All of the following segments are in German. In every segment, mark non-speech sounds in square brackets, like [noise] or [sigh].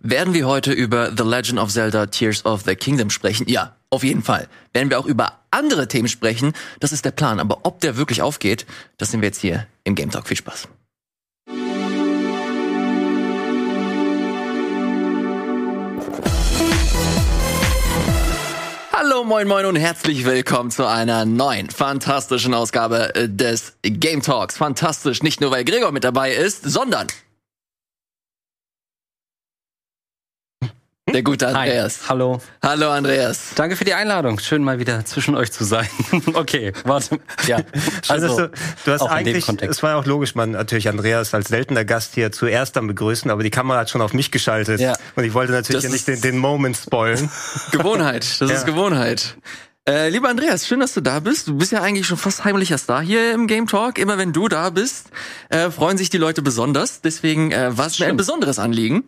Werden wir heute über The Legend of Zelda Tears of the Kingdom sprechen? Ja, auf jeden Fall. Werden wir auch über andere Themen sprechen? Das ist der Plan. Aber ob der wirklich aufgeht, das sehen wir jetzt hier im Game Talk. Viel Spaß. Hallo, moin, moin und herzlich willkommen zu einer neuen, fantastischen Ausgabe des Game Talks. Fantastisch, nicht nur weil Gregor mit dabei ist, sondern Der gute Andreas. Hi. Hallo. Hallo Andreas. Danke für die Einladung. Schön mal wieder zwischen euch zu sein. [laughs] okay, warte. Ja. [laughs] Also du, du hast eigentlich, es war auch logisch, man natürlich Andreas als seltener Gast hier zuerst dann begrüßen, aber die Kamera hat schon auf mich geschaltet ja. und ich wollte natürlich ja nicht den, den Moment spoilen. [laughs] Gewohnheit, das ja. ist Gewohnheit. Äh, lieber Andreas, schön, dass du da bist. Du bist ja eigentlich schon fast heimlicher Star hier im Game Talk. Immer wenn du da bist, äh, freuen sich die Leute besonders. Deswegen äh, war es mir ein besonderes Anliegen,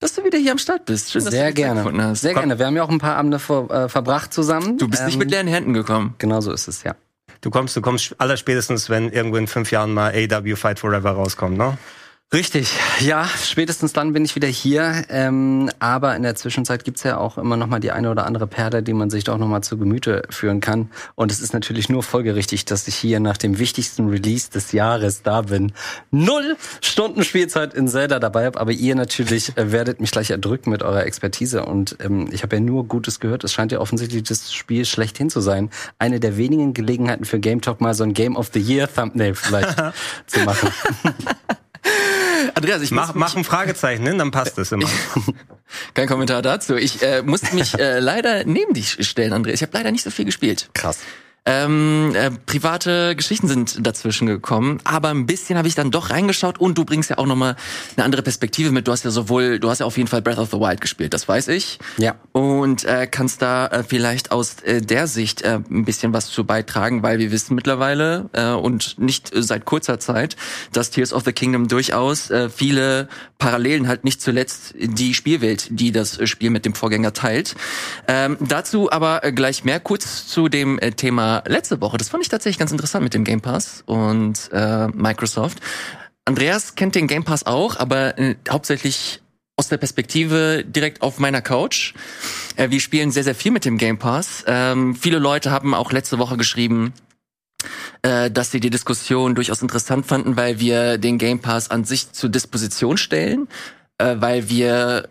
dass du wieder hier am Start bist. Schön, dass Sehr du gerne. Hast. Sehr Komm. gerne. Wir haben ja auch ein paar Abende vor, äh, verbracht zusammen. Du bist ähm, nicht mit leeren Händen gekommen. Genau so ist es, ja. Du kommst, du kommst allerspätestens, wenn irgendwo in fünf Jahren mal AW Fight Forever rauskommt, ne? Richtig, ja, spätestens dann bin ich wieder hier. Ähm, aber in der Zwischenzeit gibt's ja auch immer noch mal die eine oder andere Perle, die man sich doch noch mal zu Gemüte führen kann. Und es ist natürlich nur folgerichtig, dass ich hier nach dem wichtigsten Release des Jahres da bin. Null Stunden Spielzeit in Zelda dabei habe, aber ihr natürlich äh, werdet mich gleich erdrücken mit eurer Expertise. Und ähm, ich habe ja nur Gutes gehört. Es scheint ja offensichtlich das Spiel schlechthin zu sein. Eine der wenigen Gelegenheiten für Game Talk mal so ein Game of the Year Thumbnail vielleicht [laughs] zu machen. [laughs] Andreas, ich mach, mach ein Fragezeichen hin, dann passt es immer. [laughs] Kein Kommentar dazu. Ich äh, muss mich äh, leider neben dich stellen, Andreas. Ich habe leider nicht so viel gespielt. Krass. Ähm, äh, private Geschichten sind dazwischen gekommen, aber ein bisschen habe ich dann doch reingeschaut und du bringst ja auch nochmal eine andere Perspektive mit. Du hast ja sowohl, du hast ja auf jeden Fall Breath of the Wild gespielt, das weiß ich. Ja. Und äh, kannst da äh, vielleicht aus äh, der Sicht äh, ein bisschen was zu beitragen, weil wir wissen mittlerweile äh, und nicht äh, seit kurzer Zeit, dass Tears of the Kingdom durchaus äh, viele Parallelen halt nicht zuletzt die Spielwelt, die das äh, Spiel mit dem Vorgänger teilt. Ähm, dazu aber äh, gleich mehr kurz zu dem äh, Letzte Woche. Das fand ich tatsächlich ganz interessant mit dem Game Pass und äh, Microsoft. Andreas kennt den Game Pass auch, aber äh, hauptsächlich aus der Perspektive direkt auf meiner Couch. Äh, wir spielen sehr, sehr viel mit dem Game Pass. Ähm, viele Leute haben auch letzte Woche geschrieben, äh, dass sie die Diskussion durchaus interessant fanden, weil wir den Game Pass an sich zur Disposition stellen, äh, weil wir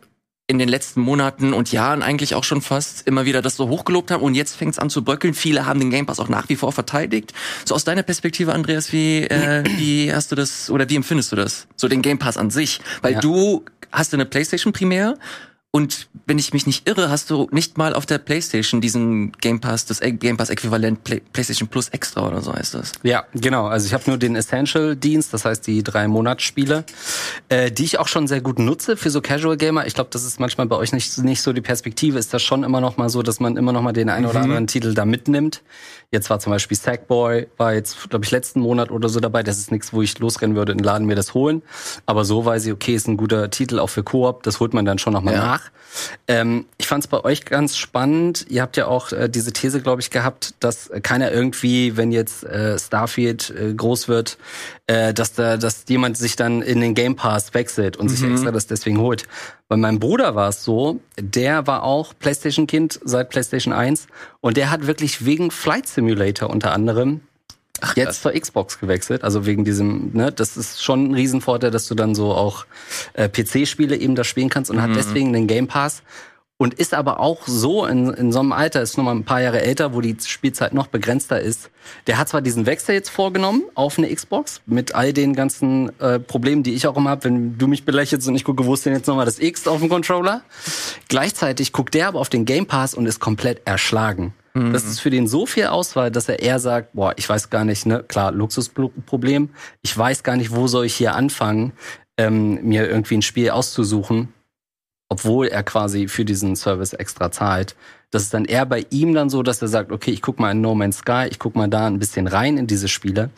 in den letzten Monaten und Jahren eigentlich auch schon fast immer wieder das so hochgelobt haben und jetzt fängt es an zu bröckeln. Viele haben den Game Pass auch nach wie vor verteidigt. So aus deiner Perspektive, Andreas, wie, äh, wie hast du das oder wie empfindest du das? So den Game Pass an sich, weil ja. du hast eine PlayStation primär und wenn ich mich nicht irre, hast du nicht mal auf der PlayStation diesen Game Pass, das Game Pass Äquivalent Play PlayStation Plus Extra oder so heißt das. Ja, genau. Also ich habe nur den Essential Dienst, das heißt die drei Monatsspiele, äh, die ich auch schon sehr gut nutze für so Casual Gamer. Ich glaube, das ist manchmal bei euch nicht nicht so die Perspektive. Ist das schon immer noch mal so, dass man immer noch mal den einen mhm. oder anderen Titel da mitnimmt. Jetzt war zum Beispiel Sackboy, war jetzt, glaube ich, letzten Monat oder so dabei. Das ist nichts, wo ich losrennen würde, in den Laden mir das holen. Aber so weiß ich, okay, ist ein guter Titel auch für Koop. Das holt man dann schon nochmal ja. nach. Ähm, ich fand es bei euch ganz spannend. Ihr habt ja auch äh, diese These, glaube ich, gehabt, dass keiner irgendwie, wenn jetzt äh, Starfield äh, groß wird, äh, dass da, dass jemand sich dann in den Game Pass wechselt und mhm. sich extra das deswegen holt. Bei meinem Bruder war es so, der war auch PlayStation-Kind seit PlayStation 1 und der hat wirklich wegen Flight Simulator unter anderem Ach, jetzt zur Xbox gewechselt. Also wegen diesem, ne, das ist schon ein Riesenvorteil, dass du dann so auch äh, PC-Spiele eben da spielen kannst und mhm. hat deswegen den Game Pass und ist aber auch so in, in so einem Alter, ist noch mal ein paar Jahre älter, wo die Spielzeit noch begrenzter ist. Der hat zwar diesen Wechsel jetzt vorgenommen auf eine Xbox mit all den ganzen äh, Problemen, die ich auch immer habe, wenn du mich belächelst und ich gucke, wo ist denn jetzt nochmal das X auf dem Controller? Gleichzeitig guckt der aber auf den Game Pass und ist komplett erschlagen. Mhm. Das ist für den so viel Auswahl, dass er eher sagt, boah, ich weiß gar nicht, ne, klar, Luxusproblem, ich weiß gar nicht, wo soll ich hier anfangen, ähm, mir irgendwie ein Spiel auszusuchen obwohl er quasi für diesen Service extra zahlt. Das ist dann eher bei ihm dann so, dass er sagt, okay, ich guck mal in No Man's Sky, ich guck mal da ein bisschen rein in diese Spiele.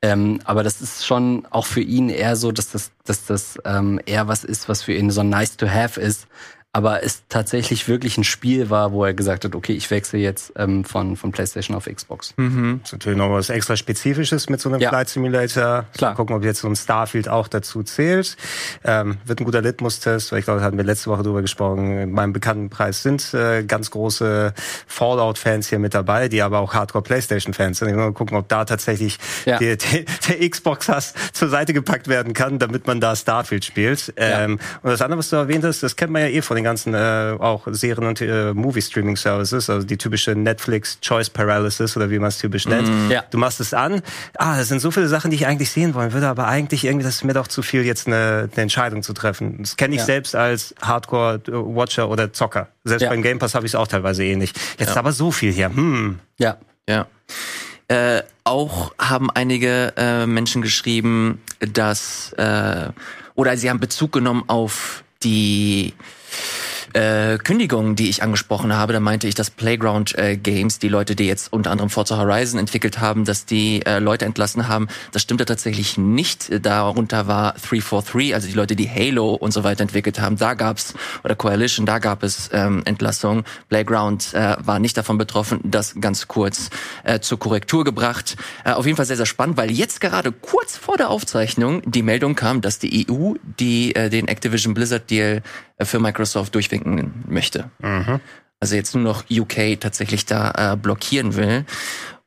Ähm, aber das ist schon auch für ihn eher so, dass das, dass das ähm, eher was ist, was für ihn so nice to have ist, aber es tatsächlich wirklich ein Spiel war, wo er gesagt hat, okay, ich wechsle jetzt ähm, von, von PlayStation auf Xbox. Mhm. Das ist natürlich noch was extra Spezifisches mit so einem ja. Flight Simulator. Klar. Mal gucken, ob jetzt so ein Starfield auch dazu zählt. Ähm, wird ein guter Litmus-Test, weil ich glaube, da hatten wir letzte Woche drüber gesprochen. In meinem Bekanntenkreis sind äh, ganz große Fallout-Fans hier mit dabei, die aber auch Hardcore-Playstation-Fans sind. Mal gucken, ob da tatsächlich ja. die, die, der Xbox-Hass zur Seite gepackt werden kann, damit man da Starfield spielt. Ähm, Und das andere, was du erwähnt hast, das kennt man ja eh von den ganzen äh, auch Serien und äh, Movie-Streaming-Services, also die typische Netflix Choice Paralysis oder wie man es typisch nennt. Mm, ja. Du machst es an, ah, das sind so viele Sachen, die ich eigentlich sehen wollen würde, aber eigentlich irgendwie, das ist mir doch zu viel, jetzt eine, eine Entscheidung zu treffen. Das kenne ich ja. selbst als Hardcore-Watcher oder Zocker. Selbst ja. beim Game Pass habe ich es auch teilweise eh nicht. Jetzt aber so viel hier. Hm. Ja, ja. Äh, auch haben einige äh, Menschen geschrieben, dass äh, oder sie haben Bezug genommen auf die äh, Kündigung, die ich angesprochen habe, da meinte ich, dass Playground äh, Games, die Leute, die jetzt unter anderem Forza Horizon entwickelt haben, dass die äh, Leute entlassen haben. Das stimmte tatsächlich nicht. Darunter war 343, also die Leute, die Halo und so weiter entwickelt haben. Da gab's, oder Coalition, da gab es ähm, Entlassungen. Playground äh, war nicht davon betroffen. Das ganz kurz äh, zur Korrektur gebracht. Äh, auf jeden Fall sehr, sehr spannend, weil jetzt gerade kurz vor der Aufzeichnung die Meldung kam, dass die EU die äh, den Activision Blizzard Deal äh, für Microsoft durchwinken möchte. Mhm. Also jetzt nur noch UK tatsächlich da äh, blockieren will.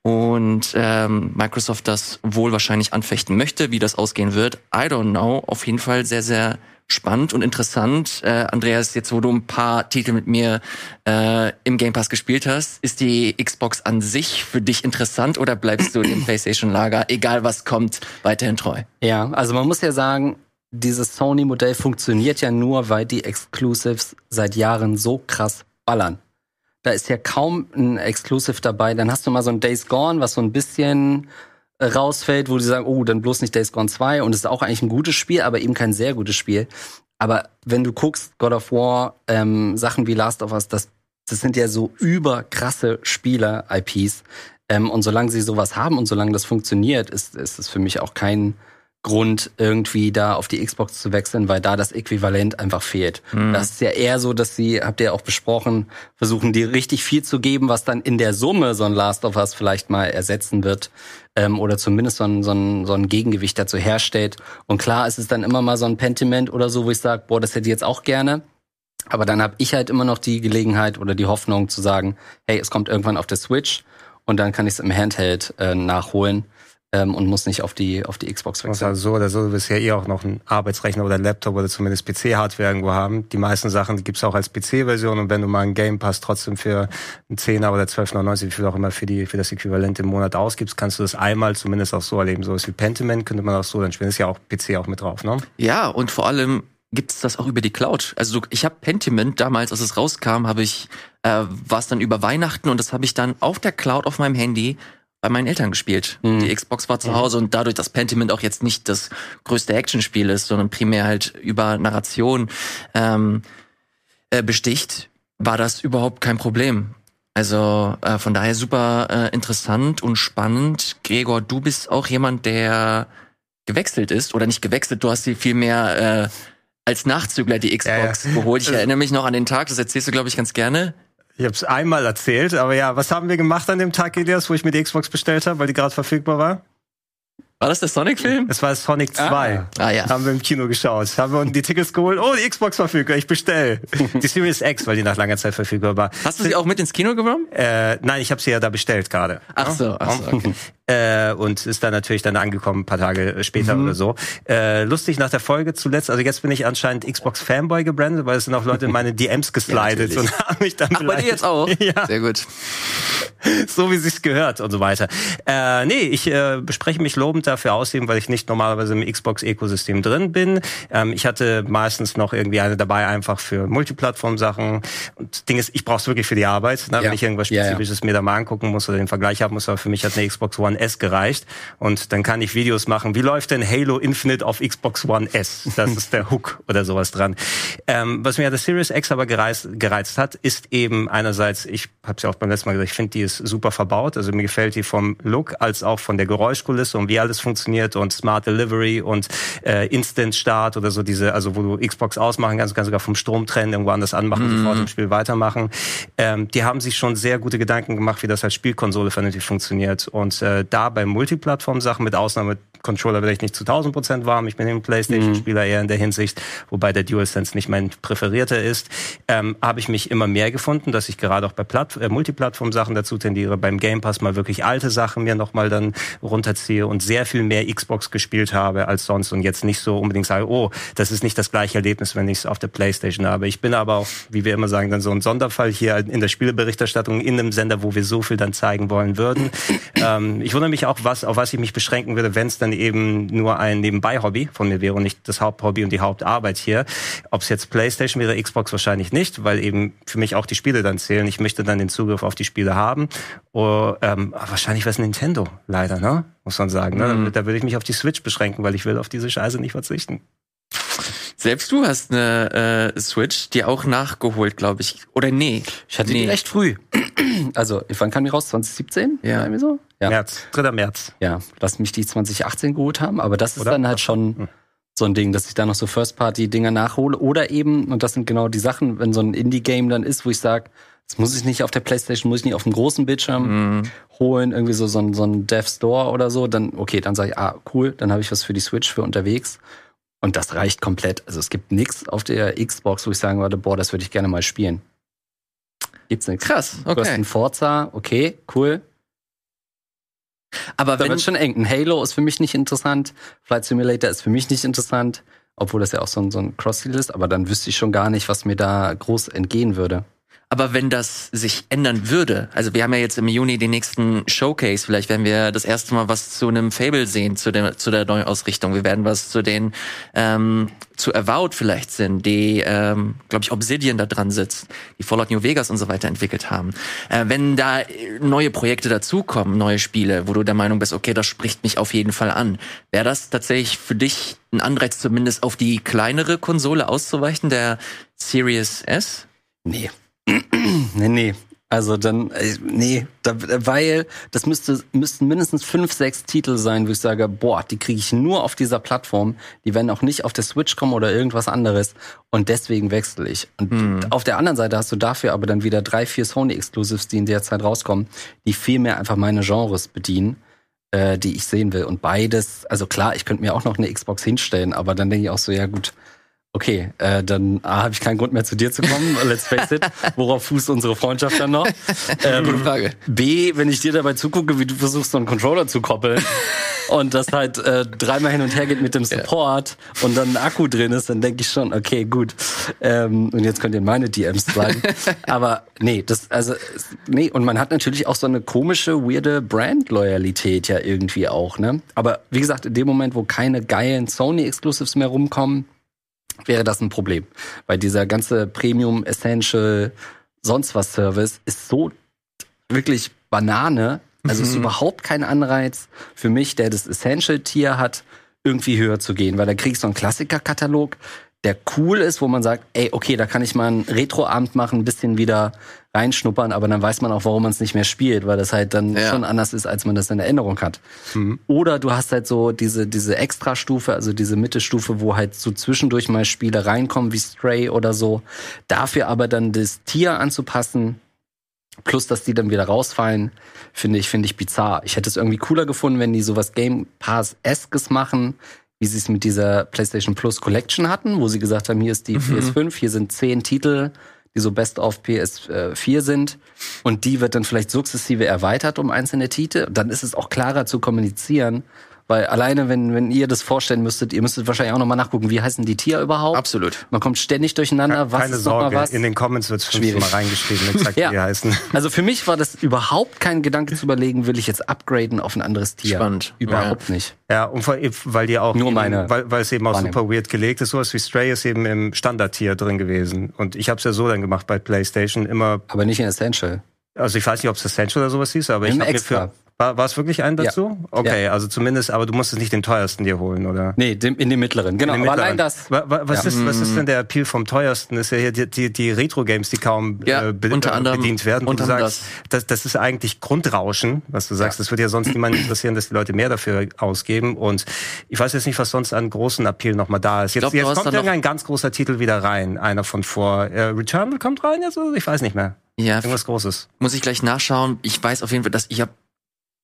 Und ähm, Microsoft das wohl wahrscheinlich anfechten möchte. Wie das ausgehen wird, I don't know. Auf jeden Fall sehr, sehr spannend und interessant. Äh, Andreas, jetzt wo du ein paar Titel mit mir äh, im Game Pass gespielt hast, ist die Xbox an sich für dich interessant oder bleibst du dem [clears throat] PlayStation-Lager, egal was kommt, weiterhin treu? Ja, also man muss ja sagen, dieses Sony-Modell funktioniert ja nur, weil die Exclusives seit Jahren so krass ballern. Da ist ja kaum ein Exclusive dabei. Dann hast du mal so ein Days Gone, was so ein bisschen rausfällt, wo die sagen, oh, dann bloß nicht Days Gone 2 und es ist auch eigentlich ein gutes Spiel, aber eben kein sehr gutes Spiel. Aber wenn du guckst, God of War, ähm, Sachen wie Last of Us, das, das sind ja so überkrasse Spieler-IPs. Ähm, und solange sie sowas haben und solange das funktioniert, ist, ist es für mich auch kein Grund, irgendwie da auf die Xbox zu wechseln, weil da das Äquivalent einfach fehlt. Mhm. Das ist ja eher so, dass sie, habt ihr auch besprochen, versuchen, die richtig viel zu geben, was dann in der Summe so ein Last of Us vielleicht mal ersetzen wird. Ähm, oder zumindest so ein, so, ein, so ein Gegengewicht dazu herstellt. Und klar ist es dann immer mal so ein Pentiment oder so, wo ich sage, boah, das hätte ich jetzt auch gerne. Aber dann habe ich halt immer noch die Gelegenheit oder die Hoffnung zu sagen, hey, es kommt irgendwann auf der Switch und dann kann ich es im Handheld äh, nachholen ähm, und muss nicht auf die, auf die Xbox wechseln. Also so oder so, du wirst ja eh auch noch einen Arbeitsrechner oder Laptop oder zumindest PC-Hardware irgendwo haben. Die meisten Sachen gibt's auch als PC-Version und wenn du mal einen Game Pass trotzdem für einen 10er oder 12,99, wie viel auch immer für, die, für das Äquivalent im Monat ausgibst, kannst du das einmal zumindest auch so erleben. So ist wie Pentiment könnte man auch so dann spielen. Das ist ja auch PC auch mit drauf, ne? Ja, und vor allem gibt's das auch über die Cloud. Also ich habe Pentiment damals, als es rauskam, habe ich äh, war es dann über Weihnachten und das habe ich dann auf der Cloud auf meinem Handy bei meinen Eltern gespielt. Mhm. Die Xbox war zu Hause und dadurch, dass Pentiment auch jetzt nicht das größte Actionspiel ist, sondern primär halt über Narration ähm, äh, besticht, war das überhaupt kein Problem. Also äh, von daher super äh, interessant und spannend. Gregor, du bist auch jemand, der gewechselt ist oder nicht gewechselt, du hast sie vielmehr äh, als Nachzügler die Xbox ja, ja. geholt. Ich erinnere mich noch an den Tag, das erzählst du, glaube ich, ganz gerne. Ich habe es einmal erzählt, aber ja, was haben wir gemacht an dem Tag, Elias, wo ich mir die Xbox bestellt habe, weil die gerade verfügbar war? War das der Sonic-Film? Es war Sonic 2. Ah. ah, ja. Haben wir im Kino geschaut. Haben wir die Tickets geholt. Oh, die Xbox verfügbar, ich bestell. die Series X, weil die nach langer Zeit verfügbar war. Hast du sie auch mit ins Kino genommen? Äh, nein, ich habe sie ja da bestellt gerade. Ach so, ach so okay. äh, und ist dann natürlich dann angekommen, ein paar Tage später mhm. oder so. Äh, lustig nach der Folge zuletzt, also jetzt bin ich anscheinend Xbox Fanboy gebrandet, weil es sind auch Leute in meine DMs [laughs] geslidet ja, und haben mich dann Ach, bei dir jetzt auch? [laughs] Ja. Sehr gut. so wie sich's gehört und so weiter. Äh, nee, ich äh, bespreche mich lobend dafür ausheben, weil ich nicht normalerweise im Xbox-Ökosystem drin bin. Ähm, ich hatte meistens noch irgendwie eine dabei, einfach für Multiplattform-Sachen. Und Ding ist, ich brauche es wirklich für die Arbeit. Ne? Ja. Wenn ich irgendwas Spezifisches ja, ja. mir da mal angucken muss oder den Vergleich haben muss, aber für mich hat eine Xbox One S gereicht. Und dann kann ich Videos machen. Wie läuft denn Halo Infinite auf Xbox One S? Das ist der [laughs] Hook oder sowas dran. Ähm, was mir das Series X aber gereizt, gereizt hat, ist eben einerseits, ich habe es ja auch beim letzten Mal gesagt, ich finde die ist super verbaut. Also mir gefällt die vom Look als auch von der Geräuschkulisse und wie alles funktioniert und Smart Delivery und äh, Instant Start oder so diese, also wo du Xbox ausmachen kannst, kannst sogar vom Strom trennen, irgendwo anders anmachen, mhm. sofort im Spiel weitermachen. Ähm, die haben sich schon sehr gute Gedanken gemacht, wie das als Spielkonsole vernünftig funktioniert. Und äh, da bei Multiplattform-Sachen, mit Ausnahme Controller werde ich nicht zu 1000 Prozent warm. Ich bin ein PlayStation-Spieler eher in der Hinsicht, wobei der DualSense nicht mein präferierter ist. Ähm, habe ich mich immer mehr gefunden, dass ich gerade auch bei Platt äh, Multiplattform-Sachen dazu tendiere, beim Game Pass mal wirklich alte Sachen mir nochmal dann runterziehe und sehr viel mehr Xbox gespielt habe als sonst und jetzt nicht so unbedingt sage, oh, das ist nicht das gleiche Erlebnis, wenn ich es auf der PlayStation habe. Ich bin aber auch, wie wir immer sagen, dann so ein Sonderfall hier in der Spieleberichterstattung in einem Sender, wo wir so viel dann zeigen wollen würden. [coughs] ähm, ich wundere mich auch, was, auf was ich mich beschränken würde, wenn es dann eben nur ein Nebenbei-Hobby von mir wäre und nicht das Haupthobby und die Hauptarbeit hier. Ob es jetzt PlayStation wäre, Xbox wahrscheinlich nicht, weil eben für mich auch die Spiele dann zählen. Ich möchte dann den Zugriff auf die Spiele haben. Oder, ähm, wahrscheinlich wäre es Nintendo, leider, ne? Muss man sagen. Ne? Mhm. Da würde ich mich auf die Switch beschränken, weil ich will auf diese Scheiße nicht verzichten. Selbst du hast eine äh, Switch, die auch nachgeholt, glaube ich. Oder nee? Ich hatte nee. die recht früh. [clears throat] Also, wann kam die raus? 2017? Ja. Irgendwie so? Ja. März, 3. März. Ja, lass mich die 2018 geholt haben, aber das ist Oder? dann halt schon hm. so ein Ding, dass ich da noch so First-Party-Dinger nachhole. Oder eben, und das sind genau die Sachen, wenn so ein Indie-Game dann ist, wo ich sage, das muss ich nicht auf der Playstation, muss ich nicht auf dem großen Bildschirm mhm. holen, irgendwie so, so ein, so ein Dev Store oder so, dann, okay, dann sage ich, ah, cool, dann habe ich was für die Switch für unterwegs. Und das reicht komplett. Also es gibt nichts auf der Xbox, wo ich sagen würde, boah, das würde ich gerne mal spielen. Gibt's nichts. Krass, okay. Du hast einen Forza, okay, cool. Aber da wenn, wird schon eng. Ein Halo ist für mich nicht interessant. Flight Simulator ist für mich nicht interessant. Obwohl das ja auch so ein, so ein Cross-Deal ist. Aber dann wüsste ich schon gar nicht, was mir da groß entgehen würde. Aber wenn das sich ändern würde, also wir haben ja jetzt im Juni den nächsten Showcase, vielleicht werden wir das erste Mal was zu einem Fable sehen, zu der, zu der Neuausrichtung. Wir werden was zu den, ähm, zu Avowed vielleicht sehen, die, ähm, glaube ich, Obsidian da dran sitzt, die Fallout New Vegas und so weiter entwickelt haben. Äh, wenn da neue Projekte dazukommen, neue Spiele, wo du der Meinung bist, okay, das spricht mich auf jeden Fall an, wäre das tatsächlich für dich ein Anreiz, zumindest auf die kleinere Konsole auszuweichen, der Series S? Nee, [clears throat] nee, nee. Also dann, äh, nee, da, weil das müsste, müssten mindestens fünf, sechs Titel sein, wo ich sage, boah, die kriege ich nur auf dieser Plattform. Die werden auch nicht auf der Switch kommen oder irgendwas anderes. Und deswegen wechsle ich. Und hm. auf der anderen Seite hast du dafür aber dann wieder drei, vier Sony-Exclusives, die in der Zeit rauskommen, die viel mehr einfach meine Genres bedienen, äh, die ich sehen will. Und beides, also klar, ich könnte mir auch noch eine Xbox hinstellen, aber dann denke ich auch so, ja gut, Okay, äh, dann A, habe ich keinen Grund mehr zu dir zu kommen, [laughs] let's face it. Worauf fußt unsere Freundschaft dann noch? [laughs] Ähm, Gute Frage. B, wenn ich dir dabei zugucke, wie du versuchst, so einen Controller zu koppeln [laughs] und das halt äh, dreimal hin und her geht mit dem Support ja. und dann ein Akku drin ist, dann denke ich schon, okay, gut. Ähm, und jetzt könnt ihr meine DMs sagen. Aber nee, das, also, nee, und man hat natürlich auch so eine komische, weirde Brand-Loyalität ja irgendwie auch, ne? Aber wie gesagt, in dem Moment, wo keine geilen Sony-Exclusives mehr rumkommen, wäre das ein Problem. Weil dieser ganze Premium Essential sonst was Service ist so wirklich Banane. Also mhm. ist überhaupt kein Anreiz für mich, der das Essential Tier hat, irgendwie höher zu gehen, weil da kriegst du einen Klassikerkatalog, der cool ist, wo man sagt, ey, okay, da kann ich mal einen Retro-Abend machen, ein bisschen wieder reinschnuppern, aber dann weiß man auch, warum man es nicht mehr spielt, weil das halt dann ja. schon anders ist, als man das in Erinnerung hat. Mhm. Oder du hast halt so diese, diese Extra-Stufe, also diese Mittelstufe, wo halt so zwischendurch mal Spiele reinkommen, wie Stray oder so. Dafür aber dann das Tier anzupassen, plus dass die dann wieder rausfallen, finde ich, finde ich bizarr. Ich hätte es irgendwie cooler gefunden, wenn die sowas Game Pass-eskes machen, wie sie es mit dieser PlayStation Plus Collection hatten, wo sie gesagt haben, hier ist die mhm. PS5, hier sind zehn Titel, die so Best of PS4 sind. Und die wird dann vielleicht sukzessive erweitert um einzelne Titel. Dann ist es auch klarer zu kommunizieren, weil alleine, wenn, wenn ihr das vorstellen müsstet, ihr müsstet wahrscheinlich auch nochmal nachgucken, wie heißen die Tiere überhaupt? Absolut. Man kommt ständig durcheinander. Was Keine ist Sorge, was? in den Comments wird es mal reingeschrieben, exakt [laughs] ja. wie die heißen. Also für mich war das überhaupt kein Gedanke zu überlegen, will ich jetzt upgraden auf ein anderes Tier. Spannend. Überhaupt ja. nicht. Ja, und weil, weil die auch, Nur meine weil, weil es eben auch super weird gelegt ist, sowas wie Stray ist eben im Standard-Tier drin gewesen. Und ich habe es ja so dann gemacht bei PlayStation immer. Aber nicht in Essential. Also ich weiß nicht, ob es Essential oder sowas hieß, aber Im ich habe mir für War, war es wirklich ein dazu? Ja. Okay, ja. also zumindest, aber du musstest nicht den teuersten dir holen, oder? Nee, dem, in den mittleren, genau. Den aber mittleren. allein das. Was, ja. ist, was ist denn der Appeal vom teuersten? Das ist ja hier die, die, die Retro-Games, die kaum äh, be unter anderem, bedient werden. Und du sagst, das. das. Das, ist eigentlich Grundrauschen, was du sagst. Das würde ja sonst niemand [clears throat] interessieren, dass die Leute mehr dafür ausgeben. Und ich weiß jetzt nicht, was sonst an großen Appeal nochmal da ist. Jetzt, glaub, jetzt kommt irgendein ganz großer Titel wieder rein, einer von vor. Äh, Returnal kommt rein jetzt? Ich weiß nicht mehr. Ja, irgendwas Großes. Muss ich gleich nachschauen. Ich weiß auf jeden Fall, dass ich habe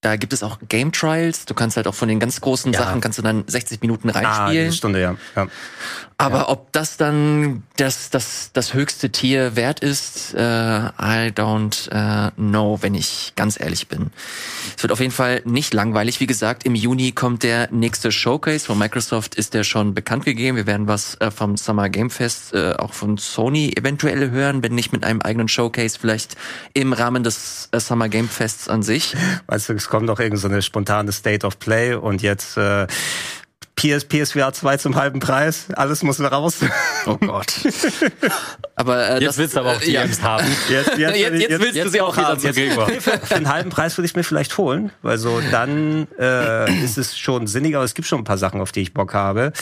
da gibt es auch Game Trials. Du kannst halt auch von den ganz großen ja. Sachen kannst du dann 60 Minuten reinspielen. Ah, eine Stunde, ja. ja. Aber ja. ob das dann das, das, das höchste Tier wert ist, äh, I don't äh, know, wenn ich ganz ehrlich bin. Es wird auf jeden Fall nicht langweilig. Wie gesagt, im Juni kommt der nächste Showcase. Von Microsoft ist der schon bekannt gegeben. Wir werden was äh, vom Summer Game Fest äh, auch von Sony eventuell hören, wenn nicht mit einem eigenen Showcase, vielleicht im Rahmen des äh, Summer Game Fests an sich. Weißt du, es kommt noch irgendeine so spontane State of Play und jetzt äh, PS, PSVR 2 zum halben Preis. Alles muss raus. Oh Gott. [laughs] aber äh, jetzt willst du aber auch die äh, Games haben. [laughs] Jetzt, jetzt, jetzt, jetzt willst du sie auch haben. Jetzt, für, für einen halben Preis würde ich mir vielleicht holen, weil so dann äh, ist es schon sinniger. Aber es gibt schon ein paar Sachen, auf die ich Bock habe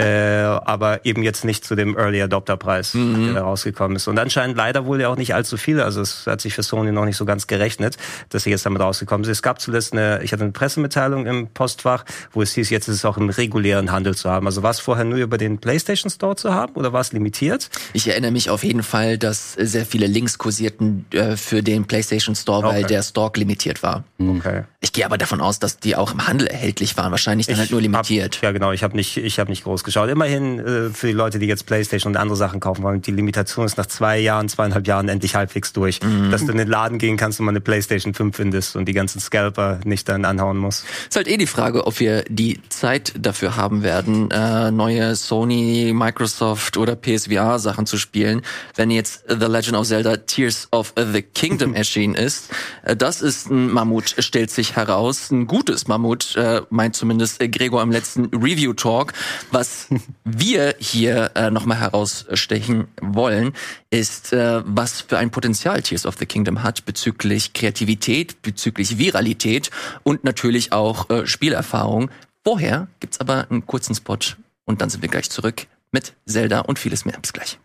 äh, aber eben jetzt nicht zu dem Early Adopter Preis, mhm. der da rausgekommen ist. Und anscheinend leider wohl ja auch nicht allzu viele. Also es hat sich für Sony noch nicht so ganz gerechnet, dass sie jetzt damit rausgekommen sind. Es gab zuletzt eine, ich hatte eine Pressemitteilung im Postfach, wo es hieß, jetzt ist es auch im regulären Handel zu haben. Also war es vorher nur über den PlayStation Store zu haben oder war es limitiert? Ich erinnere mich auf jeden Fall, dass sehr viele Links kursierten äh, für den PlayStation Store, okay. weil der Store limitiert war. Okay. Ich gehe aber davon aus, dass die auch im Handel erhältlich waren. Wahrscheinlich dann ich halt nur limitiert. Hab, ja, genau. Ich habe nicht, ich habe nicht groß geschaut. Immerhin äh, für die Leute, die jetzt PlayStation und andere Sachen kaufen wollen, die Limitation ist nach zwei Jahren, zweieinhalb Jahren endlich halbwegs durch. Mhm. Dass du in den Laden gehen kannst und mal eine PlayStation 5 findest und die ganzen Scalper nicht dann anhauen musst. Ist halt eh die Frage, ob wir die Zeit dafür haben werden, äh, neue Sony, Microsoft oder PSVR Sachen zu spielen, wenn jetzt The Legend of Zelda Tears of the Kingdom [laughs] erschienen ist. Äh, das ist ein Mammut, stellt sich heraus. Ein gutes Mammut, äh, meint zumindest Gregor im letzten Review Talk. Was wir hier äh, nochmal herausstechen wollen, ist, äh, was für ein Potenzial Tears of the Kingdom hat bezüglich Kreativität, bezüglich Viralität und natürlich auch äh, Spielerfahrung. Vorher gibt's aber einen kurzen Spot und dann sind wir gleich zurück mit Zelda und vieles mehr. Bis gleich.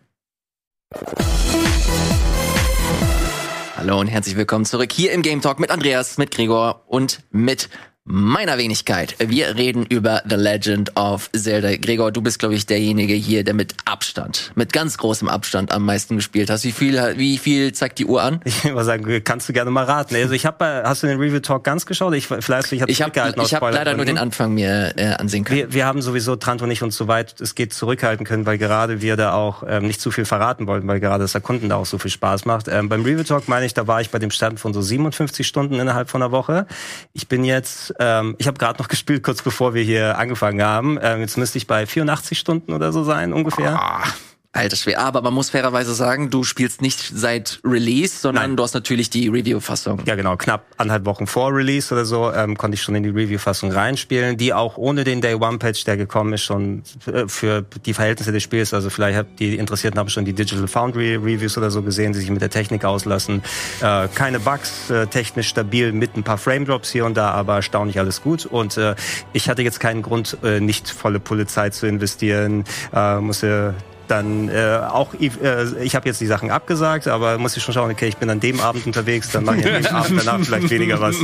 Hallo und herzlich willkommen zurück hier im Game Talk mit Andreas, mit Gregor und mit meiner Wenigkeit. Wir reden über The Legend of Zelda. Gregor, du bist, glaube ich, derjenige hier, der mit Abstand, mit ganz großem Abstand am meisten gespielt hast. Wie viel, wie viel zeigt die Uhr an? Ich will mal sagen, kannst du gerne mal raten. Also ich habe, hast du den Review Talk ganz geschaut? Ich vielleicht ich, ich habe ich hab leider nur den Anfang mir äh, ansehen können. Wir, wir haben sowieso Trant und ich uns so weit es geht zurückhalten können, weil gerade wir da auch ähm, nicht zu viel verraten wollten, weil gerade das Erkunden da auch so viel Spaß macht. Ähm, beim Review Talk meine ich, da war ich bei dem Stand von so 57 Stunden innerhalb von einer Woche. Ich bin jetzt ähm, ich habe gerade noch gespielt, kurz bevor wir hier angefangen haben. Ähm, jetzt müsste ich bei 84 Stunden oder so sein, ungefähr. Oh. Alter schwer. Aber man muss fairerweise sagen, du spielst nicht seit Release, sondern Nein. du hast natürlich die Review-Fassung. Ja, genau. Knapp anderthalb Wochen vor Release oder so ähm, konnte ich schon in die Review-Fassung reinspielen, die auch ohne den Day One-Patch, der gekommen ist, schon äh, für die Verhältnisse des Spiels, also vielleicht habt die Interessierten haben schon die Digital Foundry Reviews oder so gesehen, die sich mit der Technik auslassen. Äh, keine Bugs, äh, technisch stabil mit ein paar Frame-Drops hier und da, aber erstaunlich alles gut. Und äh, ich hatte jetzt keinen Grund, äh, nicht volle Pulle Zeit zu investieren. Äh, musste dann äh, auch äh, ich habe jetzt die Sachen abgesagt, aber muss ich schon schauen, okay, ich bin an dem Abend unterwegs, dann mache ich an dem Abend danach vielleicht weniger was,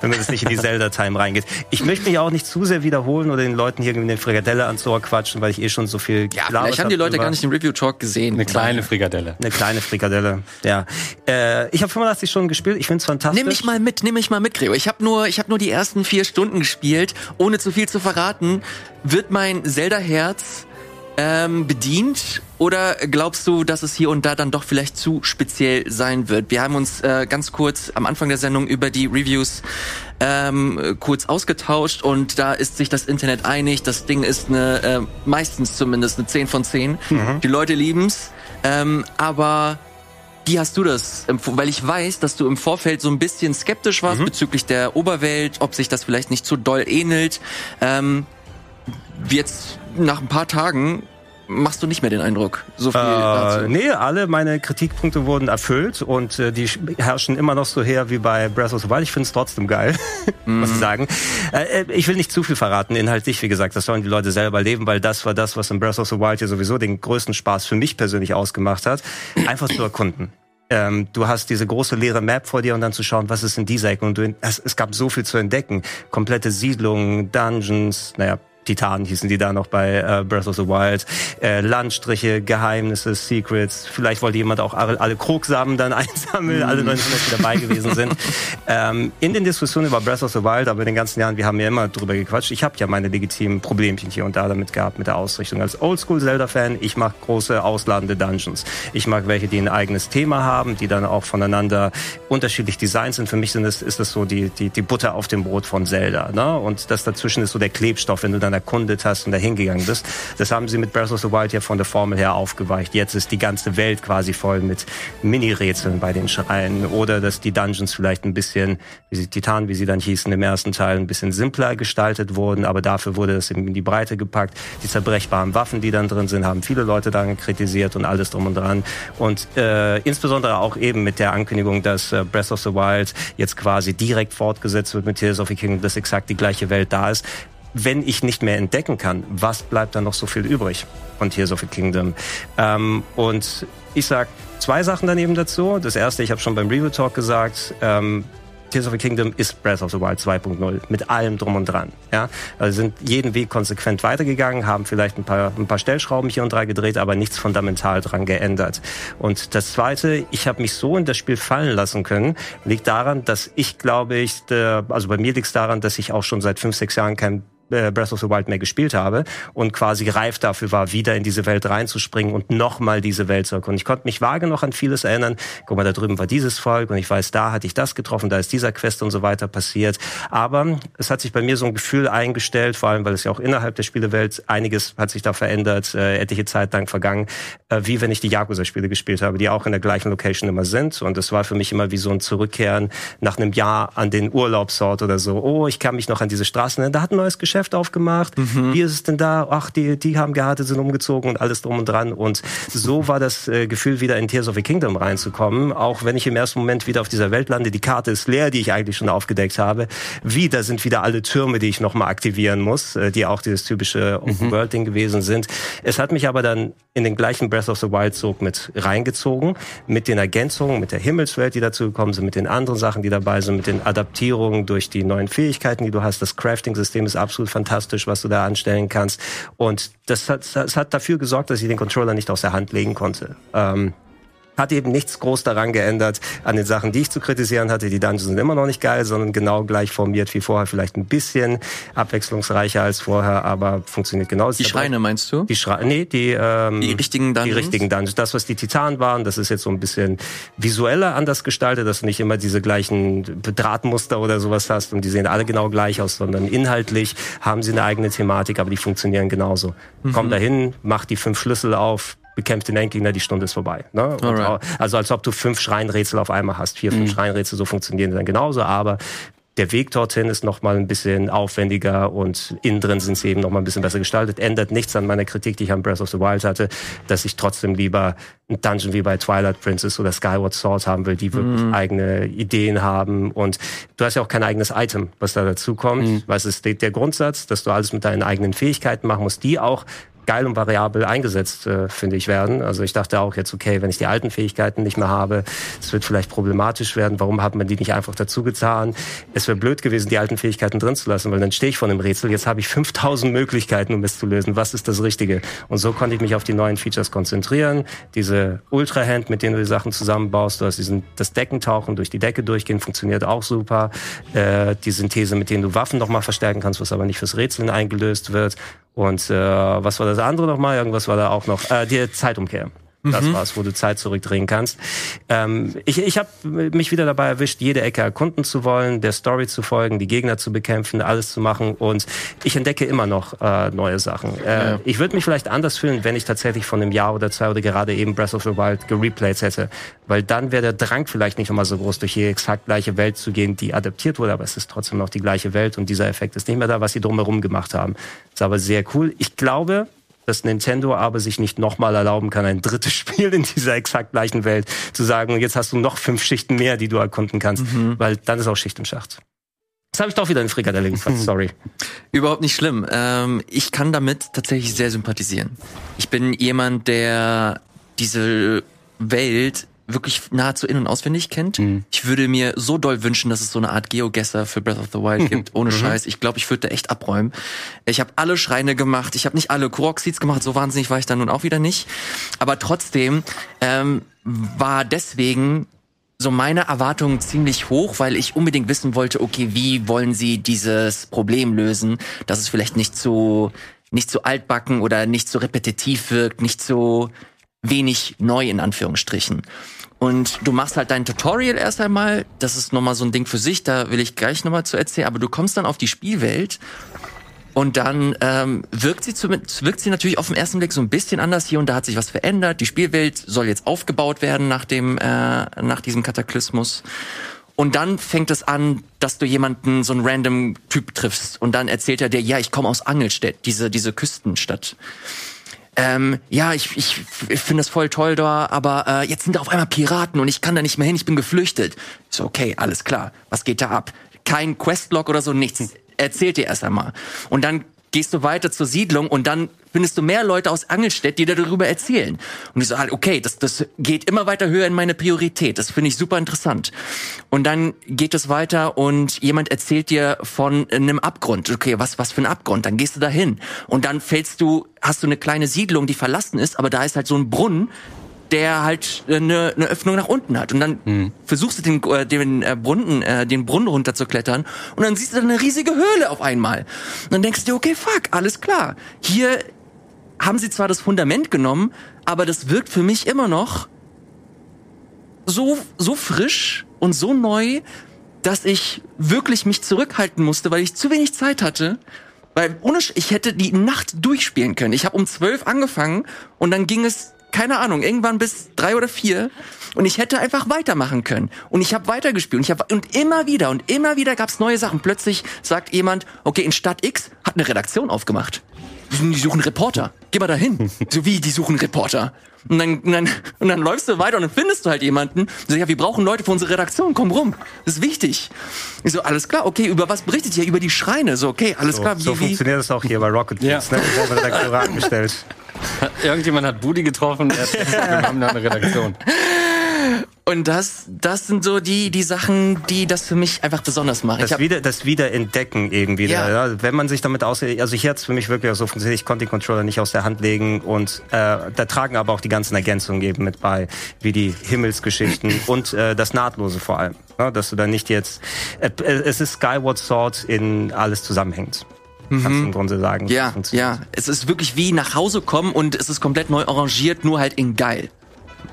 wenn es nicht in die Zelda-Time reingeht. Ich möchte mich auch nicht zu sehr wiederholen oder den Leuten hier eine Frikadelle ans Ohr quatschen, weil ich eh schon so viel Ja, vielleicht haben die Leute drüber. gar nicht den Review-Talk gesehen. Eine kleine Frikadelle. Eine kleine Frikadelle, ja. Äh, ich habe 85 Stunden gespielt, ich finde es fantastisch. Nimm mich mal mit, nimm mich mal mit, Gregor. Ich habe nur, ich hab nur die ersten vier Stunden gespielt, ohne zu viel zu verraten. Wird mein Zelda-Herz ähm, bedient oder glaubst du, dass es hier und da dann doch vielleicht zu speziell sein wird? Wir haben uns äh, ganz kurz am Anfang der Sendung über die Reviews ähm, kurz ausgetauscht und da ist sich das Internet einig. Das Ding ist eine, äh, meistens zumindest eine 10 von 10. Mhm. Die Leute lieben's, ähm, aber wie hast du das? Weil ich weiß, dass du im Vorfeld so ein bisschen skeptisch warst mhm. bezüglich der Oberwelt, ob sich das vielleicht nicht zu doll ähnelt. Ähm, jetzt nach ein paar Tagen machst du nicht mehr den Eindruck? So viel äh, dazu. Nee, alle meine Kritikpunkte wurden erfüllt und äh, die herrschen immer noch so her wie bei Breath of the Wild. Ich finde es trotzdem geil, mhm. [laughs] muss ich sagen. Äh, äh, ich will nicht zu viel verraten, inhaltlich, wie gesagt, das sollen die Leute selber leben, weil das war das, was in Breath of the Wild hier sowieso den größten Spaß für mich persönlich ausgemacht hat, einfach zu erkunden ähm, du hast diese große leere Map vor dir und dann zu schauen, was ist in dieser Ecke. Und du, es, es gab so viel zu entdecken. Komplette Siedlungen, Dungeons, naja, Titanen hießen die da noch bei äh, Breath of the Wild. Äh, Landstriche, Geheimnisse, Secrets. Vielleicht wollte jemand auch alle, alle Krogsamen dann [laughs] einsammeln, alle 900, die dabei gewesen sind. [laughs] Ähm, in den Diskussionen über Breath of the Wild, aber in den ganzen Jahren, wir haben ja immer drüber gequatscht. Ich habe ja meine legitimen Problemchen hier und da damit gehabt mit der Ausrichtung. Als Oldschool-Zelda-Fan, ich mag große, ausladende Dungeons. Ich mag welche, die ein eigenes Thema haben, die dann auch voneinander unterschiedlich designt sind. Für mich sind das, ist das so die, die, die Butter auf dem Brot von Zelda. Ne? Und das dazwischen ist so der Klebstoff, wenn du dann erkundet hast und dahin gegangen bist. Das haben sie mit Breath of the Wild ja von der Formel her aufgeweicht. Jetzt ist die ganze Welt quasi voll mit Mini-Rätseln bei den Schreien oder dass die Dungeons vielleicht ein bisschen, wie sie Titan, wie sie dann hießen im ersten Teil, ein bisschen simpler gestaltet wurden, aber dafür wurde das in die Breite gepackt. Die zerbrechbaren Waffen, die dann drin sind, haben viele Leute dann kritisiert und alles drum und dran. Und äh, insbesondere auch eben mit der Ankündigung, dass äh, Breath of the Wild jetzt quasi direkt fortgesetzt wird mit Tears of the Kingdom, dass exakt die gleiche Welt da ist, wenn ich nicht mehr entdecken kann, was bleibt dann noch so viel übrig von Tears of the Kingdom? Ähm, und ich sag zwei Sachen daneben dazu. Das erste, ich habe schon beim Review Talk gesagt, ähm, Tears of the Kingdom ist Breath of the Wild 2.0 mit allem drum und dran. Ja, also sind jeden Weg konsequent weitergegangen, haben vielleicht ein paar ein paar Stellschrauben hier und drei gedreht, aber nichts fundamental dran geändert. Und das Zweite, ich habe mich so in das Spiel fallen lassen können, liegt daran, dass ich glaube ich, der, also bei mir liegt es daran, dass ich auch schon seit fünf sechs Jahren kein äh, Breath of the Wild mehr gespielt habe und quasi reif dafür war, wieder in diese Welt reinzuspringen und nochmal diese Welt zu erkunden. Ich konnte mich vage noch an vieles erinnern. Guck mal, da drüben war dieses Volk und ich weiß, da hatte ich das getroffen, da ist dieser Quest und so weiter passiert. Aber es hat sich bei mir so ein Gefühl eingestellt, vor allem, weil es ja auch innerhalb der Spielewelt einiges hat sich da verändert, äh, etliche Zeit lang vergangen, äh, wie wenn ich die Yakuza-Spiele gespielt habe, die auch in der gleichen Location immer sind. Und es war für mich immer wie so ein Zurückkehren nach einem Jahr an den Urlaubsort oder so. Oh, ich kann mich noch an diese Straßen. Da hat ein neues Geschäft Geschäft aufgemacht. Mhm. Wie ist es denn da? Ach, die, die haben geheiratet, sind umgezogen und alles drum und dran. Und so war das äh, Gefühl, wieder in Tears of the Kingdom reinzukommen. Auch wenn ich im ersten Moment wieder auf dieser Welt lande, die Karte ist leer, die ich eigentlich schon aufgedeckt habe. Wieder sind wieder alle Türme, die ich nochmal aktivieren muss, äh, die auch dieses typische Open-World-Ding mhm. gewesen sind. Es hat mich aber dann in den gleichen Breath of the Wild Zug mit reingezogen, mit den Ergänzungen, mit der Himmelswelt, die dazu gekommen sind, mit den anderen Sachen, die dabei sind, mit den Adaptierungen durch die neuen Fähigkeiten, die du hast. Das Crafting-System ist absolut fantastisch, was du da anstellen kannst. Und das hat, das hat dafür gesorgt, dass ich den Controller nicht aus der Hand legen konnte. Ähm, hat eben nichts groß daran geändert an den Sachen, die ich zu kritisieren hatte. Die Dungeons sind immer noch nicht geil, sondern genau gleich formiert wie vorher. Vielleicht ein bisschen abwechslungsreicher als vorher, aber funktioniert genau. Die Schreine meinst du? Die Schreine, nee, die, ähm, die richtigen Dungeons. Die richtigen Dungeons. Das, was die Titanen waren, das ist jetzt so ein bisschen visueller anders gestaltet, dass du nicht immer diese gleichen Drahtmuster oder sowas hast und die sehen alle genau gleich aus, sondern inhaltlich haben sie eine eigene Thematik, aber die funktionieren genauso. Mhm. Komm dahin, mach die fünf Schlüssel auf, bekämpft den Endgegner, die Stunde ist vorbei. Ne? Also als ob du fünf Schreinrätsel auf einmal hast. Vier, fünf mhm. Schreinrätsel, so funktionieren die dann genauso, aber der Weg dorthin ist noch mal ein bisschen aufwendiger und innen drin sind sie eben noch mal ein bisschen besser gestaltet. Ändert nichts an meiner Kritik, die ich an Breath of the Wild hatte, dass ich trotzdem lieber ein Dungeon wie bei Twilight Princess oder Skyward Sword haben will, die wirklich mhm. eigene Ideen haben. Und du hast ja auch kein eigenes Item, was da dazu kommt. Mhm. Was ist der Grundsatz, dass du alles mit deinen eigenen Fähigkeiten machen musst, die auch geil und variabel eingesetzt, äh, finde ich, werden. Also ich dachte auch jetzt, okay, wenn ich die alten Fähigkeiten nicht mehr habe, es wird vielleicht problematisch werden. Warum hat man die nicht einfach dazu getan? Es wäre blöd gewesen, die alten Fähigkeiten drin zu lassen, weil dann stehe ich vor einem Rätsel. Jetzt habe ich 5000 Möglichkeiten, um es zu lösen. Was ist das Richtige? Und so konnte ich mich auf die neuen Features konzentrieren. Diese Ultra-Hand, mit denen du die Sachen zusammenbaust. Du hast diesen, das Deckentauchen, durch die Decke durchgehen, funktioniert auch super. Äh, die Synthese, mit denen du Waffen nochmal verstärken kannst, was aber nicht fürs Rätseln eingelöst wird. Und äh, was war das andere nochmal? Irgendwas war da auch noch. Äh, die Zeitumkehr. Das mhm. war's, wo du Zeit zurückdrehen kannst. Ähm, ich ich habe mich wieder dabei erwischt, jede Ecke erkunden zu wollen, der Story zu folgen, die Gegner zu bekämpfen, alles zu machen. Und ich entdecke immer noch äh, neue Sachen. Äh, ja. Ich würde mich vielleicht anders fühlen, wenn ich tatsächlich von einem Jahr oder zwei oder gerade eben Breath of the Wild gereplayed hätte. Weil dann wäre der Drang vielleicht nicht nochmal so groß, durch die exakt gleiche Welt zu gehen, die adaptiert wurde. Aber es ist trotzdem noch die gleiche Welt und dieser Effekt ist nicht mehr da, was sie drumherum gemacht haben. Ist aber sehr cool. Ich glaube, dass Nintendo aber sich nicht nochmal erlauben kann, ein drittes [laughs] Spiel in dieser exakt gleichen Welt zu sagen, jetzt hast du noch fünf Schichten mehr, die du erkunden kannst, mhm. weil dann ist auch Schicht im Schacht. Jetzt habe ich doch wieder eine Frikadelle gefasst, [laughs] sorry. Überhaupt nicht schlimm. Ähm, ich kann damit tatsächlich sehr sympathisieren. Ich bin jemand, der diese Welt wirklich nahezu in- und auswendig kennt. Mhm. Ich würde mir so doll wünschen, dass es so eine Art Geogesser für Breath of the Wild gibt, [laughs] ohne mhm. Scheiß. Ich glaube, ich würde da echt abräumen. Ich habe alle Schreine gemacht, ich habe nicht alle Korok-Seeds gemacht, so wahnsinnig war ich da nun auch wieder nicht. Aber trotzdem ähm, war deswegen so meine Erwartungen ziemlich hoch, weil ich unbedingt wissen wollte, okay, wie wollen sie dieses Problem lösen, dass es vielleicht nicht so nicht so altbacken oder nicht so repetitiv wirkt, nicht so wenig neu in Anführungsstrichen. Und du machst halt dein Tutorial erst einmal, das ist nochmal so ein Ding für sich, da will ich gleich nochmal zu erzählen, aber du kommst dann auf die Spielwelt und dann ähm, wirkt sie zumindest, wirkt sie natürlich auf den ersten Blick so ein bisschen anders hier und da hat sich was verändert. Die Spielwelt soll jetzt aufgebaut werden nach dem äh, nach diesem Kataklysmus. Und dann fängt es an, dass du jemanden, so einen random Typ triffst. Und dann erzählt er dir, ja, ich komme aus Angelstedt, diese, diese Küstenstadt ähm, ja, ich, ich, ich finde das voll toll da, aber äh, jetzt sind da auf einmal Piraten und ich kann da nicht mehr hin, ich bin geflüchtet. So, okay, alles klar. Was geht da ab? Kein Questlog oder so, nichts. Erzählt dir erst einmal. Und dann gehst du weiter zur Siedlung und dann findest du mehr Leute aus Angelstedt, die darüber erzählen. Und ich so, halt, okay, das, das geht immer weiter höher in meine Priorität. Das finde ich super interessant. Und dann geht es weiter und jemand erzählt dir von einem Abgrund. Okay, was, was für ein Abgrund? Dann gehst du dahin. Und dann fällst du, hast du eine kleine Siedlung, die verlassen ist, aber da ist halt so ein Brunnen, der halt eine, eine Öffnung nach unten hat. Und dann mhm. versuchst du den, äh, den äh, Brunnen, äh, den Brunnen runterzuklettern und dann siehst du eine riesige Höhle auf einmal. Und dann denkst du dir, okay, fuck, alles klar. Hier haben sie zwar das Fundament genommen, aber das wirkt für mich immer noch so, so frisch und so neu, dass ich wirklich mich zurückhalten musste, weil ich zu wenig Zeit hatte. Weil ohne, ich hätte die Nacht durchspielen können. Ich habe um zwölf angefangen und dann ging es keine Ahnung, irgendwann bis drei oder vier. Und ich hätte einfach weitermachen können. Und ich habe weitergespielt. Und, ich hab, und immer wieder und immer wieder gab's neue Sachen. Plötzlich sagt jemand, okay, in Stadt X hat eine Redaktion aufgemacht. Die suchen Reporter. Geh mal dahin. So wie, die suchen Reporter. Und dann, und dann, und dann läufst du weiter und dann findest du halt jemanden. So, ja, wir brauchen Leute für unsere Redaktion, komm rum. Das ist wichtig. Ich so, alles klar, okay, über was berichtet ihr? Über die Schreine. So, okay, alles so, klar. Wie, so funktioniert das auch hier bei Rocket Beans, ja. ne? Wir Redakteure [laughs] angestellt. [laughs] Irgendjemand hat Budi getroffen, [laughs] wir haben da eine Redaktion. Und das, das sind so die, die Sachen, die das für mich einfach besonders machen. Das, wieder, das Wiederentdecken irgendwie. Ja. ja. Wenn man sich damit aus, also hier hat es für mich wirklich auch so funktioniert, ich konnte den Controller nicht aus der Hand legen und äh, da tragen aber auch die ganzen Ergänzungen eben mit bei, wie die Himmelsgeschichten [laughs] und äh, das Nahtlose vor allem. Ne? Dass du da nicht jetzt, äh, es ist Skyward Sword in alles zusammenhängt. Kannst du mhm. im Grunde sagen. Ja, ja. Es ist wirklich wie nach Hause kommen und es ist komplett neu arrangiert, nur halt in geil.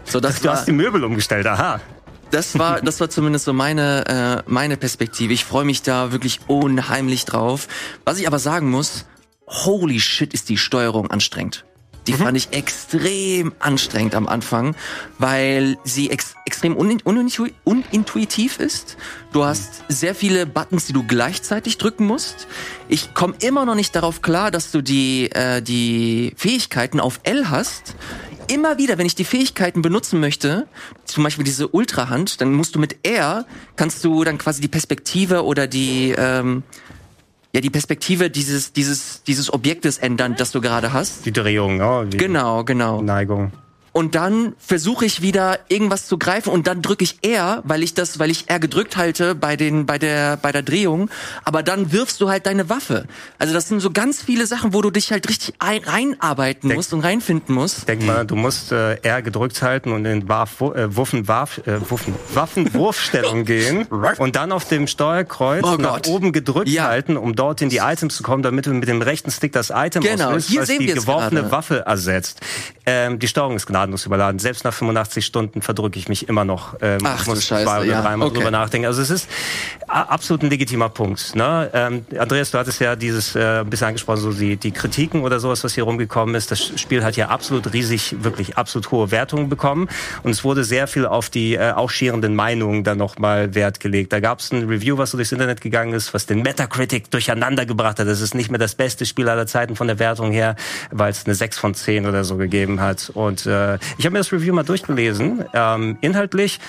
So, das [laughs] du war, hast die Möbel umgestellt, aha. Das war, [laughs] das war zumindest so meine, äh, meine Perspektive. Ich freue mich da wirklich unheimlich drauf. Was ich aber sagen muss, holy shit, ist die Steuerung anstrengend. Die mhm. fand ich extrem anstrengend am Anfang, weil sie ex extrem un unintu unintuitiv ist. Du hast sehr viele Buttons, die du gleichzeitig drücken musst. Ich komme immer noch nicht darauf klar, dass du die, äh, die Fähigkeiten auf L hast immer wieder, wenn ich die Fähigkeiten benutzen möchte, zum Beispiel diese Ultrahand, dann musst du mit R, kannst du dann quasi die Perspektive oder die, ähm, ja, die Perspektive dieses, dieses, dieses Objektes ändern, das du gerade hast. Die Drehung, oh, die Genau, genau. Neigung und dann versuche ich wieder irgendwas zu greifen und dann drücke ich R, weil ich das, weil ich R gedrückt halte bei den, bei der, bei der Drehung. Aber dann wirfst du halt deine Waffe. Also das sind so ganz viele Sachen, wo du dich halt richtig ein, reinarbeiten denk, musst und reinfinden musst. Denk mal, du musst äh, R gedrückt halten und in Warf, äh, Wuffen, Warf, äh, Wuffen, Waffenwurfstellung [laughs] gehen und dann auf dem Steuerkreuz oh nach oben gedrückt ja. halten, um dort in die Items zu kommen, damit du mit dem rechten Stick das Item genau. auslöst, was die geworfene gerade. Waffe ersetzt. Ähm, die Steuerung ist gnadenlos gnadenlos überladen. Selbst nach 85 Stunden verdrücke ich mich immer noch. Ähm, Ach, muss Scheiße, zwei oder ja. dreimal okay. drüber nachdenken. Also es ist absolut ein legitimer Punkt. Ne? Ähm, Andreas, du hattest ja dieses äh, ein bisschen angesprochen, so die, die Kritiken oder sowas, was hier rumgekommen ist. Das Spiel hat ja absolut riesig, wirklich absolut hohe Wertungen bekommen. Und es wurde sehr viel auf die äh, aufscherenden Meinungen dann nochmal Wert gelegt. Da gab es ein Review, was so durchs Internet gegangen ist, was den Metacritic durcheinander gebracht hat. Das ist nicht mehr das beste Spiel aller Zeiten von der Wertung her, weil es eine 6 von 10 oder so gegeben hat. Und äh, ich habe mir das Review mal durchgelesen. Ähm, inhaltlich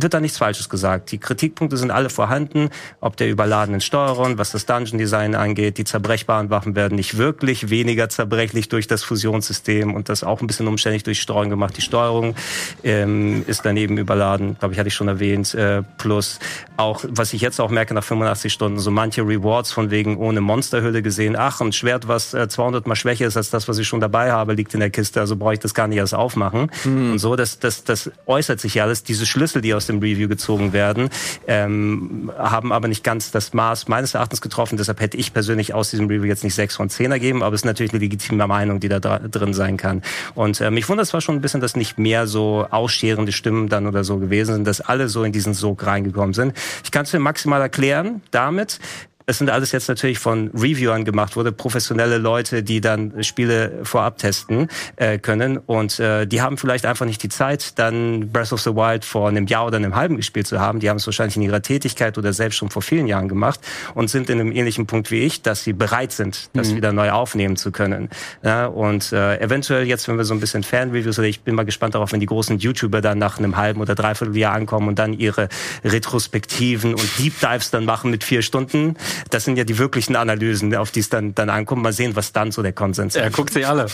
wird da nichts Falsches gesagt. Die Kritikpunkte sind alle vorhanden, ob der überladenen Steuerung, was das Dungeon Design angeht. Die zerbrechbaren Waffen werden nicht wirklich weniger zerbrechlich durch das Fusionssystem und das auch ein bisschen umständlich durch Steuerung gemacht. Die Steuerung ähm, ist daneben überladen, glaube ich, hatte ich schon erwähnt. Äh, plus auch, was ich jetzt auch merke nach 85 Stunden, so manche Rewards von wegen ohne Monsterhülle gesehen. Ach, ein Schwert, was äh, 200 mal schwächer ist als das, was ich schon dabei habe, liegt in der Kiste, also brauche ich das gar nicht erst aufmachen. Mhm. Und so, das, das, das äußert sich ja alles. Diese Schlüssel, die aus dem Review gezogen werden, ähm, haben aber nicht ganz das Maß meines Erachtens getroffen. Deshalb hätte ich persönlich aus diesem Review jetzt nicht sechs von zehn ergeben, aber es ist natürlich eine legitime Meinung, die da drin sein kann. Und äh, mich wundert zwar schon ein bisschen, dass nicht mehr so ausscherende Stimmen dann oder so gewesen sind, dass alle so in diesen Sog reingekommen sind. Ich kann es mir maximal erklären damit, es sind alles jetzt natürlich von Reviewern gemacht wurde, professionelle Leute, die dann Spiele vorab testen äh, können. Und äh, die haben vielleicht einfach nicht die Zeit, dann Breath of the Wild vor einem Jahr oder einem halben gespielt zu haben. Die haben es wahrscheinlich in ihrer Tätigkeit oder selbst schon vor vielen Jahren gemacht und sind in einem ähnlichen Punkt wie ich, dass sie bereit sind, das mhm. wieder neu aufnehmen zu können. Ja, und äh, eventuell jetzt, wenn wir so ein bisschen Fan-Reviews, oder ich bin mal gespannt darauf, wenn die großen YouTuber dann nach einem halben oder dreiviertel Jahr ankommen und dann ihre Retrospektiven und Deep Dives dann machen mit vier Stunden, das sind ja die wirklichen Analysen, auf die es dann, dann ankommt. Mal sehen, was dann so der Konsens ist. [laughs] Er guckt sie alle.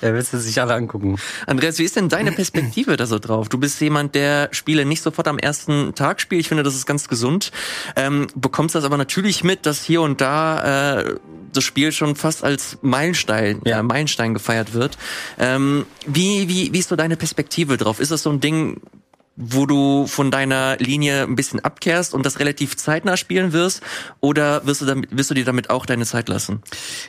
er will sie sich alle angucken. Andreas, wie ist denn deine Perspektive da so drauf? Du bist jemand, der Spiele nicht sofort am ersten Tag spielt. Ich finde, das ist ganz gesund. Ähm, bekommst das aber natürlich mit, dass hier und da äh, das Spiel schon fast als Meilenstein, ja. äh, Meilenstein gefeiert wird. Ähm, wie, wie, wie ist so deine Perspektive drauf? Ist das so ein Ding, wo du von deiner Linie ein bisschen abkehrst und das relativ zeitnah spielen wirst? Oder wirst du, damit, wirst du dir damit auch deine Zeit lassen?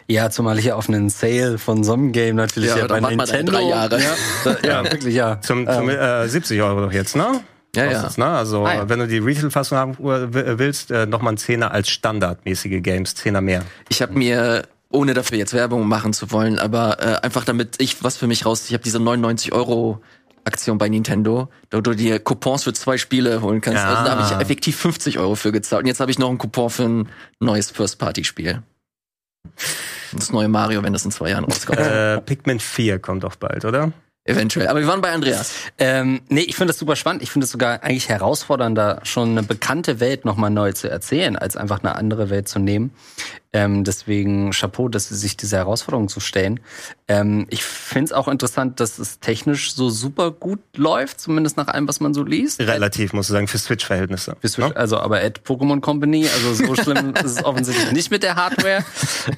Ja, zumal ich ja auf einen Sale von so einem Game natürlich ja, ja bei Nintendo. drei Jahre. Ja, da, ja, wirklich, ja. Zum, zum ähm. äh, 70 Euro doch jetzt, ne? Ja, ja. ne? Also, ah, ja. wenn du die Retail-Fassung haben willst, äh, nochmal ein Zehner als standardmäßige Games, Zehner mehr. Ich habe mir ohne dafür jetzt Werbung machen zu wollen, aber äh, einfach damit ich was für mich raus, ich habe diese 99 Euro Aktion bei Nintendo, da du dir Coupons für zwei Spiele holen kannst. Ja. Also da habe ich effektiv 50 Euro für gezahlt. Und jetzt habe ich noch einen Coupon für ein neues First-Party-Spiel. Das neue Mario, wenn das in zwei Jahren rauskommt. Äh, Pikmin 4 kommt auch bald, oder? Eventuell. Aber wir waren bei Andreas. Ähm, nee, ich finde das super spannend. Ich finde es sogar eigentlich herausfordernder, schon eine bekannte Welt nochmal neu zu erzählen, als einfach eine andere Welt zu nehmen. Ähm, deswegen Chapeau, dass sie sich diese Herausforderung zu stellen. Ähm, ich finde es auch interessant, dass es technisch so super gut läuft, zumindest nach allem, was man so liest. Relativ, muss ich sagen, für Switch-Verhältnisse. Für Switch, no? Also aber at Pokémon Company, also so schlimm [laughs] ist es offensichtlich nicht mit der Hardware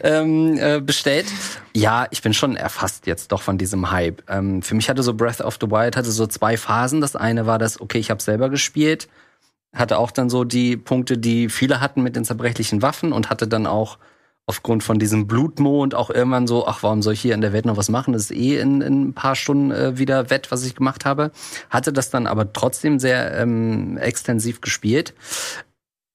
ähm, äh, bestellt. Ja, ich bin schon erfasst jetzt doch von diesem Hype. Ähm, für mich hatte so Breath of the Wild hatte so zwei Phasen. Das eine war das, okay, ich habe selber gespielt hatte auch dann so die Punkte, die viele hatten mit den zerbrechlichen Waffen und hatte dann auch aufgrund von diesem Blutmond auch irgendwann so, ach, warum soll ich hier in der Welt noch was machen? Das ist eh in, in ein paar Stunden äh, wieder wett, was ich gemacht habe. Hatte das dann aber trotzdem sehr ähm, extensiv gespielt.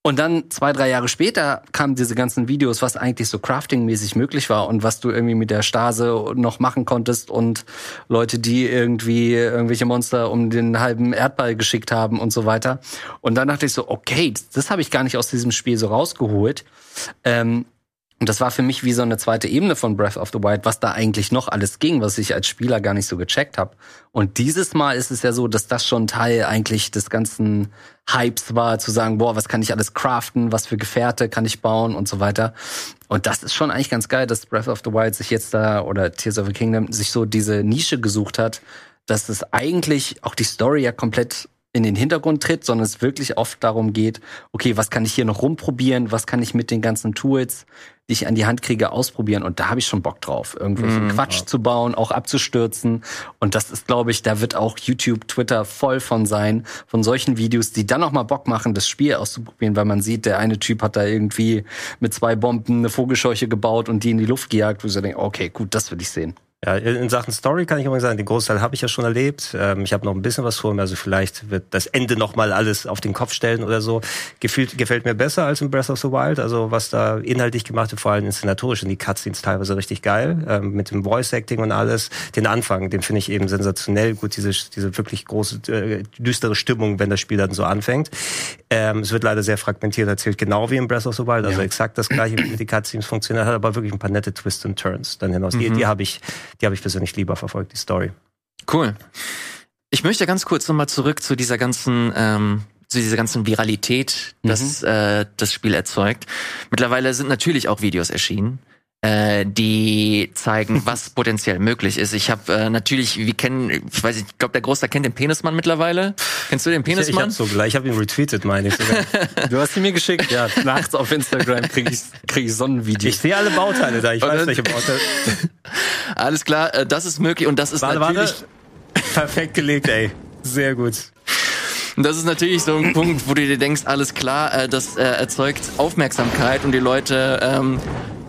Und dann zwei, drei Jahre später kamen diese ganzen Videos, was eigentlich so crafting-mäßig möglich war und was du irgendwie mit der Stase noch machen konntest und Leute, die irgendwie irgendwelche Monster um den halben Erdball geschickt haben und so weiter. Und dann dachte ich so, okay, das, das habe ich gar nicht aus diesem Spiel so rausgeholt. Ähm, und das war für mich wie so eine zweite Ebene von Breath of the Wild, was da eigentlich noch alles ging, was ich als Spieler gar nicht so gecheckt habe. Und dieses Mal ist es ja so, dass das schon Teil eigentlich des ganzen Hypes war, zu sagen, boah, was kann ich alles craften, was für Gefährte kann ich bauen und so weiter. Und das ist schon eigentlich ganz geil, dass Breath of the Wild sich jetzt da oder Tears of the Kingdom sich so diese Nische gesucht hat, dass es eigentlich auch die Story ja komplett in den Hintergrund tritt, sondern es wirklich oft darum geht, okay, was kann ich hier noch rumprobieren, was kann ich mit den ganzen Tools, die ich an die Hand kriege, ausprobieren. Und da habe ich schon Bock drauf, irgendwelchen mm, Quatsch ja. zu bauen, auch abzustürzen. Und das ist, glaube ich, da wird auch YouTube, Twitter voll von sein, von solchen Videos, die dann noch mal Bock machen, das Spiel auszuprobieren, weil man sieht, der eine Typ hat da irgendwie mit zwei Bomben eine Vogelscheuche gebaut und die in die Luft gejagt, wo so denke, okay, gut, das will ich sehen. Ja, in Sachen Story kann ich übrigens sagen, den Großteil habe ich ja schon erlebt. Ähm, ich habe noch ein bisschen was vor mir, also vielleicht wird das Ende noch mal alles auf den Kopf stellen oder so. Gefühlt, gefällt mir besser als in Breath of the Wild, also was da inhaltlich gemacht wird, vor allem inszenatorisch, und die Cutscenes teilweise richtig geil, ähm, mit dem Voice-Acting und alles. Den Anfang, den finde ich eben sensationell gut, diese, diese wirklich große, äh, düstere Stimmung, wenn das Spiel dann so anfängt. Ähm, es wird leider sehr fragmentiert erzählt, genau wie in Breath of the Wild, also ja. exakt das gleiche, wie die Cutscenes funktionieren, hat aber wirklich ein paar nette Twists und Turns dann hinaus. Mhm. Die, die habe ich die habe ich persönlich lieber verfolgt, die Story. Cool. Ich möchte ganz kurz nochmal zurück zu dieser ganzen, ähm, zu dieser ganzen Viralität, das mhm. äh, das Spiel erzeugt. Mittlerweile sind natürlich auch Videos erschienen äh, die zeigen, [laughs] was potenziell möglich ist. Ich habe äh, natürlich, wir kennen, ich weiß nicht, ich glaube, der Großteil kennt den Penismann mittlerweile. Kennst du den Penismann? Ich, ich hab's sogar, ich habe ihn retweetet, meine ich sogar. [laughs] du hast ihn mir geschickt, ja. Nachts auf Instagram kriege ich, krieg ich so ein Video. Ich sehe alle Bauteile da, ich weiß welche Bauteile. [laughs] Alles klar, äh, das ist möglich und das ist warte, natürlich... Warte. Perfekt gelegt, ey. Sehr gut. Und das ist natürlich so ein Punkt, wo du dir denkst, alles klar, äh, das äh, erzeugt Aufmerksamkeit und die Leute ähm,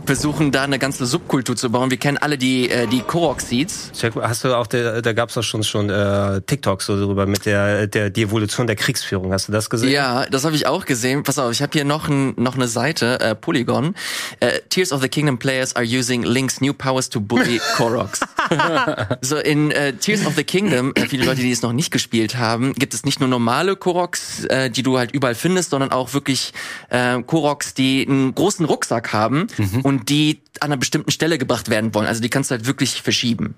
versuchen da eine ganze Subkultur zu bauen. Wir kennen alle die äh, die Korok Seeds. Hast du auch der, da gab's doch schon schon äh, TikToks so darüber mit der der die Evolution der Kriegsführung. Hast du das gesehen? Ja, das habe ich auch gesehen. Pass auf, ich habe hier noch ein, noch eine Seite äh, Polygon. Äh, Tears of the Kingdom players are using Link's new powers to bully [laughs] Koroks. [laughs] so in äh, Tears of the Kingdom, äh, viele Leute, die es noch nicht gespielt haben, gibt es nicht nur normale Koroks, äh, die du halt überall findest, sondern auch wirklich äh, Koroks, die einen großen Rucksack haben mhm. Und die an einer bestimmten Stelle gebracht werden wollen. Also die kannst du halt wirklich verschieben.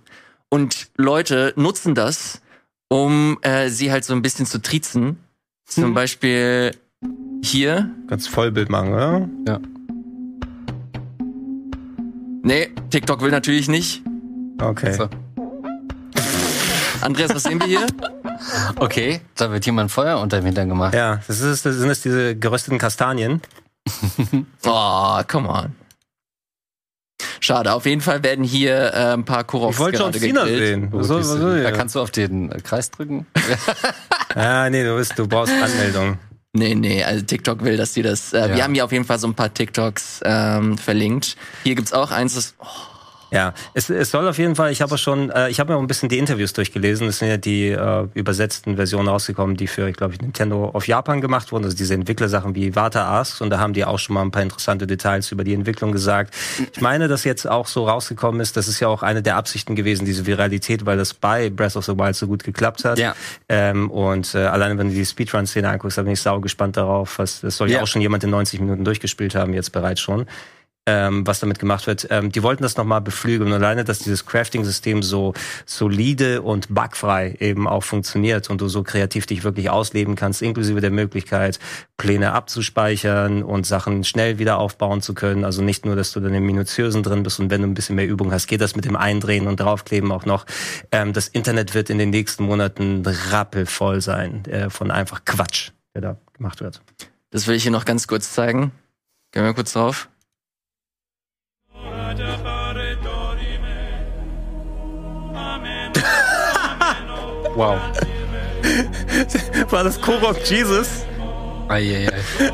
Und Leute nutzen das, um äh, sie halt so ein bisschen zu triezen. Zum hm. Beispiel hier. Ganz Vollbild machen, oder? Ja. Nee, TikTok will natürlich nicht. Okay. So. Andreas, was sehen wir hier? Okay, da wird jemand Feuer unter dem Hintern gemacht. Ja, das, ist, das sind das diese gerösteten Kastanien. [laughs] oh, come on. Schade, auf jeden Fall werden hier äh, ein paar Koroks Ich wollte John Cena sehen. Was soll, was soll, da kannst du auf den äh, Kreis drücken. [laughs] [laughs] ah, nee, du, bist, du brauchst Anmeldung. Nee, nee, also TikTok will, dass die das. Äh, ja. Wir haben hier auf jeden Fall so ein paar TikToks ähm, verlinkt. Hier gibt's auch eins, das. Oh, ja, es, es soll auf jeden Fall, ich habe schon, äh, ich habe mir auch ein bisschen die Interviews durchgelesen. Es sind ja die äh, übersetzten Versionen rausgekommen, die für, ich glaube, Nintendo auf Japan gemacht wurden. Also diese Entwicklersachen wie Wata Asks und da haben die auch schon mal ein paar interessante Details über die Entwicklung gesagt. Ich meine, dass jetzt auch so rausgekommen ist, das ist ja auch eine der Absichten gewesen, diese Viralität, weil das bei Breath of the Wild so gut geklappt hat. Ja. Ähm, und äh, alleine wenn du die Speedrun-Szene anguckst, da bin ich sau gespannt darauf. Was, das soll ja. ja auch schon jemand in 90 Minuten durchgespielt haben, jetzt bereits schon ähm, was damit gemacht wird. Ähm, die wollten das nochmal beflügeln. Und alleine, dass dieses Crafting-System so solide und bugfrei eben auch funktioniert und du so kreativ dich wirklich ausleben kannst, inklusive der Möglichkeit, Pläne abzuspeichern und Sachen schnell wieder aufbauen zu können. Also nicht nur, dass du dann im Minutiösen drin bist und wenn du ein bisschen mehr Übung hast, geht das mit dem Eindrehen und Draufkleben auch noch. Ähm, das Internet wird in den nächsten Monaten rappelvoll sein äh, von einfach Quatsch, der da gemacht wird. Das will ich hier noch ganz kurz zeigen. Gehen wir kurz drauf. Wow. [laughs] War das Korok Jesus? Eieiei. [laughs]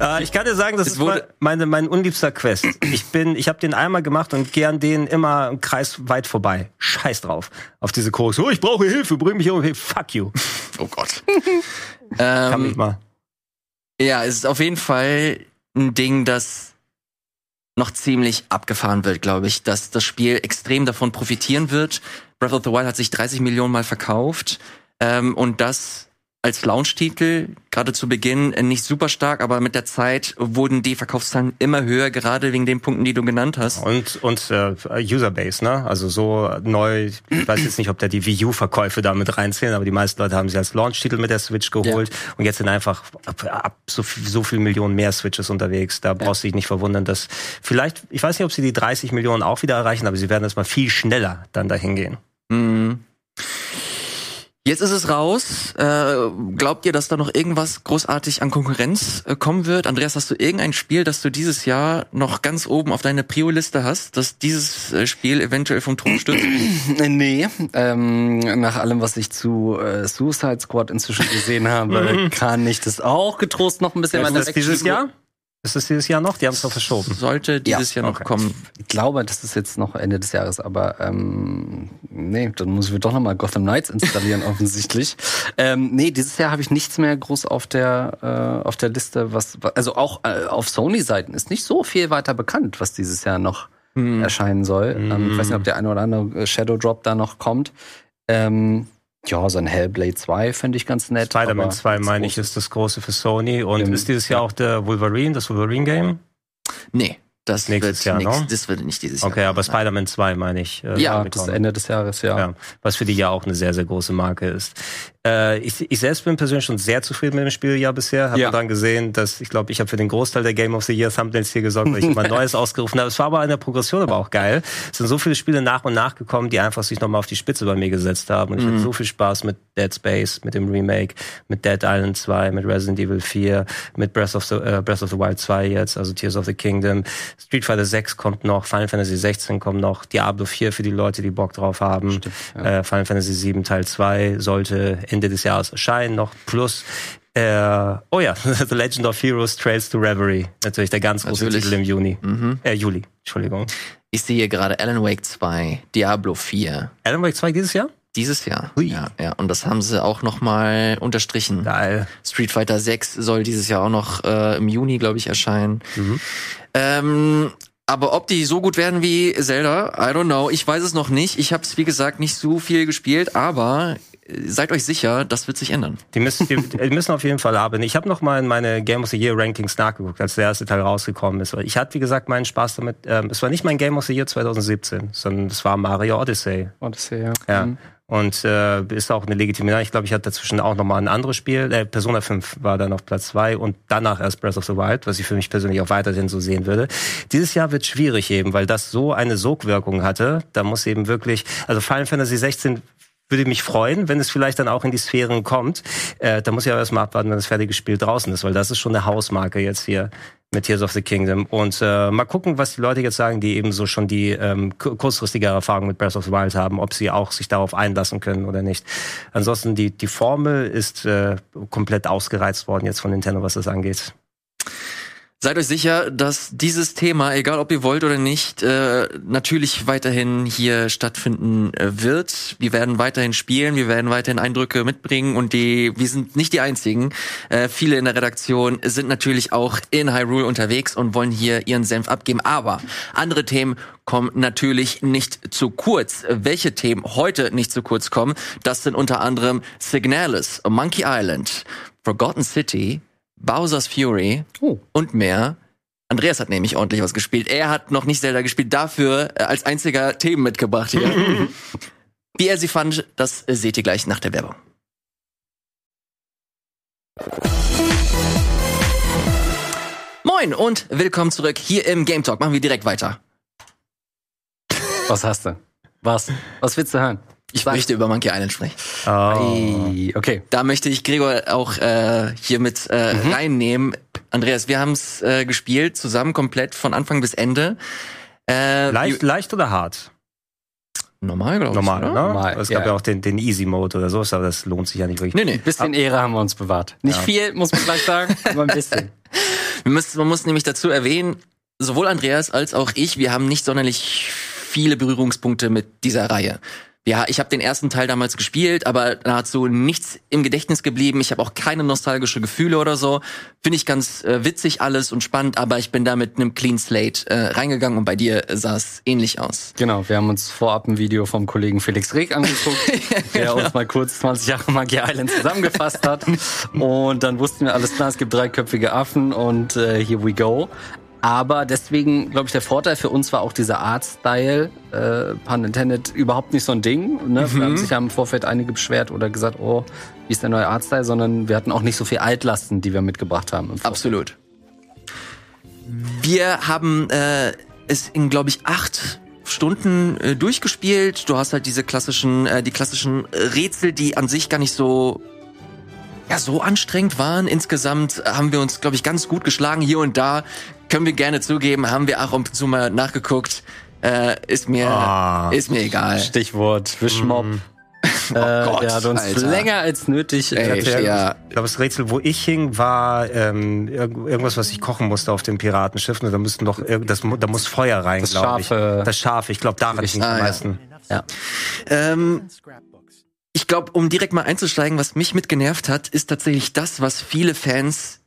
äh, ich kann dir sagen, das ist meine, mein unliebster Quest. Ich bin, ich habe den einmal gemacht und gehe an denen immer im Kreis weit vorbei. Scheiß drauf. Auf diese Koks. Oh, ich brauche Hilfe, bring mich um. Fuck you. Oh Gott. [laughs] ähm, kann mich mal. Ja, es ist auf jeden Fall ein Ding, das noch ziemlich abgefahren wird, glaube ich, dass das Spiel extrem davon profitieren wird. Breath of the Wild hat sich 30 Millionen Mal verkauft ähm, und das als Launch-Titel, gerade zu Beginn äh, nicht super stark, aber mit der Zeit wurden die Verkaufszahlen immer höher, gerade wegen den Punkten, die du genannt hast. Und, und äh, Userbase, ne? Also so neu, ich weiß jetzt nicht, ob da die Wii U-Verkäufe da mit reinzählen, aber die meisten Leute haben sie als Launch-Titel mit der Switch geholt ja. und jetzt sind einfach ab, ab so, so viel Millionen mehr Switches unterwegs. Da brauchst du dich nicht verwundern, dass vielleicht, ich weiß nicht, ob sie die 30 Millionen auch wieder erreichen, aber sie werden das mal viel schneller dann dahin gehen. Mhm. Jetzt ist es raus. Äh, glaubt ihr, dass da noch irgendwas großartig an Konkurrenz äh, kommen wird? Andreas, hast du irgendein Spiel, das du dieses Jahr noch ganz oben auf deiner Prio-Liste hast, dass dieses äh, Spiel eventuell vom Thron stürzt? [clears throat] nee, ähm, nach allem, was ich zu äh, Suicide Squad inzwischen gesehen habe, [laughs] kann ich das auch getrost noch ein bisschen weiter weg. dieses Jahr? Ist es dieses Jahr noch? Die haben es doch verschoben. Sollte dieses ja, Jahr noch okay. kommen. Ich glaube, das ist jetzt noch Ende des Jahres, aber ähm, nee, dann muss ich doch noch mal Gotham Knights installieren [laughs] offensichtlich. Ähm, nee, dieses Jahr habe ich nichts mehr groß auf der äh, auf der Liste, was also auch äh, auf Sony-Seiten ist nicht so viel weiter bekannt, was dieses Jahr noch hm. erscheinen soll. Hm. Ähm, ich weiß nicht, ob der eine oder andere Shadow Drop da noch kommt. Ähm, ja, so ein Hellblade 2 finde ich ganz nett. Spider-Man 2, meine ich, ist das große für Sony. Und ist dieses Jahr auch der Wolverine, das Wolverine-Game? Nee. Das Nächstes wird Jahr, nix, no? Das wird nicht dieses Jahr. Okay, aber Spider-Man 2 meine ich. Äh, ja, das Ende des Jahres, ja. ja. Was für die ja auch eine sehr, sehr große Marke ist. Äh, ich, ich selbst bin persönlich schon sehr zufrieden mit dem Spieljahr bisher. Habe ja. dann gesehen, dass ich glaube, ich habe für den Großteil der Game of the Year Thumbnails hier gesorgt, weil ich immer [laughs] Neues ausgerufen habe. Es war aber in der Progression aber auch geil. Es sind so viele Spiele nach und nach gekommen, die einfach sich nochmal auf die Spitze bei mir gesetzt haben. Und ich mhm. hatte so viel Spaß mit Dead Space, mit dem Remake, mit Dead Island 2, mit Resident Evil 4, mit Breath of the, uh, Breath of the Wild 2 jetzt, also Tears of the Kingdom. Street Fighter 6 kommt noch, Final Fantasy 16 kommt noch, Diablo 4 für die Leute, die Bock drauf haben. Stimmt, ja. äh, Final Fantasy 7 Teil 2 sollte Ende des Jahres erscheinen noch plus äh, oh ja, [laughs] The Legend of Heroes Trails to Reverie. Natürlich der ganz große Natürlich. Titel im Juni. Mhm. Äh, Juli, Entschuldigung. Ich sehe gerade Alan Wake 2, Diablo 4. Alan Wake 2 dieses Jahr? Dieses Jahr. Hui. Ja, ja. Und das haben sie auch nochmal unterstrichen. Geil. Street Fighter 6 soll dieses Jahr auch noch äh, im Juni, glaube ich, erscheinen. Mhm. Ähm, aber ob die so gut werden wie Zelda, I don't know. Ich weiß es noch nicht. Ich habe es, wie gesagt, nicht so viel gespielt, aber seid euch sicher, das wird sich ändern. Die müssen, die, die müssen auf jeden Fall haben. Ich habe noch mal in meine Game of the Year Rankings nachgeguckt, als der erste Teil rausgekommen ist. Ich hatte, wie gesagt, meinen Spaß damit. Ähm, es war nicht mein Game of the Year 2017, sondern es war Mario Odyssey. Odyssey, ja. ja. Mhm. Und äh, ist auch eine legitime. Ich glaube, ich hatte dazwischen auch noch mal ein anderes Spiel. Äh, Persona 5 war dann auf Platz zwei und danach erst Breath of the Wild, was ich für mich persönlich auch weiterhin so sehen würde. Dieses Jahr wird schwierig eben, weil das so eine Sogwirkung hatte. Da muss eben wirklich, also Final Fantasy 16 würde mich freuen, wenn es vielleicht dann auch in die Sphären kommt. Äh, da muss ich aber erstmal abwarten, wenn das fertige Spiel draußen ist, weil das ist schon eine Hausmarke jetzt hier mit Tears of the Kingdom. Und äh, mal gucken, was die Leute jetzt sagen, die eben so schon die ähm, kurzfristige Erfahrung mit Breath of the Wild haben, ob sie auch sich darauf einlassen können oder nicht. Ansonsten, die, die Formel ist äh, komplett ausgereizt worden jetzt von Nintendo, was das angeht. Seid euch sicher, dass dieses Thema, egal ob ihr wollt oder nicht, äh, natürlich weiterhin hier stattfinden äh, wird. Wir werden weiterhin spielen, wir werden weiterhin Eindrücke mitbringen und die, wir sind nicht die einzigen. Äh, viele in der Redaktion sind natürlich auch in Hyrule unterwegs und wollen hier ihren Senf abgeben. Aber andere Themen kommen natürlich nicht zu kurz. Welche Themen heute nicht zu kurz kommen, das sind unter anderem Signalis, Monkey Island, Forgotten City, Bowser's Fury oh. und mehr. Andreas hat nämlich ordentlich was gespielt. Er hat noch nicht Zelda gespielt, dafür äh, als einziger Themen mitgebracht hier. [laughs] Wie er sie fand, das äh, seht ihr gleich nach der Werbung. Moin und willkommen zurück hier im Game Talk. Machen wir direkt weiter. Was hast du? Was? Was willst du hören? Ich Sag. möchte über Monkey Island sprechen. Oh. Okay. Da möchte ich Gregor auch äh, hier mit äh, mhm. reinnehmen. Andreas, wir haben es äh, gespielt, zusammen komplett von Anfang bis Ende. Äh, leicht, leicht oder hart? Normal, glaube ich. Normal, ne? Normal. Es gab ja. ja auch den, den Easy Mode oder so, aber das lohnt sich ja nicht wirklich. Nee, nee. Bisschen Ehre haben wir uns bewahrt. Nicht ja. viel, muss man gleich sagen, [laughs] aber ein bisschen. wir müssen, man muss nämlich dazu erwähnen, sowohl Andreas als auch ich, wir haben nicht sonderlich viele Berührungspunkte mit dieser Reihe ja, ich habe den ersten Teil damals gespielt, aber nahezu nichts im Gedächtnis geblieben. Ich habe auch keine nostalgische Gefühle oder so. Finde ich ganz äh, witzig alles und spannend, aber ich bin da mit einem Clean Slate äh, reingegangen und bei dir sah es ähnlich aus. Genau, wir haben uns vorab ein Video vom Kollegen Felix Reg angeguckt, [laughs] ja, genau. der uns mal kurz 20 Jahre Magie Island zusammengefasst hat. [laughs] und dann wussten wir alles klar, es gibt dreiköpfige Affen und äh, here we go. Aber deswegen, glaube ich, der Vorteil für uns war auch dieser Artstyle, äh, pun intended, überhaupt nicht so ein Ding. Ne? Mhm. Wir haben sich ja im Vorfeld einige beschwert oder gesagt, oh, wie ist der neue Artstyle, sondern wir hatten auch nicht so viel Altlasten, die wir mitgebracht haben. Absolut. Wir haben äh, es in, glaube ich, acht Stunden äh, durchgespielt. Du hast halt diese klassischen, äh, die klassischen Rätsel, die an sich gar nicht so ja, so anstrengend waren. Insgesamt haben wir uns, glaube ich, ganz gut geschlagen. Hier und da können wir gerne zugeben, haben wir auch um zu mal nachgeguckt. Äh, ist mir, ah, ist mir egal. Stichwort Wischmob. Mm. [laughs] oh Gott, der hat uns Alter. länger als nötig. Ey, äh, ja. Ich glaube, das Rätsel, wo ich hing, war ähm, irgendwas, was ich kochen musste auf dem Piratenschiff. Da müssten doch das, da muss Feuer rein, glaube ich. Das Schafe. Ich glaube, daran hing ah, am meisten. Ja. Ähm, ich glaube, um direkt mal einzusteigen, was mich mitgenervt hat, ist tatsächlich das, was viele Fans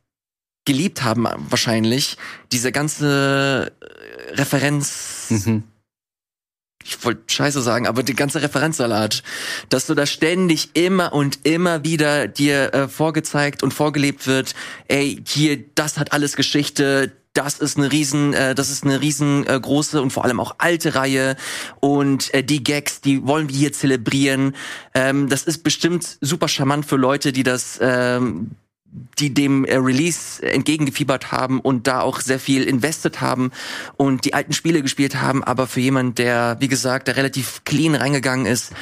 geliebt haben wahrscheinlich. Diese ganze äh, Referenz. Mhm ich wollte Scheiße sagen, aber die ganze Referenzsalat, dass du da ständig immer und immer wieder dir äh, vorgezeigt und vorgelebt wird, ey, hier, das hat alles Geschichte, das ist eine riesen, äh, das ist eine riesengroße äh, und vor allem auch alte Reihe und äh, die Gags, die wollen wir hier zelebrieren. Ähm, das ist bestimmt super charmant für Leute, die das ähm, die dem äh, Release entgegengefiebert haben und da auch sehr viel invested haben und die alten Spiele gespielt haben, aber für jemand, der, wie gesagt, der relativ clean reingegangen ist,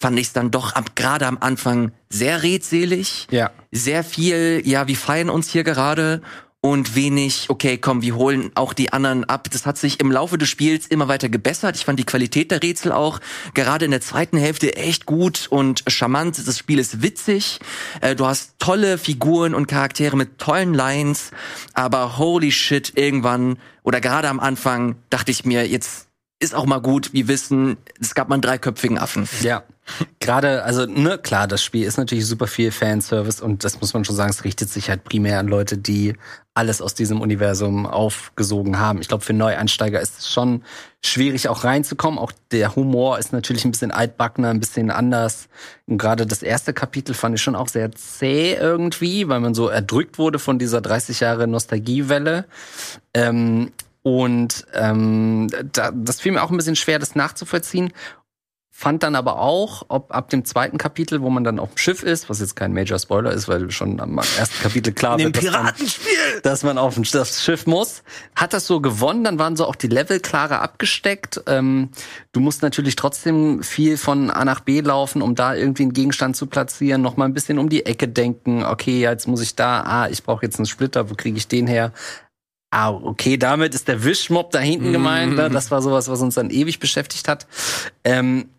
fand ich es dann doch ab, gerade am Anfang sehr redselig. Ja. Sehr viel, ja, wir feiern uns hier gerade und wenig, okay, komm, wir holen auch die anderen ab. Das hat sich im Laufe des Spiels immer weiter gebessert. Ich fand die Qualität der Rätsel auch gerade in der zweiten Hälfte echt gut und charmant. Das Spiel ist witzig. Äh, du hast tolle Figuren und Charaktere mit tollen Lines, aber holy shit, irgendwann oder gerade am Anfang dachte ich mir, jetzt ist auch mal gut. Wir wissen, es gab mal einen dreiköpfigen Affen. Ja. Gerade, also, ne, klar, das Spiel ist natürlich super viel Fanservice und das muss man schon sagen, es richtet sich halt primär an Leute, die alles aus diesem Universum aufgesogen haben. Ich glaube, für Neueinsteiger ist es schon schwierig, auch reinzukommen. Auch der Humor ist natürlich ein bisschen altbackener, ein bisschen anders. Und gerade das erste Kapitel fand ich schon auch sehr zäh irgendwie, weil man so erdrückt wurde von dieser 30 Jahre Nostalgiewelle. Ähm, und ähm, da, das fiel mir auch ein bisschen schwer, das nachzuvollziehen. Fand dann aber auch, ob ab dem zweiten Kapitel, wo man dann auf dem Schiff ist, was jetzt kein Major Spoiler ist, weil schon am ersten Kapitel klar wird, dass man, dass man auf das Schiff muss, hat das so gewonnen. Dann waren so auch die Level klarer abgesteckt. Ähm, du musst natürlich trotzdem viel von A nach B laufen, um da irgendwie einen Gegenstand zu platzieren. Noch mal ein bisschen um die Ecke denken. Okay, jetzt muss ich da. Ah, ich brauche jetzt einen Splitter. Wo kriege ich den her? Ah, okay, damit ist der Wischmob da hinten gemeint. Ne? Das war sowas, was uns dann ewig beschäftigt hat. Ähm,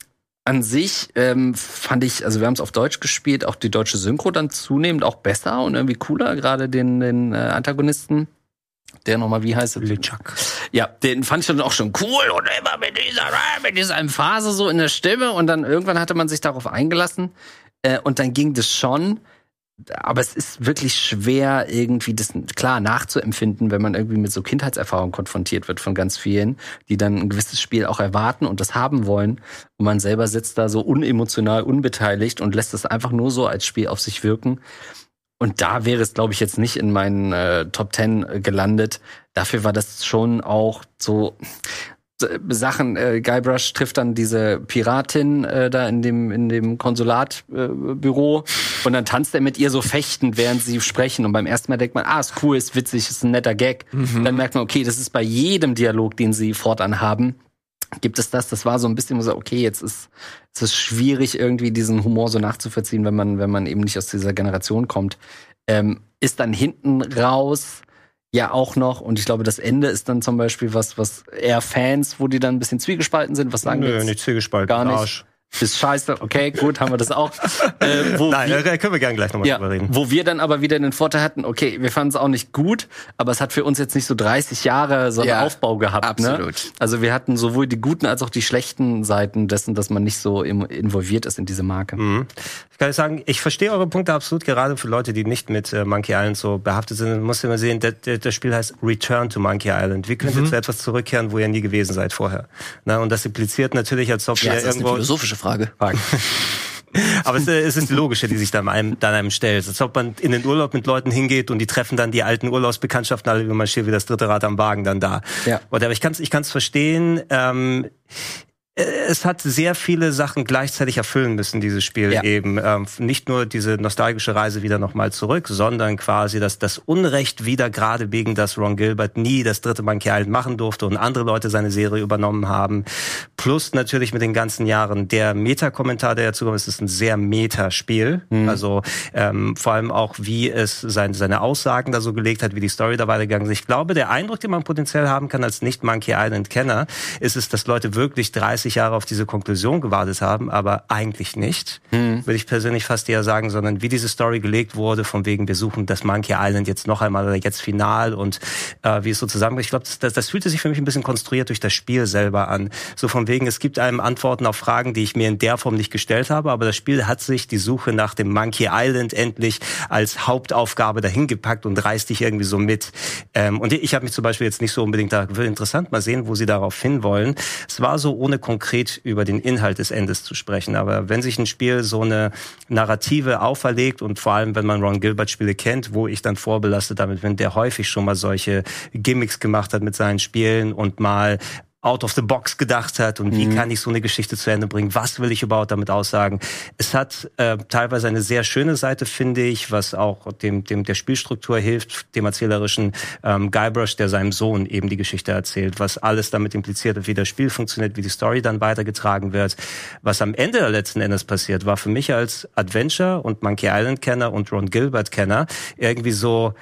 an sich ähm, fand ich, also wir haben es auf Deutsch gespielt, auch die deutsche Synchro dann zunehmend auch besser und irgendwie cooler, gerade den, den äh, Antagonisten. Der nochmal, wie heißt er? Lichak. Ja, den fand ich dann auch schon cool und immer mit dieser, mit dieser Emphase so in der Stimme und dann irgendwann hatte man sich darauf eingelassen äh, und dann ging das schon aber es ist wirklich schwer, irgendwie das klar nachzuempfinden, wenn man irgendwie mit so Kindheitserfahrungen konfrontiert wird von ganz vielen, die dann ein gewisses Spiel auch erwarten und das haben wollen. Und man selber sitzt da so unemotional, unbeteiligt und lässt es einfach nur so als Spiel auf sich wirken. Und da wäre es, glaube ich, jetzt nicht in meinen äh, Top Ten äh, gelandet. Dafür war das schon auch so Sachen, äh, Guybrush trifft dann diese Piratin äh, da in dem in dem Konsulatbüro äh, und dann tanzt er mit ihr so fechtend, während sie sprechen und beim ersten Mal denkt man, ah, ist cool, ist witzig, ist ein netter Gag. Mhm. Dann merkt man, okay, das ist bei jedem Dialog, den sie fortan haben, gibt es das. Das war so ein bisschen so, okay, jetzt ist es ist schwierig irgendwie diesen Humor so nachzuvollziehen, wenn man wenn man eben nicht aus dieser Generation kommt. Ähm, ist dann hinten raus ja auch noch. Und ich glaube, das Ende ist dann zum Beispiel was, was eher Fans, wo die dann ein bisschen zwiegespalten sind. Was sagen Nö, jetzt? nicht zwiegespalten. Gar nicht. Arsch. Ist scheiße, okay, gut, haben wir das auch. [laughs] Äh, wo Nein, wir, da können wir gerne gleich nochmal ja, drüber reden. Wo wir dann aber wieder den Vorteil hatten, okay, wir fanden es auch nicht gut, aber es hat für uns jetzt nicht so 30 Jahre so einen ja, Aufbau gehabt. Ne? Absolut. Ne? Also wir hatten sowohl die guten als auch die schlechten Seiten dessen, dass man nicht so involviert ist in diese Marke. Mhm. Ich kann sagen, ich verstehe eure Punkte absolut, gerade für Leute, die nicht mit äh, Monkey Island so behaftet sind. Muss immer sehen, das, das Spiel heißt Return to Monkey Island. Wie könnt ihr mhm. zu etwas zurückkehren, wo ihr nie gewesen seid vorher? Na, und das impliziert natürlich, als ob ja, ihr irgendwo... Eine philosophische Frage. Frage. [laughs] Aber es, äh, es ist die logische, die sich dann einem, dann einem stellt. Als ob man in den Urlaub mit Leuten hingeht und die treffen dann die alten Urlaubsbekanntschaften, alle wie man steht wie das dritte Rad am Wagen dann da. Ja. aber ich kann es ich kann's verstehen. Ähm, es hat sehr viele Sachen gleichzeitig erfüllen müssen, dieses Spiel ja. eben. Ähm, nicht nur diese nostalgische Reise wieder nochmal zurück, sondern quasi das, das Unrecht wieder, gerade wegen, dass Ron Gilbert nie das dritte Monkey Island machen durfte und andere Leute seine Serie übernommen haben. Plus natürlich mit den ganzen Jahren der Meta-Kommentar, der dazu kommt, es ist ein sehr Meta-Spiel. Mhm. Also ähm, vor allem auch, wie es sein, seine Aussagen da so gelegt hat, wie die Story da weitergegangen ist. Ich glaube, der Eindruck, den man potenziell haben kann als Nicht-Monkey Island-Kenner, ist es, dass Leute wirklich 30 30 Jahre auf diese Konklusion gewartet haben, aber eigentlich nicht, mhm. würde ich persönlich fast eher sagen, sondern wie diese Story gelegt wurde, von wegen, wir suchen das Monkey Island jetzt noch einmal oder jetzt final und äh, wie es so zusammen. Ich glaube, das, das, das fühlte sich für mich ein bisschen konstruiert durch das Spiel selber an. So von wegen, es gibt einem Antworten auf Fragen, die ich mir in der Form nicht gestellt habe, aber das Spiel hat sich die Suche nach dem Monkey Island endlich als Hauptaufgabe dahin gepackt und reißt dich irgendwie so mit. Ähm, und ich habe mich zum Beispiel jetzt nicht so unbedingt da interessant mal sehen, wo sie darauf hinwollen. Es war so, ohne konkret über den Inhalt des Endes zu sprechen. Aber wenn sich ein Spiel so eine Narrative auferlegt und vor allem, wenn man Ron Gilbert Spiele kennt, wo ich dann vorbelastet damit bin, der häufig schon mal solche Gimmicks gemacht hat mit seinen Spielen und mal out of the box gedacht hat und wie mhm. kann ich so eine Geschichte zu Ende bringen? Was will ich überhaupt damit aussagen? Es hat äh, teilweise eine sehr schöne Seite, finde ich, was auch dem, dem der Spielstruktur hilft, dem erzählerischen ähm, Guybrush, der seinem Sohn eben die Geschichte erzählt, was alles damit impliziert, wie das Spiel funktioniert, wie die Story dann weitergetragen wird. Was am Ende letzten Endes passiert, war für mich als Adventure und Monkey Island Kenner und Ron Gilbert Kenner irgendwie so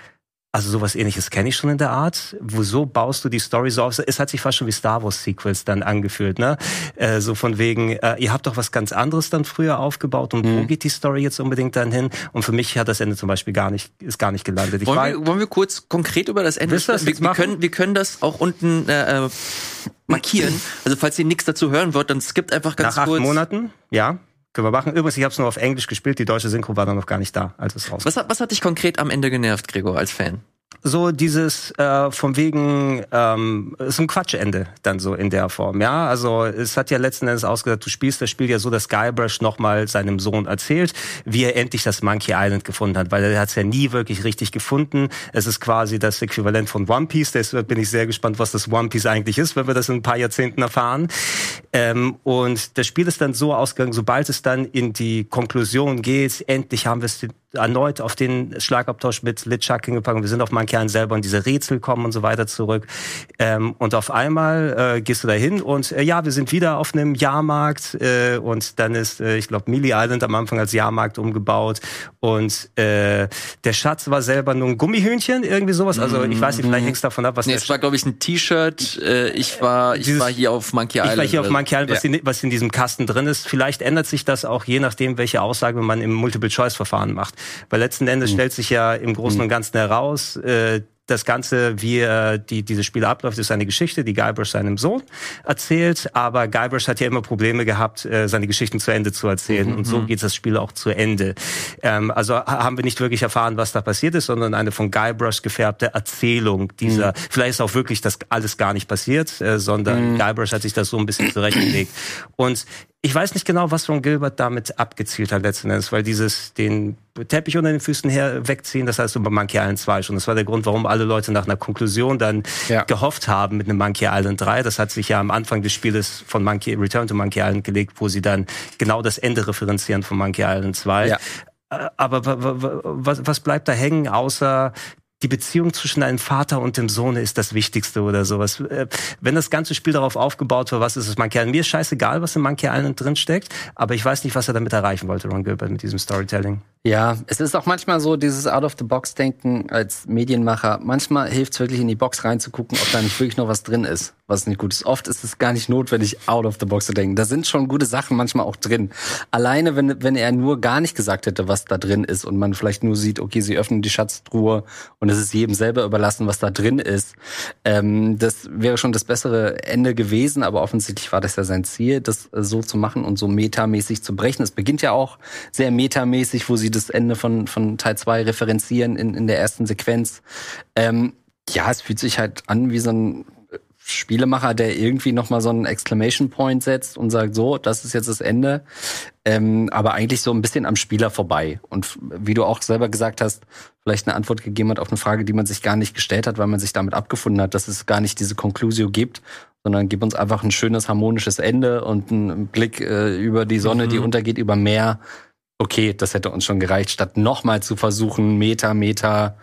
also sowas ähnliches kenne ich schon in der Art. Wieso baust du die Story so auf? Es hat sich fast schon wie Star Wars Sequels dann angefühlt, ne? Äh, so von wegen, äh, ihr habt doch was ganz anderes dann früher aufgebaut und mhm. wo geht die Story jetzt unbedingt dann hin? Und für mich hat das Ende zum Beispiel gar nicht, ist gar nicht gelandet. wollen, war, wir, wollen wir kurz konkret über das Ende sprechen? Wir, wir, können, wir können das auch unten äh, äh markieren. Also falls ihr nichts dazu hören wollt, dann skippt einfach ganz Nach kurz. Nach acht Monaten, ja. Können wir machen. Übrigens, ich habe es nur auf Englisch gespielt. Die deutsche Synchro war dann noch gar nicht da, als es rauskam. Was, was hat dich konkret am Ende genervt, Gregor, als Fan? So dieses äh, von wegen ähm, ist ein Quatschende dann so in der Form ja? Also es hat ja letzten Endes ausgesagt du spielst das Spiel ja so dass Guybrush nochmal seinem Sohn erzählt wie er endlich das Monkey Island gefunden hat weil er hat es ja nie wirklich richtig gefunden. Es ist quasi das Äquivalent von One Piece deshalb bin ich sehr gespannt was das One Piece eigentlich ist wenn wir das in ein paar Jahrzehnten erfahren. Ähm, und das Spiel ist dann so ausgegangen sobald es dann in die Konklusion geht endlich haben wir es erneut auf den Schlagabtausch mit Litschak hingepackt. Wir sind auf meinen Kern selber und diese Rätsel kommen und so weiter zurück. Ähm, und auf einmal äh, gehst du da hin und äh, ja, wir sind wieder auf einem Jahrmarkt äh, und dann ist, äh, ich glaube, Millie Island am Anfang als Jahrmarkt umgebaut und äh, der Schatz war selber nur ein Gummihühnchen, irgendwie sowas. Also ich weiß nicht, vielleicht hängt es davon ab, was nee, es war, glaube ich, ein T-Shirt. Äh, ich war, ich Dieses, war hier auf Monkey Island. Ich war hier auf Monkey Island, was, ja. in, was in diesem Kasten drin ist. Vielleicht ändert sich das auch je nachdem, welche Aussage man im Multiple-Choice-Verfahren macht. Weil letzten Endes mhm. stellt sich ja im Großen mhm. und Ganzen heraus, äh, das Ganze, wie äh, die, diese Spiele abläuft, ist eine Geschichte, die Guybrush seinem Sohn erzählt. Aber Guybrush hat ja immer Probleme gehabt, äh, seine Geschichten zu Ende zu erzählen. Mhm. Und so mhm. geht das Spiel auch zu Ende. Ähm, also haben wir nicht wirklich erfahren, was da passiert ist, sondern eine von Guybrush gefärbte Erzählung dieser. Mhm. Vielleicht ist auch wirklich das alles gar nicht passiert, äh, sondern mhm. Guybrush hat sich das so ein bisschen zurechtgelegt. Und ich weiß nicht genau, was Ron Gilbert damit abgezielt hat letzten Endes, weil dieses den Teppich unter den Füßen her wegziehen, das heißt über Monkey Island 2 schon. Das war der Grund, warum alle Leute nach einer Konklusion dann ja. gehofft haben mit einem Monkey Island 3. Das hat sich ja am Anfang des Spieles von Monkey Return to Monkey Island gelegt, wo sie dann genau das Ende referenzieren von Monkey Island 2. Ja. Äh, aber was bleibt da hängen, außer die Beziehung zwischen einem Vater und dem Sohn ist das Wichtigste oder sowas. Äh, wenn das ganze Spiel darauf aufgebaut war, was ist es Monkey Island? Mir ist scheißegal, was in Monkey Island drinsteckt, aber ich weiß nicht, was er damit erreichen wollte, Ron Gilbert, mit diesem Storytelling. Ja, es ist auch manchmal so, dieses Out-of-the-Box-Denken als Medienmacher. Manchmal hilft es wirklich in die Box reinzugucken, ob da nicht wirklich noch was drin ist, was nicht gut ist. Oft ist es gar nicht notwendig, out of the box zu denken. Da sind schon gute Sachen manchmal auch drin. Alleine, wenn, wenn er nur gar nicht gesagt hätte, was da drin ist und man vielleicht nur sieht, okay, sie öffnen die Schatztruhe und es ist jedem selber überlassen, was da drin ist. Ähm, das wäre schon das bessere Ende gewesen, aber offensichtlich war das ja sein Ziel, das so zu machen und so metamäßig zu brechen. Es beginnt ja auch sehr metamäßig, wo sie das Ende von, von Teil 2 referenzieren in, in der ersten Sequenz. Ähm, ja, es fühlt sich halt an wie so ein Spielemacher, der irgendwie nochmal so einen Exclamation Point setzt und sagt, so, das ist jetzt das Ende. Ähm, aber eigentlich so ein bisschen am Spieler vorbei. Und wie du auch selber gesagt hast, vielleicht eine Antwort gegeben hat auf eine Frage, die man sich gar nicht gestellt hat, weil man sich damit abgefunden hat, dass es gar nicht diese Conclusio gibt, sondern gib uns einfach ein schönes, harmonisches Ende und einen Blick äh, über die Sonne, mhm. die untergeht, über Meer okay, das hätte uns schon gereicht, statt nochmal zu versuchen, Meter, Meter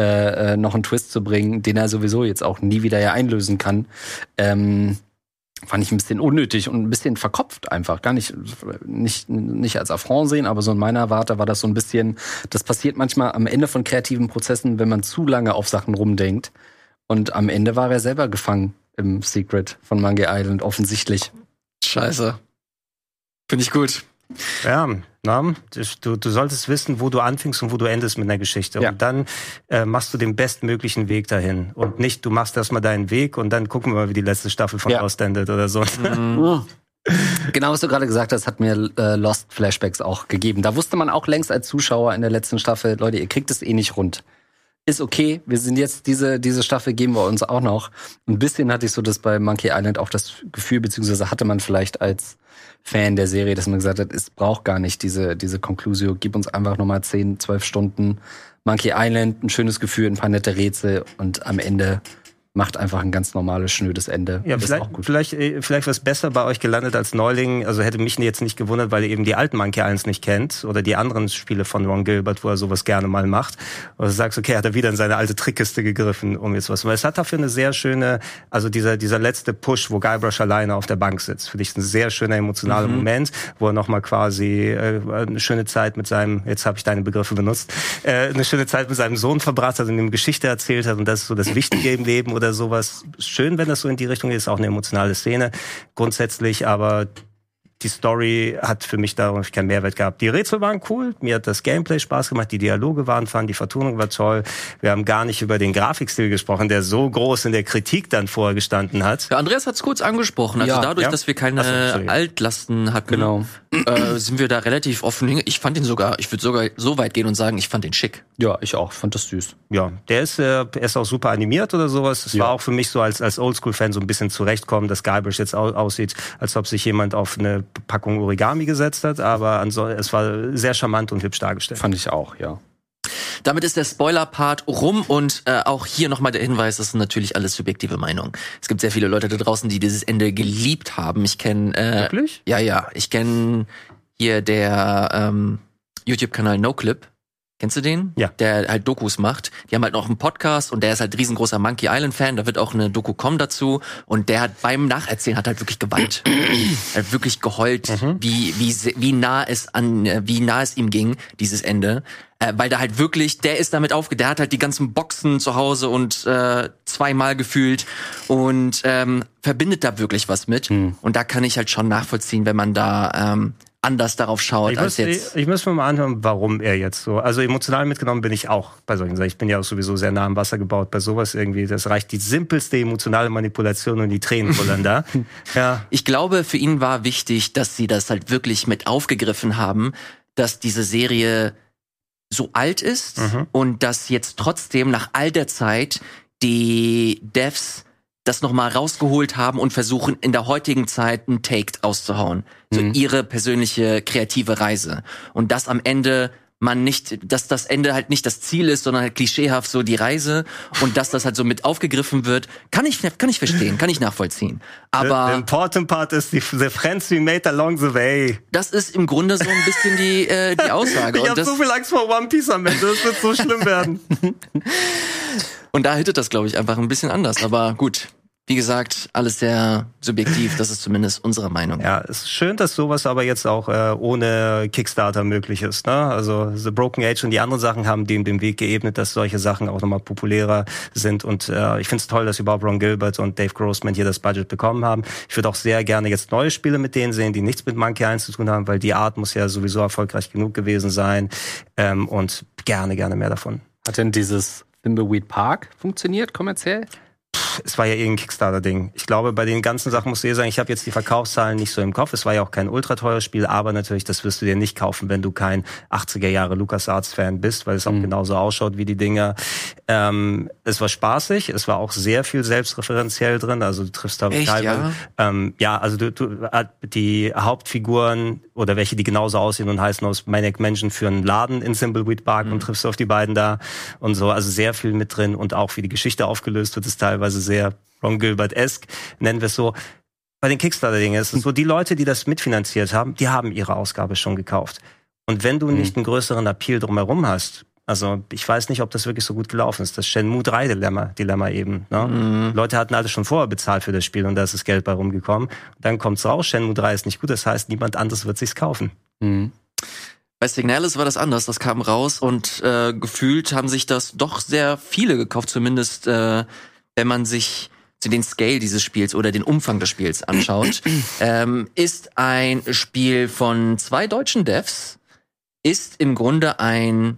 äh, äh, noch einen Twist zu bringen, den er sowieso jetzt auch nie wieder ja einlösen kann. Ähm, fand ich ein bisschen unnötig und ein bisschen verkopft einfach. Gar nicht, nicht, nicht als Affront sehen, aber so in meiner Warte war das so ein bisschen, das passiert manchmal am Ende von kreativen Prozessen, wenn man zu lange auf Sachen rumdenkt. Und am Ende war er selber gefangen im Secret von Monkey Island, offensichtlich. Scheiße. Finde ich gut. Ja, na, du, du solltest wissen, wo du anfängst und wo du endest mit einer Geschichte. Ja. Und dann äh, machst du den bestmöglichen Weg dahin. Und nicht, du machst erstmal deinen Weg und dann gucken wir mal, wie die letzte Staffel von ja. Lost endet oder so. Mhm. Genau, was du gerade gesagt hast, hat mir äh, Lost Flashbacks auch gegeben. Da wusste man auch längst als Zuschauer in der letzten Staffel, Leute, ihr kriegt es eh nicht rund. Ist okay, wir sind jetzt, diese, diese Staffel geben wir uns auch noch. Ein bisschen hatte ich so das bei Monkey Island auch das Gefühl, beziehungsweise hatte man vielleicht als Fan der Serie, dass man gesagt hat, es braucht gar nicht diese, diese Conclusio, gib uns einfach nochmal 10, 12 Stunden. Monkey Island, ein schönes Gefühl, ein paar nette Rätsel und am Ende macht einfach ein ganz normales, schnödes Ende. Ja, vielleicht, vielleicht, äh, vielleicht was besser bei euch gelandet als Neuling. Also hätte mich jetzt nicht gewundert, weil ihr eben die alten Monkey Islands nicht kennt oder die anderen Spiele von Ron Gilbert, wo er sowas gerne mal macht. Oder du sagst, okay, hat er wieder in seine alte Trickkiste gegriffen, um jetzt was. Weil es hat dafür eine sehr schöne, also dieser, dieser letzte Push, wo Guybrush alleine auf der Bank sitzt. Für dich ein sehr schöner emotionaler mhm. Moment, wo er nochmal quasi äh, eine schöne Zeit mit seinem, jetzt habe ich deine Begriffe benutzt, äh, eine schöne Zeit mit seinem Sohn verbracht hat und ihm Geschichte erzählt hat und das ist so das Wichtige im Leben oder oder sowas. Schön, wenn das so in die Richtung ist, auch eine emotionale Szene grundsätzlich, aber die Story hat für mich darauf keinen Mehrwert gehabt. Die Rätsel waren cool, mir hat das Gameplay Spaß gemacht, die Dialoge waren fun, die Vertonung war toll. Wir haben gar nicht über den Grafikstil gesprochen, der so groß in der Kritik dann vorher gestanden hat. Ja, Andreas hat es kurz angesprochen. Also ja, dadurch, ja? dass wir keine so, Altlasten hatten, genau. äh, sind wir da relativ offen. Ich fand ihn sogar, ich würde sogar so weit gehen und sagen, ich fand den schick. Ja, ich auch. Fand das süß. Ja, der ist, äh, er ist auch super animiert oder sowas. Es ja. war auch für mich so als, als Oldschool-Fan so ein bisschen zurechtkommen, dass Guybrush jetzt aussieht, als ob sich jemand auf eine Packung Origami gesetzt hat, aber es war sehr charmant und hübsch dargestellt. Fand ich auch, ja. Damit ist der Spoiler-Part rum und äh, auch hier nochmal der Hinweis, das ist natürlich alles subjektive Meinung. Es gibt sehr viele Leute da draußen, die dieses Ende geliebt haben. Ich kenne äh, Wirklich? Ja, ja. Ich kenne hier der ähm, YouTube-Kanal NoClip Kennst du den? Ja. Der halt Dokus macht. Die haben halt noch einen Podcast und der ist halt riesengroßer Monkey Island Fan. Da wird auch eine Doku kommen dazu. Und der hat beim Nacherzählen hat halt wirklich geweint. [clears throat] er hat wirklich geheult, mhm. wie, wie, wie nah es an, wie nah es ihm ging, dieses Ende. Äh, weil da halt wirklich, der ist damit aufge, der hat halt die ganzen Boxen zu Hause und äh, zweimal gefühlt und ähm, verbindet da wirklich was mit. Mhm. Und da kann ich halt schon nachvollziehen, wenn man da ähm, anders darauf schaut ich als muss, jetzt. Ich, ich muss mir mal anhören, warum er jetzt so. Also emotional mitgenommen bin ich auch bei solchen Sachen. Ich bin ja auch sowieso sehr nah am Wasser gebaut bei sowas irgendwie. Das reicht die simpelste emotionale Manipulation und die Tränen kullern da. [laughs] Ja. Ich glaube, für ihn war wichtig, dass sie das halt wirklich mit aufgegriffen haben, dass diese Serie so alt ist mhm. und dass jetzt trotzdem nach all der Zeit die Devs das nochmal rausgeholt haben und versuchen in der heutigen Zeit einen Take auszuhauen. So mhm. ihre persönliche kreative Reise. Und das am Ende man nicht, dass das Ende halt nicht das Ziel ist, sondern halt klischeehaft so die Reise und dass das halt so mit aufgegriffen wird, kann ich, kann ich verstehen, kann ich nachvollziehen. Aber. The, important part is the, the friends we made along the way. Das ist im Grunde so ein bisschen die, äh, die [laughs] Aussage. ich habe so viel Angst vor One Piece am Ende, das wird so schlimm werden. [laughs] und da hittet das, glaube ich, einfach ein bisschen anders. Aber gut, wie gesagt, alles sehr subjektiv, das ist zumindest unsere Meinung. Ja, es ist schön, dass sowas aber jetzt auch äh, ohne Kickstarter möglich ist. Ne? Also The Broken Age und die anderen Sachen haben dem den Weg geebnet, dass solche Sachen auch nochmal populärer sind. Und äh, ich finde es toll, dass überhaupt Ron Gilbert und Dave Grossman hier das Budget bekommen haben. Ich würde auch sehr gerne jetzt neue Spiele mit denen sehen, die nichts mit Monkey 1 zu tun haben, weil die Art muss ja sowieso erfolgreich genug gewesen sein. Ähm, und gerne, gerne mehr davon. Hat denn dieses Thimbleweed Park funktioniert kommerziell? Es war ja irgendein Kickstarter-Ding. Ich glaube, bei den ganzen Sachen musst du dir sagen, ich habe jetzt die Verkaufszahlen nicht so im Kopf. Es war ja auch kein ultra teures Spiel, aber natürlich, das wirst du dir nicht kaufen, wenn du kein 80er Jahre LucasArts-Fan bist, weil es auch mhm. genauso ausschaut wie die Dinger. Ähm, es war spaßig, es war auch sehr viel selbstreferenziell drin. Also du triffst da Echt, ja? Ähm, ja, also du, du, äh, die Hauptfiguren oder welche, die genauso aussehen und heißen aus Maniac Mansion für einen Laden in Thimbleweed Park mhm. und triffst auf die beiden da und so. Also sehr viel mit drin und auch wie die Geschichte aufgelöst wird, ist teilweise sehr Ron Gilbert-esque, nennen wir es so. Bei den Kickstarter-Dingen ist es so, die Leute, die das mitfinanziert haben, die haben ihre Ausgabe schon gekauft. Und wenn du mhm. nicht einen größeren Appeal drumherum hast, also ich weiß nicht, ob das wirklich so gut gelaufen ist. Das Shenmue 3 Dilemma, Dilemma eben. Ne? Mhm. Leute hatten alles schon vorher bezahlt für das Spiel und da ist das Geld bei rumgekommen. Dann kommt's raus, Shenmue 3 ist nicht gut, das heißt, niemand anderes wird sich's kaufen. Mhm. Bei Signalis war das anders, das kam raus und äh, gefühlt haben sich das doch sehr viele gekauft, zumindest äh, wenn man sich zu den Scale dieses Spiels oder den Umfang des Spiels anschaut, [clears throat] ähm, ist ein Spiel von zwei deutschen Devs, ist im Grunde ein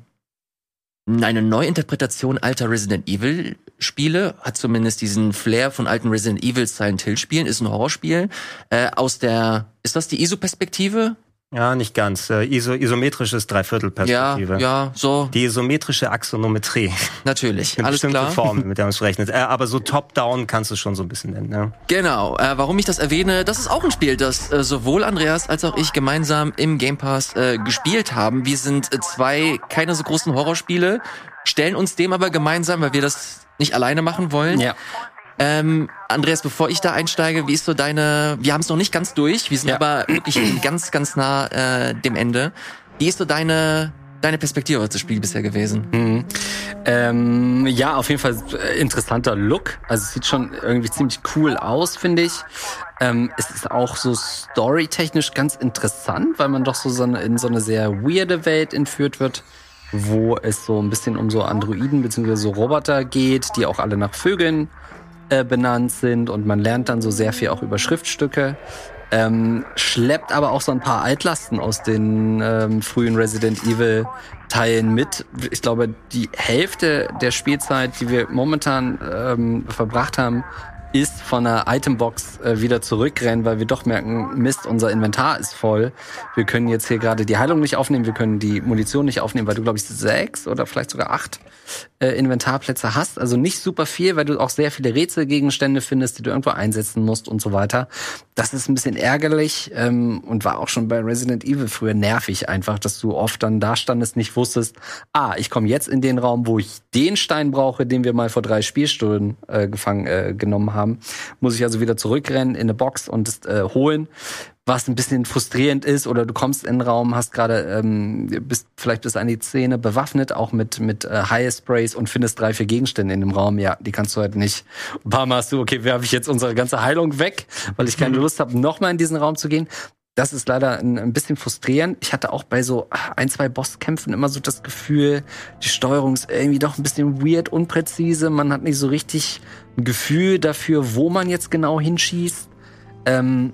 eine Neuinterpretation alter Resident Evil Spiele, hat zumindest diesen Flair von alten Resident Evil Silent Hill Spielen, ist ein Horrorspiel äh, aus der ist das die ISO-Perspektive? Ja, nicht ganz. Äh, iso isometrisches Dreiviertelperspektive. Ja, ja, so. Die isometrische Axonometrie. Natürlich, [laughs] Eine alles klar. Form, [laughs] mit der man es rechnet. Äh, aber so top-down kannst du es schon so ein bisschen nennen. Ja. Genau. Äh, warum ich das erwähne, das ist auch ein Spiel, das äh, sowohl Andreas als auch ich gemeinsam im Game Pass äh, gespielt haben. Wir sind äh, zwei keine so großen Horrorspiele, stellen uns dem aber gemeinsam, weil wir das nicht alleine machen wollen. Ja. Ähm, Andreas, bevor ich da einsteige, wie ist so deine, wir haben es noch nicht ganz durch, wir sind Ja. aber wirklich ganz, ganz nah äh, dem Ende. Wie ist so deine, deine Perspektive auf das Spiel bisher gewesen? Ähm, ja, auf jeden Fall äh, interessanter Look. Also es sieht schon irgendwie ziemlich cool aus, finde ich. Ähm, es ist auch so storytechnisch ganz interessant, weil man doch so, in so eine sehr weirde Welt entführt wird, wo es so ein bisschen um so Androiden bzw. so Roboter geht, die auch alle nach Vögeln äh, benannt sind und man lernt dann so sehr viel auch über Schriftstücke. Ähm, schleppt aber auch so ein paar Altlasten aus den ähm, frühen Resident Evil Teilen mit. Ich glaube, die Hälfte der Spielzeit, die wir momentan ähm, verbracht haben, ist von der Itembox äh, wieder zurückrennen, weil wir doch merken, Mist, unser Inventar ist voll. Wir können jetzt hier gerade die Heilung nicht aufnehmen, wir können die Munition nicht aufnehmen, weil du, glaube ich, sechs oder vielleicht sogar acht äh, Inventarplätze hast. Also nicht super viel, weil du auch sehr viele Rätselgegenstände findest, die du irgendwo einsetzen musst und so weiter. Das ist ein bisschen ärgerlich ähm, und war auch schon bei Resident Evil früher nervig einfach, dass du oft dann da standest, nicht wusstest, ah, ich komme jetzt in den Raum, wo ich den Stein brauche, den wir mal vor drei Spielstunden äh, gefangen äh, genommen haben. Muss ich also wieder zurückrennen in eine Box und äh, holen was ein bisschen frustrierend ist oder du kommst in den Raum, hast gerade ähm, bist vielleicht bis an die Zähne bewaffnet, auch mit mit äh, High Sprays und findest drei vier Gegenstände in dem Raum. Ja, die kannst du halt nicht. Ein paar Mal hast du, okay, werfe ich jetzt unsere ganze Heilung weg, weil ich keine Lust habe, nochmal in diesen Raum zu gehen. Das ist leider ein, ein bisschen frustrierend. Ich hatte auch bei so ein, zwei Bosskämpfen immer so das Gefühl, die Steuerung ist irgendwie doch ein bisschen weird, unpräzise. Man hat nicht so richtig ein Gefühl dafür, wo man jetzt genau hinschießt. Ähm,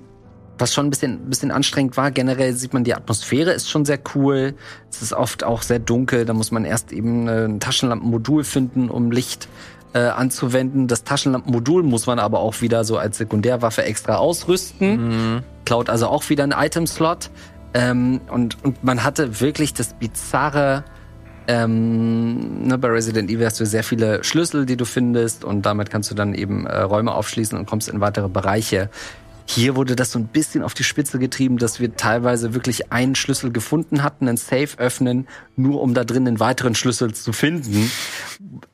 was schon ein bisschen, bisschen anstrengend war. Generell sieht man, die Atmosphäre ist schon sehr cool. Es ist oft auch sehr dunkel. Da muss man erst eben äh, ein Taschenlampenmodul finden, um Licht äh, anzuwenden. Das Taschenlampenmodul muss man aber auch wieder so als Sekundärwaffe extra ausrüsten. Klaut also auch wieder einen Item-Slot. Ähm, und, und man hatte wirklich das bizarre ähm, ne, bei Resident Evil hast du sehr viele Schlüssel, die du findest und damit kannst du dann eben äh, Räume aufschließen und kommst in weitere Bereiche. Hier wurde das so ein bisschen auf die Spitze getrieben, dass wir teilweise wirklich einen Schlüssel gefunden hatten, einen Safe öffnen, nur um da drin einen weiteren Schlüssel zu finden.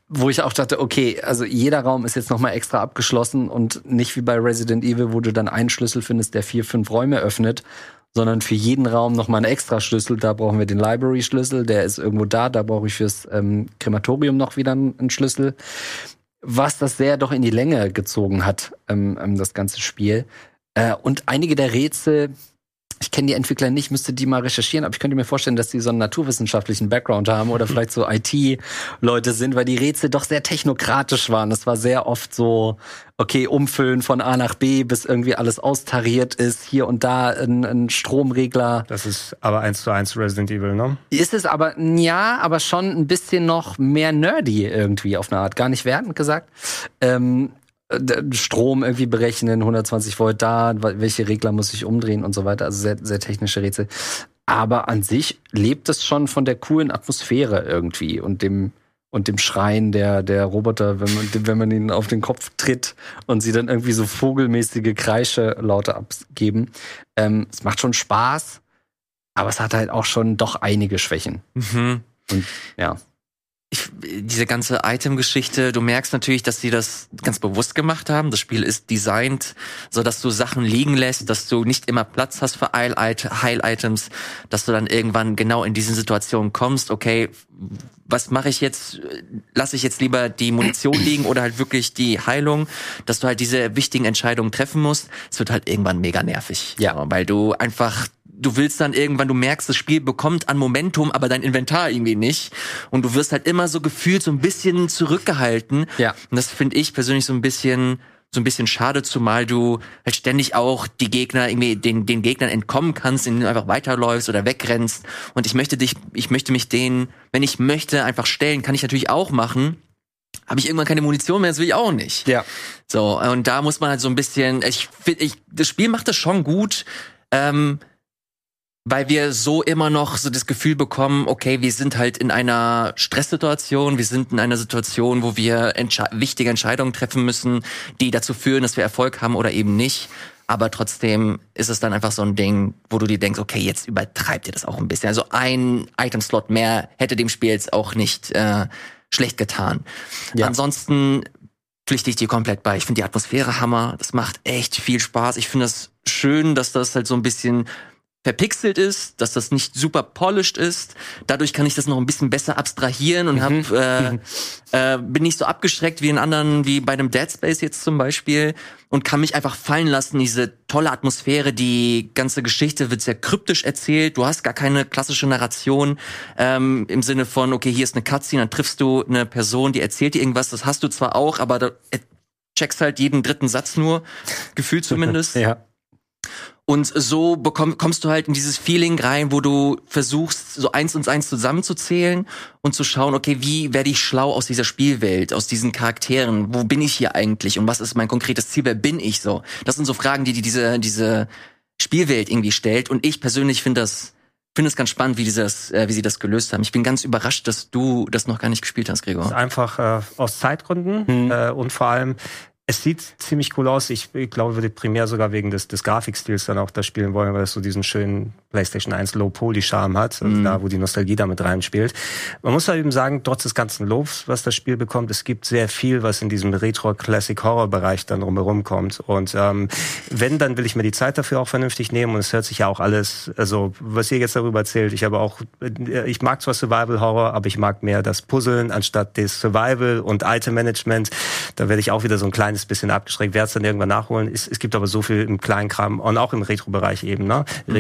Wo ich auch dachte, okay, also jeder Raum ist jetzt nochmal extra abgeschlossen und nicht wie bei Resident Evil, wo du dann einen Schlüssel findest, der vier, fünf Räume öffnet, sondern für jeden Raum nochmal einen extra Schlüssel. Da brauchen wir den Library-Schlüssel, der ist irgendwo da, da brauche ich fürs ähm, Krematorium noch wieder einen, Schlüssel. Was das sehr doch in die Länge gezogen hat, ähm, ähm, das ganze Spiel. Äh, und einige der Rätsel, ich kenne die Entwickler nicht, müsste die mal recherchieren, aber ich könnte mir vorstellen, dass die so einen naturwissenschaftlichen Background haben oder vielleicht so IT-Leute sind, weil die Rätsel doch sehr technokratisch waren. Es war sehr oft so, okay, umfüllen von A nach B, bis irgendwie alles austariert ist, hier und da ein, ein Stromregler. Das ist aber eins zu eins Resident Evil, ne? Ist es aber, ja, aber schon ein bisschen noch mehr nerdy irgendwie auf eine Art. Gar nicht wertend gesagt. Ähm, Strom irgendwie berechnen, 120 Volt da, welche Regler muss ich umdrehen und so weiter. Also sehr, sehr technische Rätsel. Aber an sich lebt es schon von der coolen Atmosphäre irgendwie und dem und dem Schreien der der Roboter, wenn man [laughs] wenn man ihnen auf den Kopf tritt und sie dann irgendwie so vogelmäßige Kreische Laute abgeben. Ähm, es macht schon Spaß, aber es hat halt auch schon doch einige Schwächen. Mhm. Und ja. Ich, diese ganze Item-Geschichte, du merkst natürlich, dass sie das ganz bewusst gemacht haben. Das Spiel ist designt, so dass du Sachen liegen lässt, dass du nicht immer Platz hast für Heil- Heil-Items, dass du dann irgendwann genau in diesen Situationen kommst, okay, was mache ich jetzt? Lasse ich jetzt lieber die Munition [clears throat] liegen oder halt wirklich die Heilung, dass du halt diese wichtigen Entscheidungen treffen musst. Es wird halt irgendwann mega nervig. Ja. Weil du einfach du willst dann irgendwann, du merkst, das Spiel bekommt an Momentum, aber dein Inventar irgendwie nicht. Und du wirst halt immer so gefühlt so ein bisschen zurückgehalten. Ja. Und das finde ich persönlich so ein bisschen so ein bisschen schade, zumal du halt ständig auch die Gegner irgendwie den den Gegnern entkommen kannst, indem du einfach weiterläufst oder wegrennst. Und ich möchte dich, ich möchte mich denen, wenn ich möchte, einfach stellen, kann ich natürlich auch machen. Habe ich irgendwann keine Munition mehr, das will ich auch nicht. Ja. So, und da muss man halt so ein bisschen, ich finde, ich, das Spiel macht das schon gut. Ähm, weil wir so immer noch so das Gefühl bekommen, okay, wir sind halt in einer Stresssituation, wir sind in einer Situation, wo wir entsche wichtige Entscheidungen treffen müssen, die dazu führen, dass wir Erfolg haben oder eben nicht. Aber trotzdem ist es dann einfach so ein Ding, wo du dir denkst, okay, jetzt übertreibt ihr das auch ein bisschen. Also ein Item-Slot mehr hätte dem Spiel jetzt auch nicht äh, schlecht getan. Ja. Ansonsten pflichte ich dir komplett bei. Ich finde die Atmosphäre Hammer. Das macht echt viel Spaß. Ich finde das schön, dass das halt so ein bisschen verpixelt ist, dass das nicht super polished ist. Dadurch kann ich das noch ein bisschen besser abstrahieren und mhm. hab, äh, mhm. äh, bin nicht so abgeschreckt wie in anderen, wie bei einem Dead Space jetzt zum Beispiel und kann mich einfach fallen lassen. Diese tolle Atmosphäre, die ganze Geschichte wird sehr kryptisch erzählt. Du hast gar keine klassische Narration ähm, im Sinne von, okay, hier ist eine Cutscene, dann triffst du eine Person, die erzählt dir irgendwas. Das hast du zwar auch, aber da äh, checkst halt jeden dritten Satz nur, gefühlt zumindest. [laughs] ja. Und so bekomm, kommst du halt in dieses Feeling rein, wo du versuchst, so eins und eins zusammenzuzählen und zu schauen, okay, wie werde ich schlau aus dieser Spielwelt, aus diesen Charakteren? Wo bin ich hier eigentlich? Und was ist mein konkretes Ziel? Wer bin ich so? Das sind so Fragen, die, die diese, diese Spielwelt irgendwie stellt. Und ich persönlich finde das, finde es ganz spannend, wie, dieses, äh, wie sie das gelöst haben. Ich bin ganz überrascht, dass du das noch gar nicht gespielt hast, Gregor. Einfach äh, aus Zeitgründen hm. äh, und vor allem es sieht ziemlich cool aus. Ich, ich glaube, würde primär sogar wegen des, des Grafikstils dann auch das spielen wollen, weil es so diesen schönen PlayStation 1 Low-Poly-Charme hat, also mm. da, wo die Nostalgie damit reinspielt. Man muss halt eben sagen, trotz des ganzen Lobs, was das Spiel bekommt, es gibt sehr viel, was in diesem Retro-Classic-Horror-Bereich dann drumherum kommt. Und ähm, wenn, dann will ich mir die Zeit dafür auch vernünftig nehmen und es hört sich ja auch alles, also was ihr jetzt darüber erzählt, ich habe auch, ich mag zwar Survival-Horror, aber ich mag mehr das Puzzeln anstatt des Survival und Item-Management. Da werde ich auch wieder so ein kleines bisschen abgeschreckt, werde es dann irgendwann nachholen. Es, es gibt aber so viel im Kleinkram und auch im Retro-Bereich eben, ne? Mhm.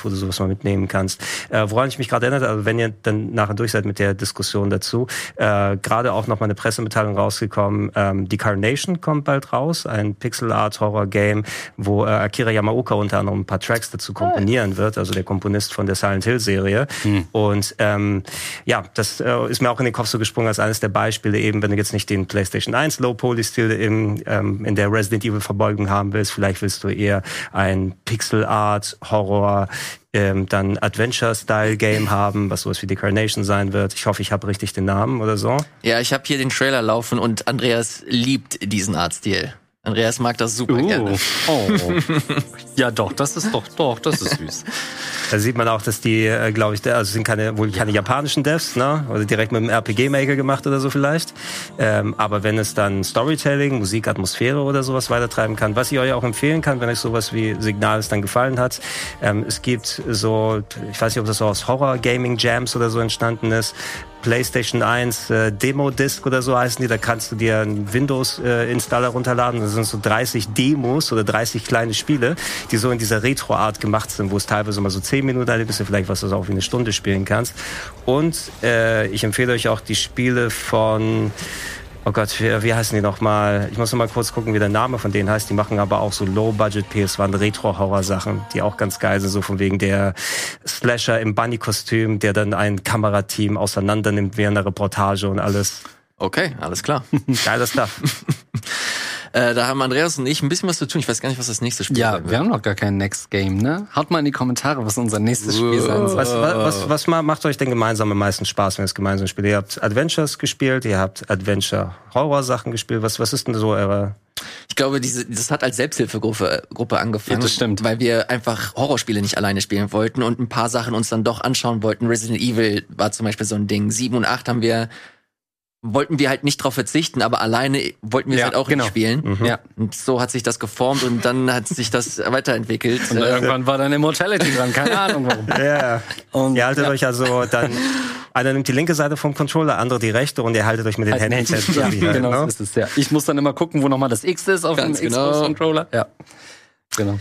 Retro-Style-Bereich, wo du sowas mal mitnehmen kannst. Äh, woran ich mich gerade erinnere, also wenn ihr dann nachher durch seid mit der Diskussion dazu, äh, gerade auch noch mal eine Pressemitteilung rausgekommen, ähm, die Carnation kommt bald raus, ein Pixel-Art-Horror-Game, wo äh, Akira Yamaoka unter anderem ein paar Tracks dazu komponieren wird, also der Komponist von der Silent Hill-Serie. Mhm. Und ähm, ja, das äh, ist mir auch in den Kopf so gesprungen als eines der Beispiele eben, wenn du jetzt nicht den PlayStation 1 Low-Poly-Stil im ähm, in der Resident Evil Verbeugung haben willst. Vielleicht willst du eher ein Pixel Art Horror ähm, dann Adventure-Style-Game haben, was sowas wie Decarnation sein wird. Ich hoffe, ich habe richtig den Namen oder so. Ja, ich habe hier den Trailer laufen und Andreas liebt diesen Artstil. Andreas mag das super uh. gerne. Oh. [laughs] ja, doch, das ist doch, doch, das ist süß. Da sieht man auch, dass die, äh, glaube ich, also sind keine, wohl keine ja. japanischen Devs, ne? Oder direkt mit einem RPG-Maker gemacht oder so vielleicht. Ähm, aber wenn es dann Storytelling, Musik, Atmosphäre oder sowas weitertreiben kann, was ich euch auch empfehlen kann, wenn euch sowas wie Signals dann gefallen hat. Ähm, es gibt so, ich weiß nicht, ob das so aus Horror-Gaming-Jams oder so entstanden ist, PlayStation 1 äh, Demo-Disc oder so heißen die. Da kannst du dir einen Windows-Installer äh, runterladen. Das sind so 30 Demos oder 30 kleine Spiele, die so in dieser Retro-Art gemacht sind, wo es teilweise mal so 10 Minuten ist, vielleicht was du auch wie eine Stunde spielen kannst. Und äh, ich empfehle euch auch die Spiele von oh Gott, wie, wie heißen die nochmal? Ich muss noch mal kurz gucken, wie der Name von denen heißt. Die machen aber auch so Low-Budget PS1 Retro-Horror-Sachen, die auch ganz geil sind, so von wegen der Slasher im Bunny-Kostüm, der dann ein Kamerateam auseinander nimmt während der Reportage und alles. Okay, alles klar. Geiler Stuff. [laughs] Äh, da haben Andreas und ich ein bisschen was zu tun. Ich weiß gar nicht, was das nächste Spiel ist. Ja, wir haben noch gar kein Next Game, ne? Haut mal in die Kommentare, was unser nächstes Spiel sein soll. Was, was, was, was macht euch denn gemeinsam am meisten Spaß, wenn ihr es gemeinsam spielt? Ihr habt Adventures gespielt, ihr habt Adventure-Horror-Sachen gespielt. Was, was ist denn so eure ich glaube, diese, das hat als Selbsthilfegruppe Gruppe angefangen, ja, das stimmt. weil wir einfach Horrorspiele nicht alleine spielen wollten und ein paar Sachen uns dann doch anschauen wollten. Resident Evil war zum Beispiel so ein Ding. Sieben und acht haben wir wollten wir halt nicht drauf verzichten, aber alleine wollten wir ja, es halt auch genau. nicht spielen. Mhm. Ja. Und so hat sich das geformt und dann hat sich das [laughs] weiterentwickelt. Und irgendwann war dann Immortality dran, keine Ahnung warum. [laughs] Ja. Und ihr haltet ja. euch also dann, einer nimmt die linke Seite vom Controller, andere die rechte und ihr haltet euch mit den Händen fest. Ja, genau, ne? ist es, ja. Ich muss dann immer gucken, wo nochmal das X ist auf Ganz dem genau. Xbox-Controller. Ja. Genau.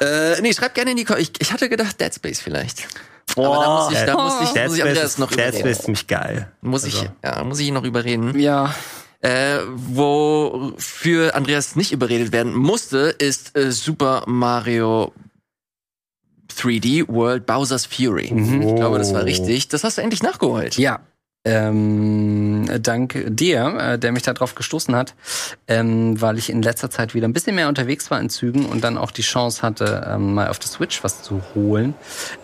äh, nee, schreibt gerne in die Ko ich, ich hatte gedacht Dead Space vielleicht. Boah, Aber da muss ich, da muss ich, muss ich Andreas noch Dead Space ist mich geil. Muss also. ich, ja, muss ich noch überreden. Ja. Äh, wofür Andreas nicht überredet werden musste, ist äh, Super Mario 3D World Bowser's Fury. Mhm. Ich glaube, das war oh. richtig. Das hast du endlich nachgeholt. Ja, ähm, dank dir, äh, der mich da drauf gestoßen hat, ähm, weil ich in letzter Zeit wieder ein bisschen mehr unterwegs war in Zügen und dann auch die Chance hatte, ähm, mal auf der Switch was zu holen.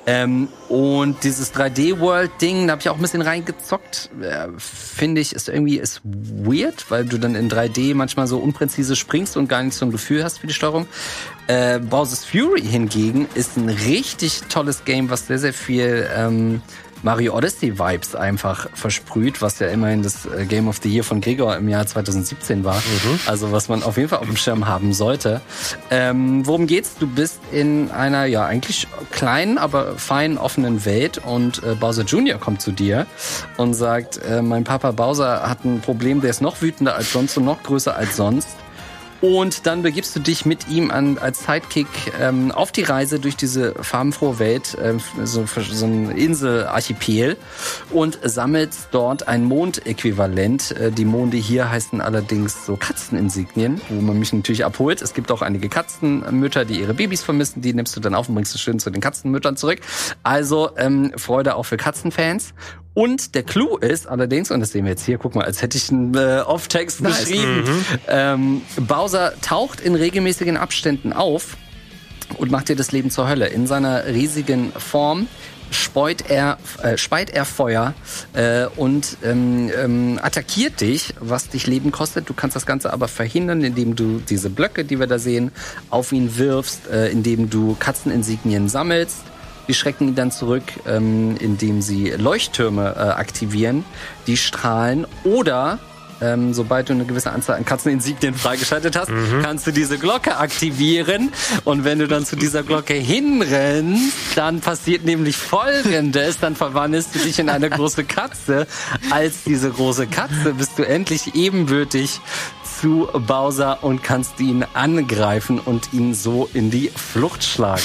Ähm, und dieses 3D-World-Ding, da habe ich auch ein bisschen reingezockt. Äh, Finde ich, ist irgendwie ist weird, weil du dann in 3D manchmal so unpräzise springst und gar nicht so ein Gefühl hast für die Steuerung. Äh, Bowser's Fury hingegen ist ein richtig tolles Game, was sehr, sehr viel ähm, Mario Odyssey Vibes einfach versprüht, was ja immerhin das äh, Game of the Year von Gregor im Jahr 2017 war. Mhm. Also was man auf jeden Fall auf dem Schirm haben sollte. Ähm, worum geht's? Du bist in einer ja eigentlich kleinen, aber feinen offenen Welt und äh, Bowser Jr. kommt zu dir und sagt, äh, mein Papa Bowser hat ein Problem, der ist noch wütender als sonst und noch größer als sonst. Und dann begibst du dich mit ihm an, als Sidekick ähm, auf die Reise durch diese farbenfrohe Welt, äh, so, so ein Inselarchipel und sammelst dort ein Mondäquivalent. Äh, die Monde hier heißen allerdings so Katzeninsignien, wo man mich natürlich abholt. Es gibt auch einige Katzenmütter, die ihre Babys vermissen. Die nimmst du dann auf und bringst du schön zu den Katzenmüttern zurück. Also ähm, Freude auch für Katzenfans. Und der Clou ist allerdings, und das sehen wir jetzt hier, guck mal, als hätte ich einen äh, Off-Text nice. beschrieben, mhm. ähm, Bowser taucht in regelmäßigen Abständen auf und macht dir das Leben zur Hölle. In seiner riesigen Form speut er, äh, speit er Feuer äh, und ähm, ähm, attackiert dich, was dich Leben kostet. Du kannst das Ganze aber verhindern, indem du diese Blöcke, die wir da sehen, auf ihn wirfst, äh, indem du Katzeninsignien sammelst die schrecken ihn dann zurück, ähm, indem sie Leuchttürme äh, aktivieren, die strahlen oder ähm, sobald du eine gewisse Anzahl an Katzeninsignien freigeschaltet hast, mhm. kannst du diese Glocke aktivieren. Und wenn du dann zu dieser Glocke hinrennst, dann passiert nämlich Folgendes. Dann verwandelst du dich in eine große Katze. Als diese große Katze bist du endlich ebenbürtig zu Bowser und kannst ihn angreifen und ihn so in die Flucht schlagen.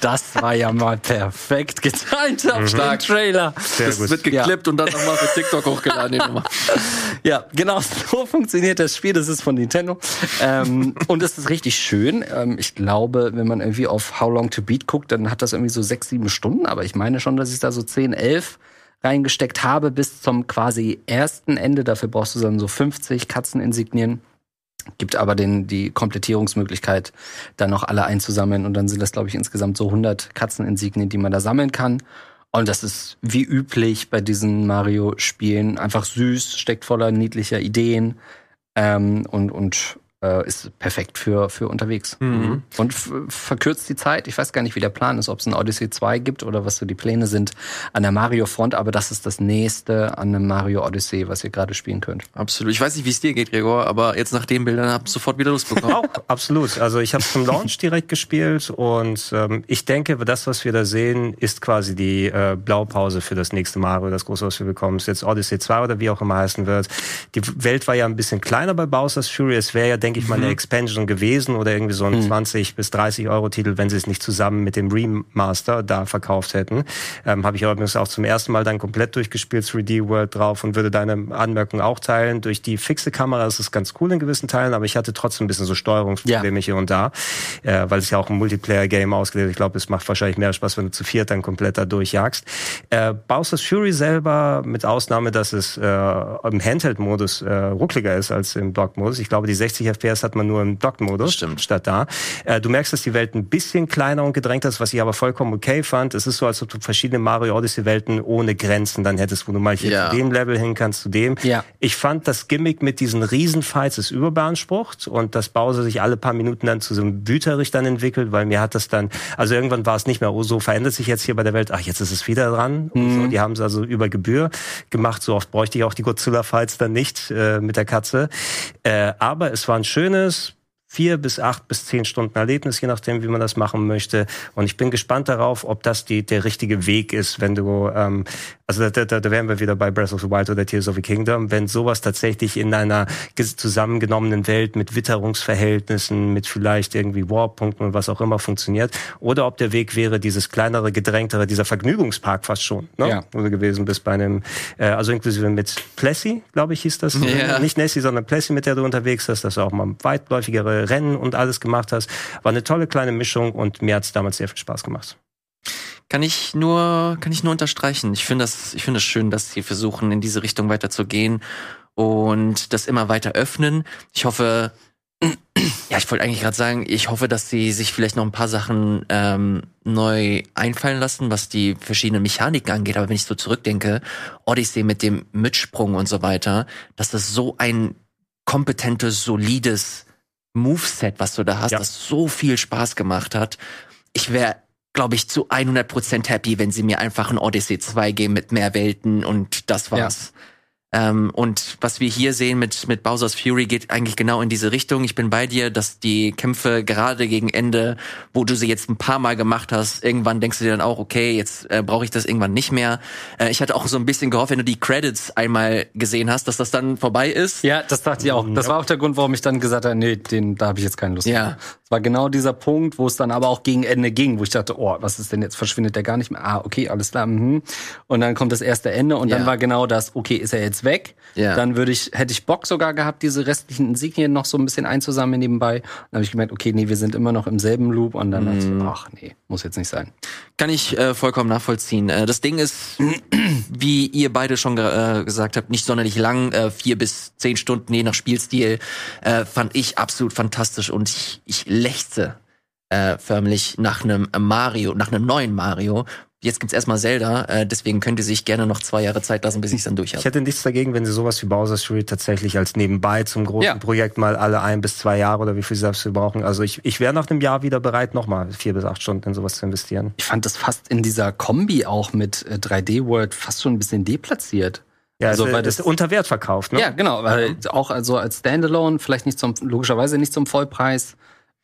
Das war ja mal perfekt geteilt am mhm. Trailer. Sehr das gut. wird geklippt ja. und dann nochmal für TikTok hochgeladen. [laughs] ja, genau so funktioniert das Spiel. Das ist von Nintendo. Ähm, und es ist richtig schön. Ähm, ich glaube, wenn man irgendwie auf How Long to Beat guckt, dann hat das irgendwie so sechs, sieben Stunden. Aber ich meine schon, dass ich da so zehn, elf reingesteckt habe bis zum quasi ersten Ende. Dafür brauchst du dann so 50 Katzeninsignien. Gibt aber den, die Komplettierungsmöglichkeit, dann noch alle einzusammeln. Und dann sind das, glaube ich, insgesamt so 100 Katzeninsignien, die man da sammeln kann. Und das ist wie üblich bei diesen Mario-Spielen einfach süß, steckt voller niedlicher Ideen ähm, und, und äh, ist perfekt für, für unterwegs. Mhm. Und verkürzt die Zeit. Ich weiß gar nicht, wie der Plan ist, ob es ein Odyssey 2 gibt oder was so die Pläne sind an der Mario-Front, aber das ist das nächste an einem Mario Odyssey, was ihr gerade spielen könnt. Absolut. Ich weiß nicht, wie es dir geht, Gregor, aber jetzt nach den Bildern habt ihr sofort wieder Lust bekommen. Auch, absolut. Also ich habe zum Launch direkt gespielt und ähm, ich denke, das, was wir da sehen, ist quasi die äh, Blaupause für das nächste Mario, das große, was wir bekommen. Ist jetzt Odyssey 2 oder wie auch immer heißen wird. Die Welt war ja ein bisschen kleiner bei Bowser's Fury. Es wäre ja, denke ich mal, eine mhm. Expansion gewesen oder irgendwie so ein mhm. 20 bis 30 Euro Titel, wenn sie es nicht zusammen mit dem Remaster da verkauft hätten. Ähm, Habe ich übrigens auch zum ersten Mal dann komplett durchgespielt, 3D World drauf und würde deine Anmerkung auch teilen. Durch die fixe Kamera ist es ganz cool in gewissen Teilen, aber ich hatte trotzdem ein bisschen so Steuerungsprobleme ja. hier und da, äh, weil es ja auch ein Multiplayer-Game ausgelegt Ich glaube, es macht wahrscheinlich mehr Spaß, wenn du zu viert dann komplett da durchjagst. Äh, Bowser's Fury selber, mit Ausnahme, dass es äh, im Handheld-Modus äh, ruckliger ist als im Dock-Modus. Ich glaube, die 60 FPS hat man nur im Dock-Modus statt da. Äh, du merkst, dass die Welt ein bisschen kleiner und gedrängter ist, was ich aber vollkommen okay fand. Es ist so, als ob du verschiedene Mario Odyssey-Welten ohne Grenzen dann hättest, wo du mal hier ja. zu dem Level hin kannst, zu dem. Ja. Ich fand das Gimmick mit diesen Riesenfights ist überbeansprucht und dass Bowser sich alle paar Minuten dann zu so einem Wüterich dann entwickelt, weil mir hat das dann, also irgendwann war es nicht mehr, oh, so verändert sich jetzt hier bei der Welt, ach, jetzt ist es wieder dran. Mhm. So. Die haben es also über Gebühr gemacht. So oft bräuchte ich auch die Godzilla-Fights dann nicht äh, mit der Katze. Äh, aber es war ein schönes, vier bis acht bis zehn Stunden Erlebnis, je nachdem, wie man das machen möchte. Und ich bin gespannt darauf, ob das die, der richtige Weg ist, wenn du ähm, Also da, da, da wären wir wieder bei Breath of the Wild oder Tears of the Kingdom, wenn sowas tatsächlich in einer zusammengenommenen Welt mit Witterungsverhältnissen, mit vielleicht irgendwie Warpunkten und was auch immer funktioniert. Oder ob der Weg wäre, dieses kleinere, gedrängtere, dieser Vergnügungspark fast schon, ne? Ja. Wo du gewesen bist bei einem, äh, also inklusive mit Plessy, glaube ich, hieß das. Ja. Nicht Nessie, sondern Plessy, mit der du unterwegs hast, dass du auch mal weitläufigere Rennen und alles gemacht hast. War eine tolle kleine Mischung und mir hat's damals sehr viel Spaß gemacht. Kann ich nur, kann ich nur unterstreichen. Ich finde das, ich finde es schön, dass sie versuchen, in diese Richtung weiter zu gehen und das immer weiter öffnen. Ich hoffe, [clears throat] ja, ich wollte eigentlich gerade sagen, ich hoffe, dass sie sich vielleicht noch ein paar Sachen ähm, neu einfallen lassen, was die verschiedenen Mechaniken angeht. Aber wenn ich so zurückdenke, Odyssey mit dem Mitsprung und so weiter, dass das so ein kompetentes, solides Moveset, was du da hast, ja. das so viel Spaß gemacht hat. Ich wäre glaube ich, zu 100% happy, wenn sie mir einfach ein Odyssey 2 geben mit mehr Welten und das war's. Ja. Ähm, und was wir hier sehen mit, mit Bowser's Fury geht eigentlich genau in diese Richtung. Ich bin bei dir, dass die Kämpfe gerade gegen Ende, wo du sie jetzt ein paar Mal gemacht hast, irgendwann denkst du dir dann auch, okay, jetzt äh, brauche ich das irgendwann nicht mehr. Äh, ich hatte auch so ein bisschen gehofft, wenn du die Credits einmal gesehen hast, dass das dann vorbei ist. Ja, das dachte ich auch. Das war auch der Grund, warum ich dann gesagt habe, nee, den, da habe ich jetzt keine Lust ja. mehr. Es war genau dieser Punkt, wo es dann aber auch gegen Ende ging, wo ich dachte, oh, was ist denn jetzt? Verschwindet der gar nicht mehr? Ah, okay, alles klar. Mhm. Und dann kommt das erste Ende und ja. dann war genau das, okay, ist er jetzt weg? Ja. Dann würde ich, hätte ich Bock sogar gehabt, diese restlichen Insignien noch so ein bisschen einzusammeln nebenbei. Dann habe ich gemerkt, okay, nee, wir sind immer noch im selben Loop und dann dachte ich, mhm. ach nee, muss jetzt nicht sein. Kann ich äh, vollkommen nachvollziehen. Äh, das Ding ist, [clears throat] wie ihr beide schon äh, gesagt habt, nicht sonderlich lang, äh, vier bis zehn Stunden je nach Spielstil, äh, fand ich absolut fantastisch und ich, ich lechze äh, förmlich nach einem Mario, nach einem neuen Mario, Jetzt gibt's erstmal Zelda, äh, deswegen könnt ihr sich gerne noch zwei Jahre Zeit lassen, bis ich dann durch habe. Ich hätte nichts dagegen, wenn sie sowas wie Bowser's Fury tatsächlich als nebenbei zum großen ja. Projekt mal alle ein bis zwei Jahre oder wie viel sie brauchen. Also ich, ich wäre nach einem Jahr wieder bereit, nochmal vier bis acht Stunden in sowas zu investieren. Ich fand das fast in dieser Kombi auch mit 3D äh, World fast schon ein bisschen deplatziert. Ja, also, weil das ist unter Wert verkauft, ne? Ja, genau, weil mhm. auch also als Standalone vielleicht nicht zum logischerweise nicht zum Vollpreis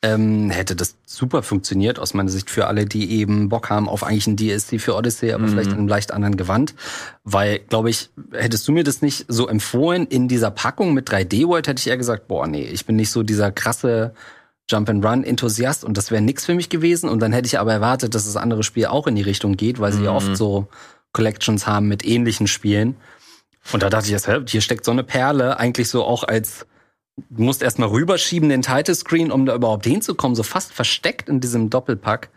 ähm, hätte das super funktioniert aus meiner Sicht für alle, die eben Bock haben auf eigentlich ein DSC für Odyssey, aber mhm. vielleicht in einem leicht anderen Gewand. Weil, glaube ich, hättest du mir das nicht so empfohlen in dieser Packung mit 3D World, hätte ich eher gesagt, boah, nee, ich bin nicht so dieser krasse Jump and Run Enthusiast und das wäre nix für mich gewesen. Und dann hätte ich aber erwartet, dass das andere Spiel auch in die Richtung geht, weil sie mhm. ja oft so Collections haben mit ähnlichen Spielen. Und da dachte ich jetzt, hier steckt so eine Perle eigentlich so auch als du musst erstmal rüberschieben den Title Screen, um da überhaupt hinzukommen, so fast versteckt in diesem Doppelpack.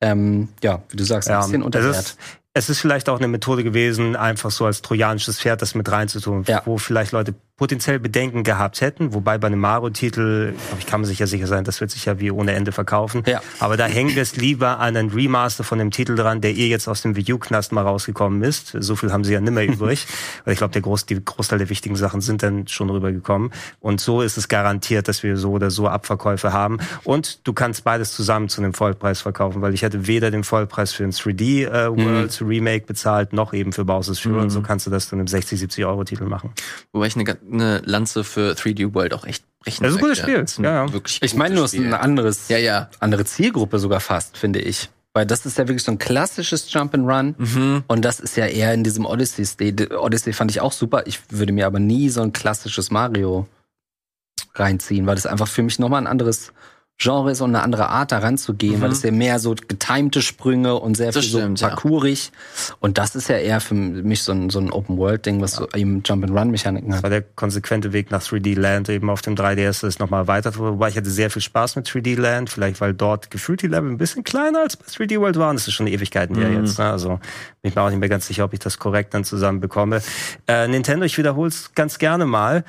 Ähm, ja, wie du sagst, ein ja, bisschen unter Wert es ist vielleicht auch eine Methode gewesen, einfach so als trojanisches Pferd das mit reinzutun, ja. wo vielleicht Leute potenziell Bedenken gehabt hätten. Wobei bei einem Mario-Titel, ich kann mir sicher sicher sein, das wird sich ja wie ohne Ende verkaufen. Ja. Aber da wir es lieber an einen Remaster von dem Titel dran, der ihr jetzt aus dem Wii U-Knast mal rausgekommen ist. So viel haben sie ja nimmer [laughs] übrig. Weil ich glaube, der Groß, die Großteil der wichtigen Sachen sind dann schon rübergekommen. Und so ist es garantiert, dass wir so oder so Abverkäufe haben. Und du kannst beides zusammen zu einem Vollpreis verkaufen, weil ich hätte weder den Vollpreis für ein 3D äh, World mhm. Remake bezahlt, noch eben für Bowser's Fury. Mhm. Und so kannst du das dann im 60, 70 Euro Titel machen. Wobei ich eine eine Lanze für 3D World auch echt brechen Das ist ein gutes Spiel. Ja, ja. Wirklich ich meine nur, es ist eine anderes, ja, ja. andere Zielgruppe sogar fast, finde ich. Weil das ist ja wirklich so ein klassisches Jump and Run. Mhm. Und das ist ja eher in diesem Odyssey. Odyssey fand ich auch super. Ich würde mir aber nie so ein klassisches Mario reinziehen, weil das einfach für mich nochmal ein anderes Genre ist und eine andere Art daran zu gehen, mhm. weil es ja mehr so getimte Sprünge und sehr das viel stimmt, so parkourig. Ja. Und das ist ja eher für mich so ein, so ein Open-World-Ding, was ja. so eben Jump-and-Run-Mechaniken hat. Das war der konsequente Weg nach 3D Land eben auf dem 3DS ist nochmal weiter. Wobei ich hatte sehr viel Spaß mit 3D Land, vielleicht weil dort gefühlt die Level ein bisschen kleiner als bei 3D World waren. Das ist schon Ewigkeiten mhm. her jetzt. Ne? Also bin ich mir auch nicht mehr ganz sicher, ob ich das korrekt dann zusammen bekomme. Äh, Nintendo, ich wiederhole es ganz gerne mal.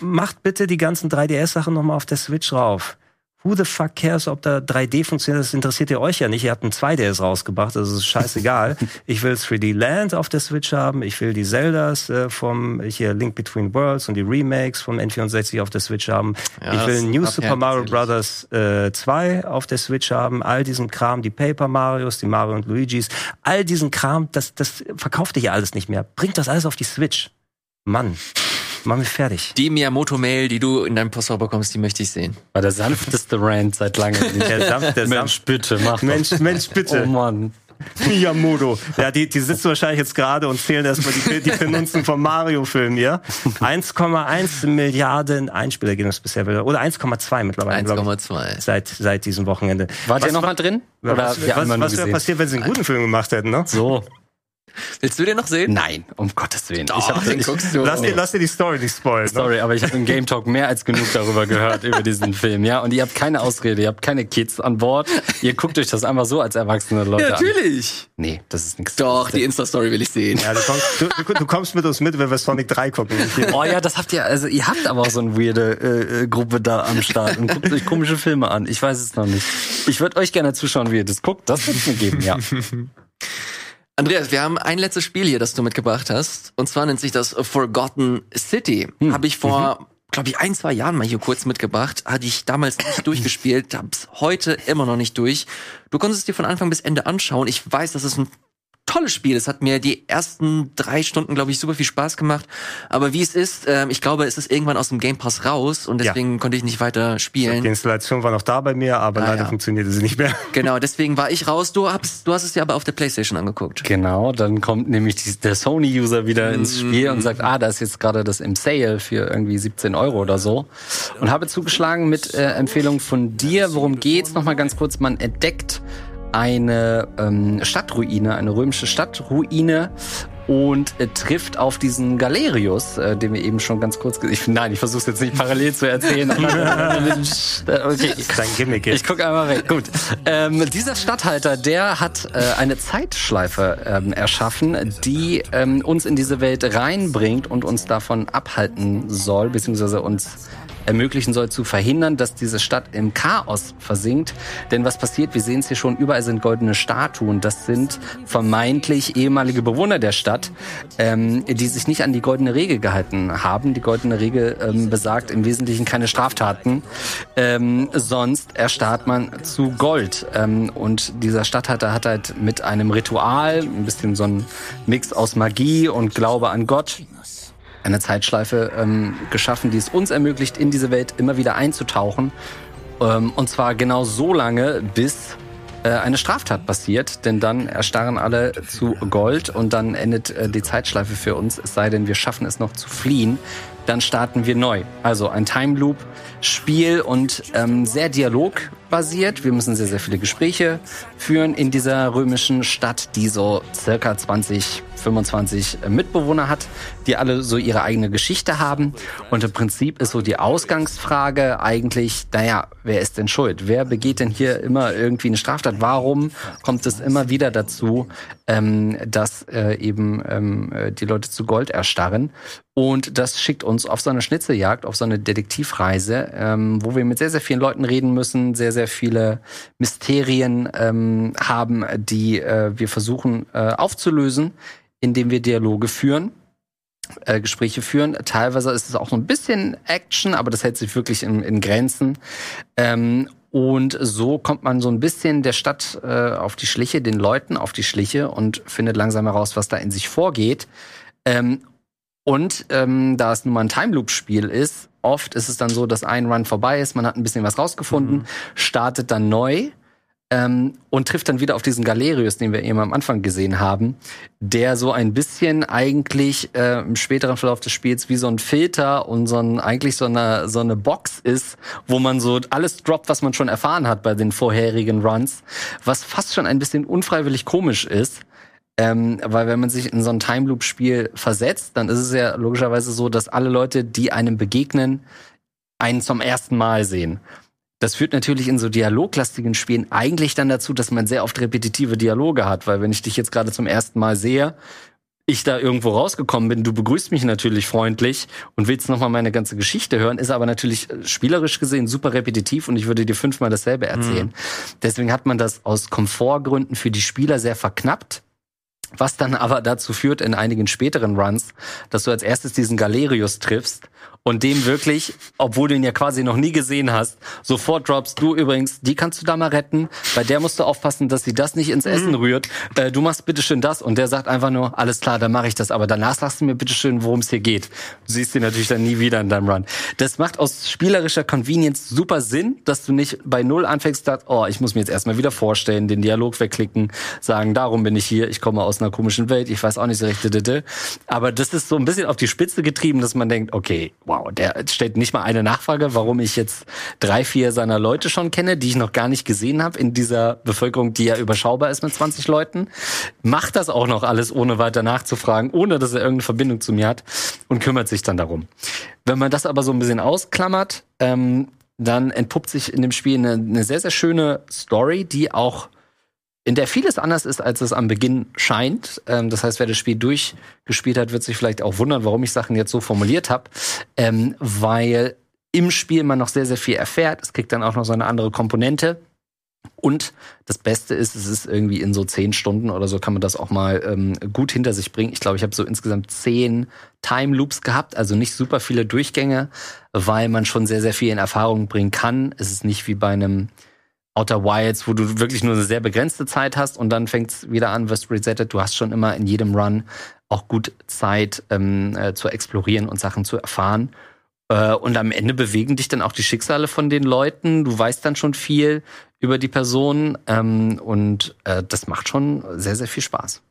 Macht bitte die ganzen 3DS-Sachen nochmal auf der Switch rauf. Who the fuck cares, ob da 3D funktioniert? Das interessiert ihr euch ja nicht. Ihr habt ein 2DS rausgebracht, also ist scheißegal. [laughs] ich will 3D Land auf der Switch haben. Ich will die Zeldas äh, vom hier Link Between Worlds und die Remakes vom N64 auf der Switch haben. Ja, ich will New Super Mario Bros. Äh, 2 auf der Switch haben. All diesen Kram, die Paper Marios, die Mario und Luigis, all diesen Kram, das, das verkauft ihr ja alles nicht mehr. Bringt das alles auf die Switch. Mann. Mach mich fertig. Die Miyamoto-Mail, die du in deinem Postfach bekommst, die möchte ich sehen. War der sanfteste Rant seit langem. [laughs] Der sanft, der Mensch, bitte, mach Mensch, Mensch, bitte. Oh Mann. Miyamoto. Ja, die, die sitzen wahrscheinlich jetzt gerade und zählen erstmal die, die Finanzen vom Mario-Film hier. 1,1 Milliarden Einspielergebnis bisher. Oder 1,2 mittlerweile, 1,2. Seit, seit diesem Wochenende. Wart ihr noch mal drin? Oder was, was, was wäre passiert, wenn sie einen guten Film gemacht hätten, ne? So. Willst du den noch sehen? Nein, um Gottes Willen. Doch, ich hab, den ich, guckst du. Lass, nee. dir, lass dir die Story nicht spoilen. Ne? Sorry, aber ich habe im Game Talk mehr als genug darüber gehört, über diesen Film. Ja, und ihr habt keine Ausrede, ihr habt keine Kids an Bord. Ihr guckt euch das einfach so als erwachsene Leute ja, natürlich. an. Nee, das ist nichts. Doch, die Insta-Story will ich sehen. Ja, du kommst, du, du, kommst mit uns mit, wenn wir Sonic 3 gucken. Oh ja, das habt ihr, also ihr habt aber auch so eine weirde äh, äh, Gruppe da am Start und guckt euch komische Filme an. Ich weiß es noch nicht. Ich würde euch gerne zuschauen, wie ihr das guckt. Das wird es mir geben, ja. [laughs] Andreas, wir haben ein letztes Spiel hier, das du mitgebracht hast. Und zwar nennt sich das Forgotten City. Hm. Habe ich vor, mhm. glaube ich, ein, zwei Jahren mal hier kurz mitgebracht. Hatte ich damals nicht durchgespielt, hab's heute immer noch nicht durch. Du konntest es dir von Anfang bis Ende anschauen. Ich weiß, dass es ein tolles Spiel. Es hat mir die ersten drei Stunden, glaube ich, super viel Spaß gemacht. Aber wie es ist, äh, ich glaube, es ist irgendwann aus dem Game Pass raus und deswegen ja. konnte ich nicht weiter spielen. Die Installation war noch da bei mir, aber ah, leider ja. funktionierte sie nicht mehr. [laughs] Genau, deswegen war ich raus. Du hast, du hast es dir aber auf der PlayStation angeguckt. Genau, dann kommt nämlich die, der Sony-User wieder ins Spiel und sagt, ah, da ist jetzt gerade das im Sale für irgendwie 17 Euro oder so. Und habe zugeschlagen mit äh, Empfehlung von dir. Worum geht's? Nochmal ganz kurz. Man entdeckt eine ähm, Stadtruine, eine römische Stadtruine und äh, trifft auf diesen Galerius, äh, den wir eben schon ganz kurz. Ich, nein, ich versuche es jetzt nicht parallel zu erzählen. [laughs] okay. Dein Gimmick. Ich gucke einmal weg. Gut. Ähm, dieser Stadthalter, der hat äh, eine Zeitschleife ähm, erschaffen, die ähm, uns in diese Welt reinbringt und uns davon abhalten soll, beziehungsweise uns ermöglichen soll, zu verhindern, dass diese Stadt im Chaos versinkt. Denn was passiert? Wir sehen es hier schon, überall sind goldene Statuen. Das sind vermeintlich ehemalige Bewohner der Stadt, ähm, die sich nicht an die goldene Regel gehalten haben. Die goldene Regel ähm, besagt im Wesentlichen keine Straftaten, ähm, sonst erstarrt man zu Gold. Ähm, und dieser Stadthalter hat halt mit einem Ritual, ein bisschen so ein Mix aus Magie und Glaube an Gott, eine Zeitschleife ähm, geschaffen, die es uns ermöglicht, in diese Welt immer wieder einzutauchen. Ähm, und zwar genau so lange, bis äh, eine Straftat passiert, denn dann erstarren alle zu Gold und dann endet äh, die Zeitschleife für uns, es sei denn, wir schaffen es noch zu fliehen. Dann starten wir neu. Also ein Time Loop Spiel und ähm, sehr dialogbasiert. Wir müssen sehr, sehr viele Gespräche führen in dieser römischen Stadt, die so circa 20 25 Mitbewohner hat, die alle so ihre eigene Geschichte haben. Und im Prinzip ist so die Ausgangsfrage eigentlich, naja, wer ist denn schuld? Wer begeht denn hier immer irgendwie eine Straftat? Warum kommt es immer wieder dazu, ähm, dass äh, eben ähm, äh, die Leute zu Gold erstarren? Und das schickt uns auf so eine Schnitzeljagd, auf so eine Detektivreise, ähm, wo wir mit sehr, sehr vielen Leuten reden müssen, sehr, sehr viele Mysterien ähm, haben, die äh, wir versuchen äh, aufzulösen indem wir Dialoge führen, äh, Gespräche führen. Teilweise ist es auch so ein bisschen Action, aber das hält sich wirklich in, in Grenzen. Ähm, und so kommt man so ein bisschen der Stadt äh, auf die Schliche, den Leuten auf die Schliche und findet langsam heraus, was da in sich vorgeht. Ähm, und ähm, da es nun mal ein Time Loop Spiel ist, oft ist es dann so, dass ein Run vorbei ist, man hat ein bisschen was rausgefunden, mhm. startet dann neu ähm, und trifft dann wieder auf diesen Galerius, den wir eben am Anfang gesehen haben, der so ein bisschen eigentlich äh, im späteren Verlauf des Spiels wie so ein Filter und so ein, eigentlich so eine, so eine Box ist, wo man so alles droppt, was man schon erfahren hat bei den vorherigen Runs, was fast schon ein bisschen unfreiwillig komisch ist. Ähm, weil wenn man sich in so ein Time Loop Spiel versetzt, dann ist es ja logischerweise so, dass alle Leute, die einem begegnen, einen zum ersten Mal sehen. Das führt natürlich in so dialoglastigen Spielen eigentlich dann dazu, dass man sehr oft repetitive Dialoge hat, weil wenn ich dich jetzt gerade zum ersten Mal sehe, ich da irgendwo rausgekommen bin, du begrüßt mich natürlich freundlich und willst nochmal meine ganze Geschichte hören, ist aber natürlich äh, spielerisch gesehen super repetitiv und ich würde dir fünfmal dasselbe erzählen. Mhm. Deswegen hat man das aus Komfortgründen für die Spieler sehr verknappt Was dann aber dazu führt in einigen späteren Runs, dass du als erstes diesen Galerius triffst und dem wirklich, obwohl du ihn ja quasi noch nie gesehen hast, sofort droppst, du übrigens, die kannst du da mal retten, bei der musst du aufpassen, dass sie das nicht ins Essen mhm. rührt, äh, du machst bitteschön das und der sagt einfach nur, alles klar, dann mache ich das, aber danach sagst du mir bitteschön, worum es hier geht. Du siehst ihn natürlich dann nie wieder in deinem Run. Das macht aus spielerischer Convenience super Sinn, dass du nicht bei Null anfängst, sagst, oh, ich muss mir jetzt erstmal wieder vorstellen, den Dialog wegklicken, sagen, darum bin ich hier, ich komme aus einer komischen Welt, ich weiß auch nicht so recht, aber das ist so ein bisschen auf die Spitze getrieben, dass man denkt, okay, wow, der stellt nicht mal eine Nachfrage, warum ich jetzt drei, vier seiner Leute schon kenne, die ich noch gar nicht gesehen habe in dieser Bevölkerung, die ja überschaubar ist mit 20 Leuten. Macht das auch noch alles, ohne weiter nachzufragen, ohne dass er irgendeine Verbindung zu mir hat und kümmert sich dann darum. Wenn man das aber so ein bisschen ausklammert, ähm, dann entpuppt sich in dem Spiel eine, eine sehr, sehr schöne Story, die auch in der vieles anders ist, als es am Beginn scheint. Ähm, das heißt, wer das Spiel durchgespielt hat, wird sich vielleicht auch wundern, warum ich Sachen jetzt so formuliert habe, ähm, weil im Spiel man noch sehr, sehr viel erfährt. Es kriegt dann auch noch so eine andere Komponente. Und das Beste ist, es ist irgendwie in so zehn Stunden oder so kann man das auch mal ähm, gut hinter sich bringen. Ich glaube, ich habe so insgesamt zehn Time Loops gehabt, also nicht super viele Durchgänge, weil man schon sehr, sehr viel in Erfahrung bringen kann. Es ist nicht wie bei einem Outer Wilds, wo du wirklich nur eine sehr begrenzte Zeit hast und dann fängt es wieder an, wirst resettet. Du hast schon immer in jedem Run auch gut Zeit ähm, äh, zu explorieren und Sachen zu erfahren. Äh, und am Ende bewegen dich dann auch die Schicksale von den Leuten. Du weißt dann schon viel über die Person ähm, und äh, das macht schon sehr, sehr viel Spaß.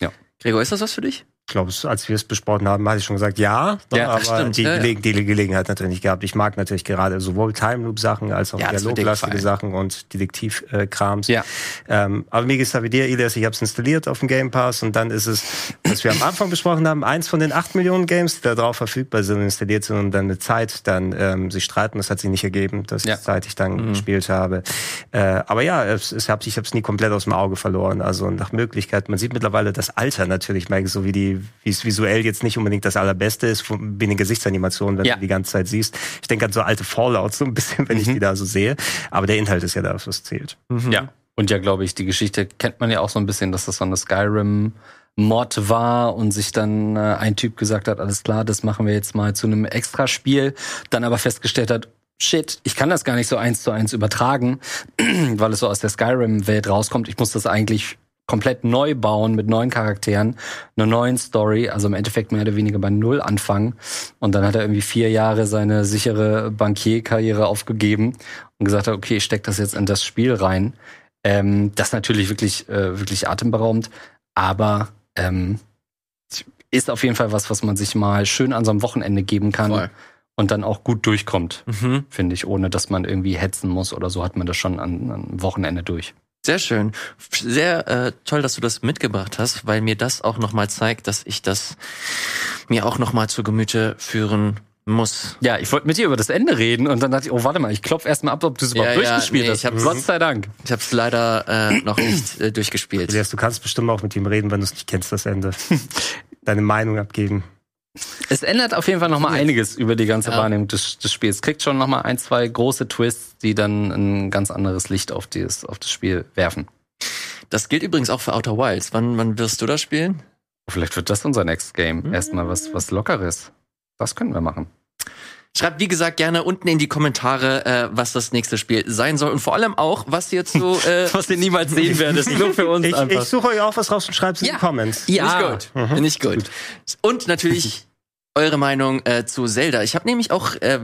Ja. Gregor, ist das was für dich? Ich glaube, als wir es besprochen haben, hatte ich schon gesagt, ja, ja aber stimmt, die, ja, Gelegen, die Gelegenheit natürlich nicht gehabt. Ich mag natürlich gerade sowohl Time Loop Sachen als auch ja, dialoglastige Sachen und Detektivkrams. Ja. Ähm, aber mir geht's da wie dir, Elias, ich habe es installiert auf dem Game Pass und dann ist es, was wir am Anfang besprochen haben, eins von den acht Millionen Games, die da drauf verfügbar sind, installiert sind und dann eine Zeit dann ähm, sich streiten. Das hat sich nicht ergeben, dass ja. Zeit ich dann mhm. gespielt habe. Äh, aber ja, es, es hab, ich habe es nie komplett aus dem Auge verloren. Also nach Möglichkeit, man sieht mittlerweile das Alter natürlich, so wie die wie es visuell jetzt nicht unbedingt das allerbeste ist, wie eine Gesichtsanimation, wenn ja. du die ganze Zeit siehst. Ich denke an so alte Fallouts so ein bisschen, wenn mhm. ich die da so sehe. Aber der Inhalt ist ja das, was zählt. Mhm. Ja. Und ja, glaube ich, die Geschichte kennt man ja auch so ein bisschen, dass das so eine Skyrim Mod war und sich dann äh, ein Typ gesagt hat, alles klar, das machen wir jetzt mal zu einem Extraspiel, dann aber festgestellt hat, shit, ich kann das gar nicht so eins zu eins übertragen, [clears throat] weil es so aus der Skyrim-Welt rauskommt. Ich muss das eigentlich komplett neu bauen mit neuen Charakteren, einer neuen Story, also im Endeffekt mehr oder weniger bei Null anfangen. Und dann hat er irgendwie vier Jahre seine sichere Bankierkarriere aufgegeben und gesagt hat, okay, ich steck das jetzt in das Spiel rein. Ähm, das ist natürlich wirklich, äh, wirklich atemberaubend, aber ähm, ist auf jeden Fall was, was man sich mal schön an so einem Wochenende geben kann. Voll. Und dann auch gut durchkommt, mhm. finde ich, ohne dass man irgendwie hetzen muss oder so hat man das schon an Wochenende durch. Sehr schön. Sehr äh, toll, dass du das mitgebracht hast, weil mir das auch nochmal zeigt, dass ich das mir auch nochmal zu Gemüte führen muss. Ja, ich wollte mit dir über das Ende reden und dann dachte ich, oh, warte mal, ich klopfe erstmal ab, ob du es überhaupt ja, durchgespielt nee, hast. Ich Gott sei Dank. Ich habe es leider äh, noch nicht äh, durchgespielt. du kannst bestimmt auch mit ihm reden, wenn du es nicht kennst, das Ende. [laughs] Deine Meinung abgeben. Es ändert auf jeden Fall noch mal einiges über die ganze ja. Wahrnehmung des, des Spiels. Kriegt schon noch mal ein, zwei große Twists, die dann ein ganz anderes Licht auf, dieses, auf das Spiel werfen. Das gilt übrigens auch für Outer Wilds. Wann, wann wirst du das spielen? Vielleicht wird das unser Next Game. Mhm. Erstmal was, was Lockeres. Das können wir machen. Schreibt, wie gesagt, gerne unten in die Kommentare, äh, was das nächste Spiel sein soll. Und vor allem auch, was ihr zu... [laughs] Äh, was ihr niemals sehen werdet. Nur für uns ich, einfach. Ich suche euch auch was raus und schreibt es ja. in die Comments. Ja, nicht gut. Mhm. Nicht gut. Und natürlich [laughs] eure Meinung äh, zu Zelda. Ich habe nämlich auch äh,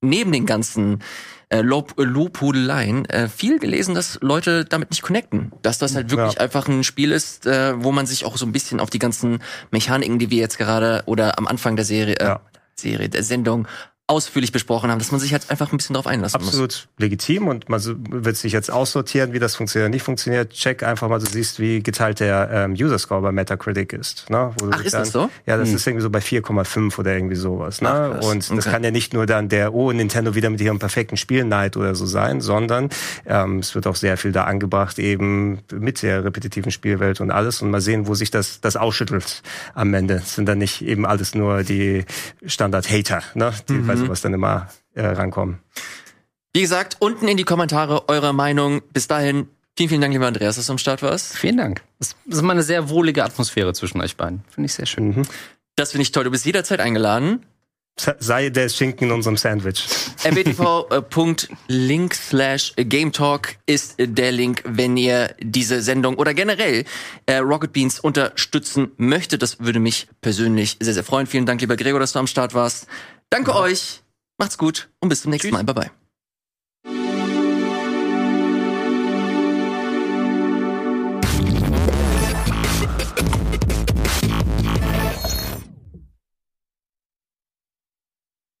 neben den ganzen äh, Lob Lobhudeleien äh, viel gelesen, dass Leute damit nicht connecten. Dass das halt wirklich ja. einfach ein Spiel ist, äh, wo man sich auch so ein bisschen auf die ganzen Mechaniken, die wir jetzt gerade oder am Anfang der Serie, äh, ja. Serie, der Sendung ausführlich besprochen haben, dass man sich halt einfach ein bisschen darauf einlassen Absolut muss. Absolut legitim und man wird sich jetzt aussortieren, wie das funktioniert oder nicht funktioniert. Check einfach mal, du siehst, wie geteilt der ähm, User Score bei Metacritic ist. Ne? Ach, ist dann, das so? Ja, das hm. ist irgendwie so bei 4,5 oder irgendwie sowas. Ne? Ach, und das kann ja nicht nur dann der, oh, Nintendo wieder mit ihrem perfekten Spielneid oder so sein, sondern ähm, es wird auch sehr viel da angebracht, eben mit der repetitiven Spielwelt und alles und mal sehen, wo sich das, das ausschüttelt am Ende. Es sind dann nicht eben alles nur die Standard-Hater, ne? die, mhm mhm. was dann immer äh, rankommen. Wie gesagt, unten in die Kommentare eure Meinung. Bis dahin, Vielen, vielen Dank, lieber Andreas, dass du am Start warst. Vielen Dank. Das ist mal eine sehr wohlige Atmosphäre zwischen euch beiden. Finde ich sehr schön. Mhm. Das finde ich toll. Du bist jederzeit eingeladen. Sei der Schinken in unserem Sandwich. [laughs] rwtv.link slash Game Talk ist der Link, wenn ihr diese Sendung oder generell äh, Rocket Beans unterstützen möchtet. Das würde mich persönlich sehr, sehr freuen. Vielen Dank, lieber Gregor, dass du am Start warst. Danke ja. euch. Macht's gut und bis zum nächsten Tschüss. Mal. Bye bye.